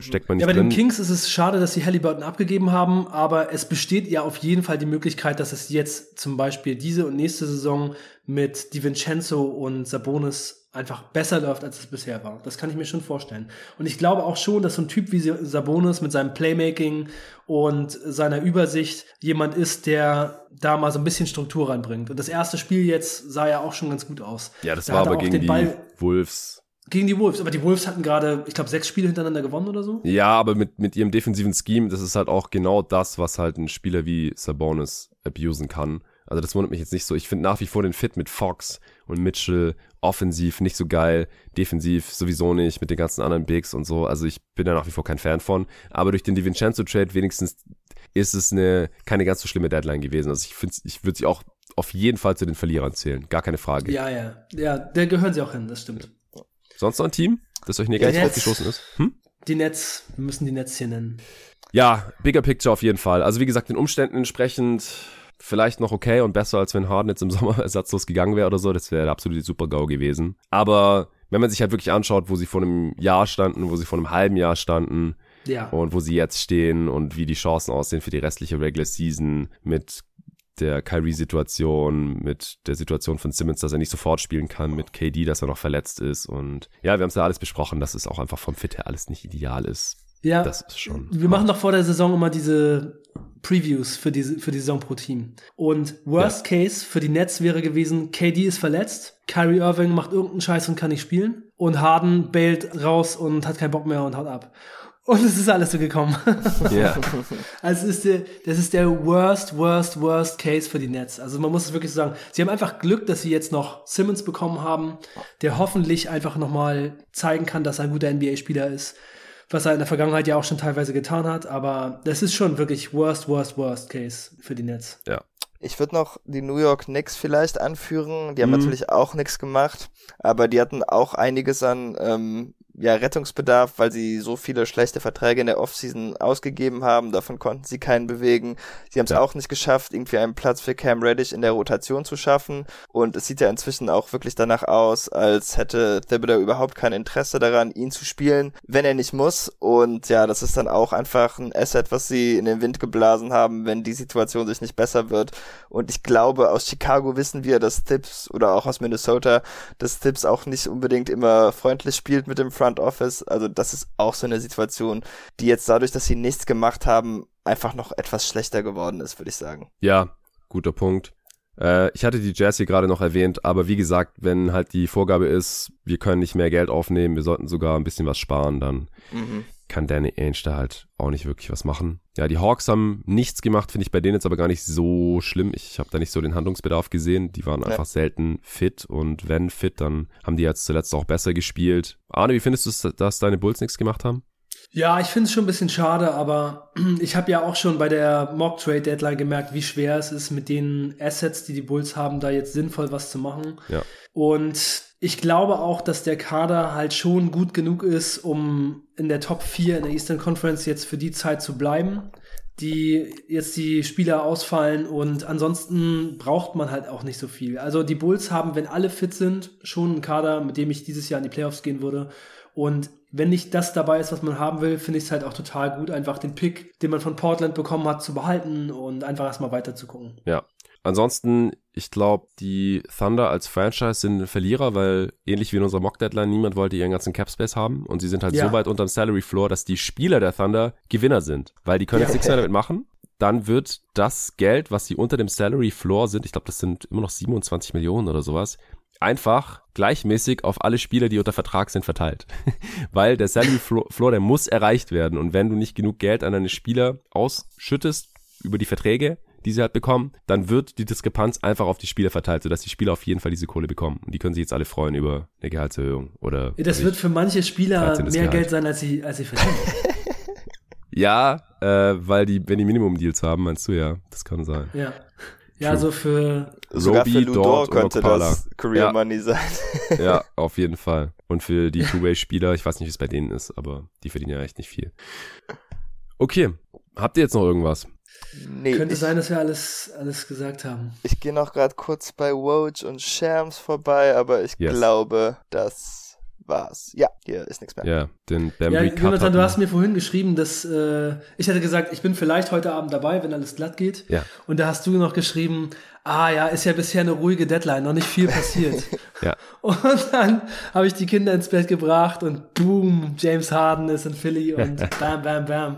steckt man nicht Ja, bei drin. den Kings ist es schade, dass sie Halliburton abgegeben haben, aber es besteht ja auf jeden Fall die Möglichkeit, dass es jetzt zum Beispiel diese und nächste Saison mit DiVincenzo und Sabonis einfach besser läuft, als es bisher war. Das kann ich mir schon vorstellen. Und ich glaube auch schon, dass so ein Typ wie Sabonis mit seinem Playmaking und seiner Übersicht jemand ist, der da mal so ein bisschen Struktur reinbringt. Und das erste Spiel jetzt sah ja auch schon ganz gut aus. ja, das Da war er aber gegen den die Ball- Wolves. Gegen die Wolves. Aber die Wolves hatten gerade, ich glaube, sechs Spiele hintereinander gewonnen oder so. Ja, aber mit, mit ihrem defensiven Scheme, das ist halt auch genau das, was halt ein Spieler wie Sabonis abusen kann. Also das wundert mich jetzt nicht so. Ich finde nach wie vor den Fit mit Fox und Mitchell offensiv nicht so geil, defensiv sowieso nicht mit den ganzen anderen Bigs und so. Also ich bin da nach wie vor kein Fan von. Aber durch den DiVincenzo Trade wenigstens ist es eine keine ganz so schlimme Deadline gewesen. Also ich finde, ich würde sie auch auf jeden Fall zu den Verlierern zählen. Gar keine Frage. Ja, ja. Ja, da gehören sie auch hin, das stimmt. Sonst noch ein Team, das euch Ja, jetzt- aufgestoßen ist? Hm? Die Nets, wir müssen die Nets hier nennen. Ja, bigger picture auf jeden Fall. Also wie gesagt, den Umständen entsprechend vielleicht noch okay und besser, als wenn Harden jetzt im Sommer ersatzlos gegangen wäre oder so. Das wäre der absolute Super-GAU gewesen. Aber wenn man sich halt wirklich anschaut, wo sie vor einem Jahr standen, wo sie vor einem halben Jahr standen Ja. und wo sie jetzt stehen und wie die Chancen aussehen für die restliche Regular Season mit der Kyrie-Situation, mit der Situation von Simmons, dass er nicht sofort spielen kann, mit KD, dass er noch verletzt ist und ja, wir haben es ja alles besprochen, dass es auch einfach vom Fit her alles nicht ideal ist. Ja. Das ist schon. Wir machen doch vor der Saison immer diese Previews für die, für die Saison pro Team. Und Worst Case für die Nets wäre gewesen, KD ist verletzt, Kyrie Irving macht irgendeinen Scheiß und kann nicht spielen und Harden bailt raus und hat keinen Bock mehr und haut ab. Und es ist alles so gekommen. Ja. Also es ist der, das ist der worst, worst, worst Case für die Nets. Also man muss es wirklich so sagen. Sie haben einfach Glück, dass sie jetzt noch Simmons bekommen haben, der hoffentlich einfach nochmal zeigen kann, dass er ein guter NBA-Spieler ist. Was er in der Vergangenheit ja auch schon teilweise getan hat. Aber das ist schon wirklich worst, worst, worst Case für die Nets. Ja. Ich würde noch die New York Knicks vielleicht anführen. Die haben Mhm. natürlich auch nichts gemacht, aber die hatten auch einiges an ähm, ja, Rettungsbedarf, weil sie so viele schlechte Verträge in der Offseason ausgegeben haben. Davon konnten sie keinen bewegen. Sie haben es Ja. auch nicht geschafft, irgendwie einen Platz für Cam Reddish in der Rotation zu schaffen. Und es sieht ja inzwischen auch wirklich danach aus, als hätte Thibodeau überhaupt kein Interesse daran, ihn zu spielen, wenn er nicht muss. Und ja, das ist dann auch einfach ein Asset, was sie in den Wind geblasen haben, wenn die Situation sich nicht besser wird. Und ich glaube, aus Chicago wissen wir, dass Tips oder auch aus Minnesota, dass Tips auch nicht unbedingt immer freundlich spielt mit dem Front Office. Also das ist auch so eine Situation, die jetzt dadurch, dass sie nichts gemacht haben, einfach noch etwas schlechter geworden ist, würde ich sagen. Ja, guter Punkt. Äh, ich hatte die Jazz hier gerade noch erwähnt, aber wie gesagt, wenn halt die Vorgabe ist, wir können nicht mehr Geld aufnehmen, wir sollten sogar ein bisschen was sparen, dann Mhm. Kann Danny Ainge da halt auch nicht wirklich was machen. Ja, die Hawks haben nichts gemacht, finde ich bei denen jetzt aber gar nicht so schlimm. Ich habe da nicht so den Handlungsbedarf gesehen. Die waren Ja. einfach selten fit und wenn fit, dann haben die jetzt zuletzt auch besser gespielt. Arne, wie findest du es, dass deine Bulls nichts gemacht haben? Ja, ich finde es schon ein bisschen schade, aber ich habe ja auch schon bei der Mock Trade Deadline gemerkt, wie schwer es ist, mit den Assets, die die Bulls haben, da jetzt sinnvoll was zu machen. Ja. Und ich glaube auch, dass der Kader halt schon gut genug ist, um in der Top 4 in der Eastern Conference jetzt für die Zeit zu bleiben, die jetzt die Spieler ausfallen und ansonsten braucht man halt auch nicht so viel. Also die Bulls haben, wenn alle fit sind, schon einen Kader, mit dem ich dieses Jahr in die Playoffs gehen würde. Und wenn nicht das dabei ist, was man haben will, finde ich es halt auch total gut, einfach den Pick, den man von Portland bekommen hat, zu behalten und einfach erstmal weiter zu gucken. Ja. Ansonsten, ich glaube, die Thunder als Franchise sind Verlierer, weil ähnlich wie in unserer Mock-Deadline, niemand wollte ihren ganzen Cap-Space haben und sie sind halt Ja. so weit unterm Salary-Floor, dass die Spieler der Thunder Gewinner sind, weil die können jetzt nichts mehr damit machen. Dann wird das Geld, was sie unter dem Salary-Floor sind, ich glaube, das sind immer noch 27 Millionen oder sowas, einfach gleichmäßig auf alle Spieler, die unter Vertrag sind, verteilt. Weil der Salary Flo- Floor, der muss erreicht werden. Und wenn du nicht genug Geld an deine Spieler ausschüttest über die Verträge, die sie halt bekommen, dann wird die Diskrepanz einfach auf die Spieler verteilt, sodass die Spieler auf jeden Fall diese Kohle bekommen. Und die können sich jetzt alle freuen über eine Gehaltserhöhung oder. Das wird für manche Spieler 13. mehr Gehalt. Geld sein, als sie, als sie verdienen. Ja, äh, weil die, wenn die Minimum-Deals haben, meinst du ja, das kann sein. ja. Ja, True. so für, Sogar Roby, für Ludor Dort könnte das Career Ja. Money sein. Ja, auf jeden Fall. Und für die Two-Way-Spieler, ich weiß nicht, wie es bei denen ist, aber die verdienen ja echt nicht viel. Okay, habt ihr jetzt noch irgendwas? Nee, könnte ich, sein, dass wir alles, alles gesagt haben. ich gehe noch gerade kurz bei Woj und Shams vorbei, aber ich Yes. glaube, das war's. Ja, hier ist nichts mehr. Ja, den Bam Ja, Jonathan, du hast mir vorhin geschrieben, dass äh, ich hatte gesagt, ich bin vielleicht heute Abend dabei, wenn alles glatt geht. Ja. Und da hast du noch geschrieben, ah ja, ist ja bisher eine ruhige Deadline, noch nicht viel passiert. Ja. Und dann habe ich die Kinder ins Bett gebracht und boom, James Harden ist in Philly und bam, bam, bam.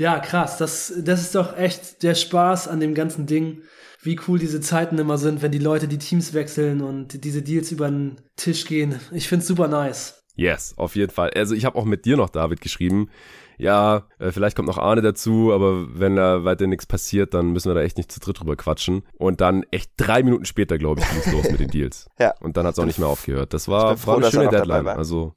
Ja, krass. Das, das ist doch echt der Spaß an dem ganzen Ding. Wie cool diese Zeiten immer sind, wenn die Leute die Teams wechseln und diese Deals über den Tisch gehen. Ich find's super nice. Yes, auf jeden Fall. Also ich habe auch mit dir noch, David, geschrieben. Ja, äh, vielleicht kommt noch Arne dazu, aber wenn da weiter nichts passiert, dann müssen wir da echt nicht zu dritt drüber quatschen. Und dann echt drei Minuten später, glaube ich, ging es los mit den Deals. Ja. Und dann hat es auch nicht mehr aufgehört. Das war, froh, war eine schöne Deadline. Also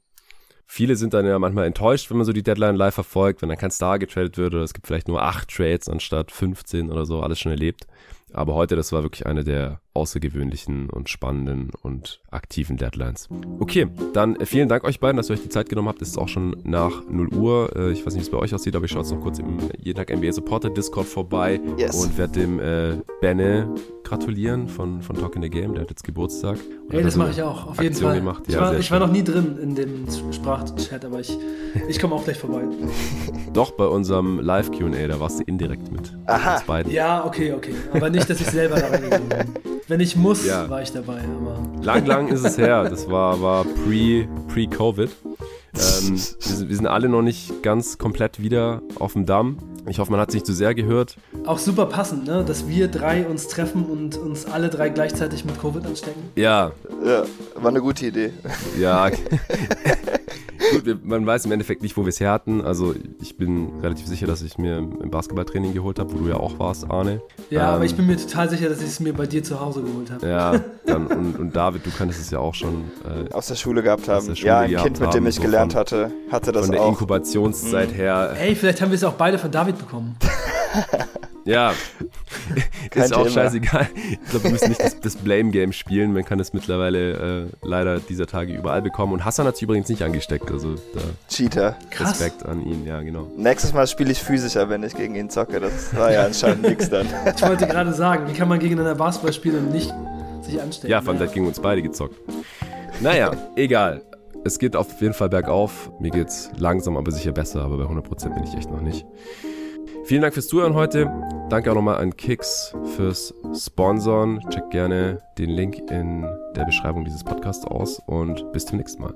viele sind dann ja manchmal enttäuscht, wenn man so die Deadline live verfolgt, wenn dann kein Star getradet wird oder es gibt vielleicht nur acht Trades anstatt 15 oder so, alles schon erlebt. Aber heute, das war wirklich eine der außergewöhnlichen und spannenden und aktiven Deadlines. Okay, dann äh, vielen Dank euch beiden, dass ihr euch die Zeit genommen habt. Es ist auch schon nach 0 Uhr. Äh, Ich weiß nicht, wie es bei euch aussieht, aber ich schaue jetzt noch kurz im jeden Tag NBA Supporter Discord vorbei Yes. und werde dem äh, Benne gratulieren von, von Talk in the Game. Der hat jetzt Geburtstag. Und Ey, hat das mache ich auch, auf jeden Aktion Fall. Gemacht. ich Ja, war, ich war noch nie drin in dem Sprachchat, aber ich, ich komme auch gleich vorbei. Doch, bei unserem Live-Q&A, da warst du indirekt mit. Aha. Uns beiden. Ja, okay, okay. Aber nicht, dass ich selber da reingegangen bin. Wenn ich muss, Ja. war ich dabei. Aber Lang, lang ist es her. Das war, war pre, pre-Covid. Ähm, wir, sind, wir sind alle noch nicht ganz komplett wieder auf dem Damm. Ich hoffe, man hat sich nicht zu sehr gehört. auch super passend, ne? dass wir drei uns treffen und uns alle drei gleichzeitig mit Covid anstecken. Ja, Ja, war eine gute Idee. ja. Gut, wir, man weiß im Endeffekt nicht, wo wir es her hatten. Also ich bin relativ sicher, dass ich mir im Basketballtraining geholt habe, wo du ja auch warst, Arne. Ja, Ähm, aber ich bin mir total sicher, dass ich es mir bei dir zu Hause geholt habe. Ja, dann, und, und David, du kanntest es ja auch schon äh, Aus der Schule gehabt haben. der Schule ja, ein Kind, mit dem ich so gelernt von- hatte, hatte das von der auch. Inkubationszeit her. Ey, vielleicht haben wir es auch beide von David bekommen. Ja, Kein ist auch Thema. scheißegal. Ich glaube, wir müssen nicht das, das Blame-Game spielen. Man kann es mittlerweile äh, leider dieser Tage überall bekommen. Und Hassan hat sich übrigens nicht angesteckt. Also da Cheater. Krass. Respekt an ihn, ja, genau. Nächstes Mal spiele ich physischer, wenn ich gegen ihn zocke. Das war ja anscheinend nix dann. Ich wollte gerade sagen, wie kann man gegeneinander Basketball spielen und nicht sich anstecken? Ja, allem, der hat gegen uns beide gezockt. Naja, egal. Es geht auf jeden Fall bergauf. Mir geht's langsam, aber sicher besser. Aber bei 100% bin ich echt noch nicht. Vielen Dank fürs Zuhören heute. Danke auch nochmal an Kicks fürs Sponsoren. Checkt gerne den Link in der Beschreibung dieses Podcasts aus und bis zum nächsten Mal.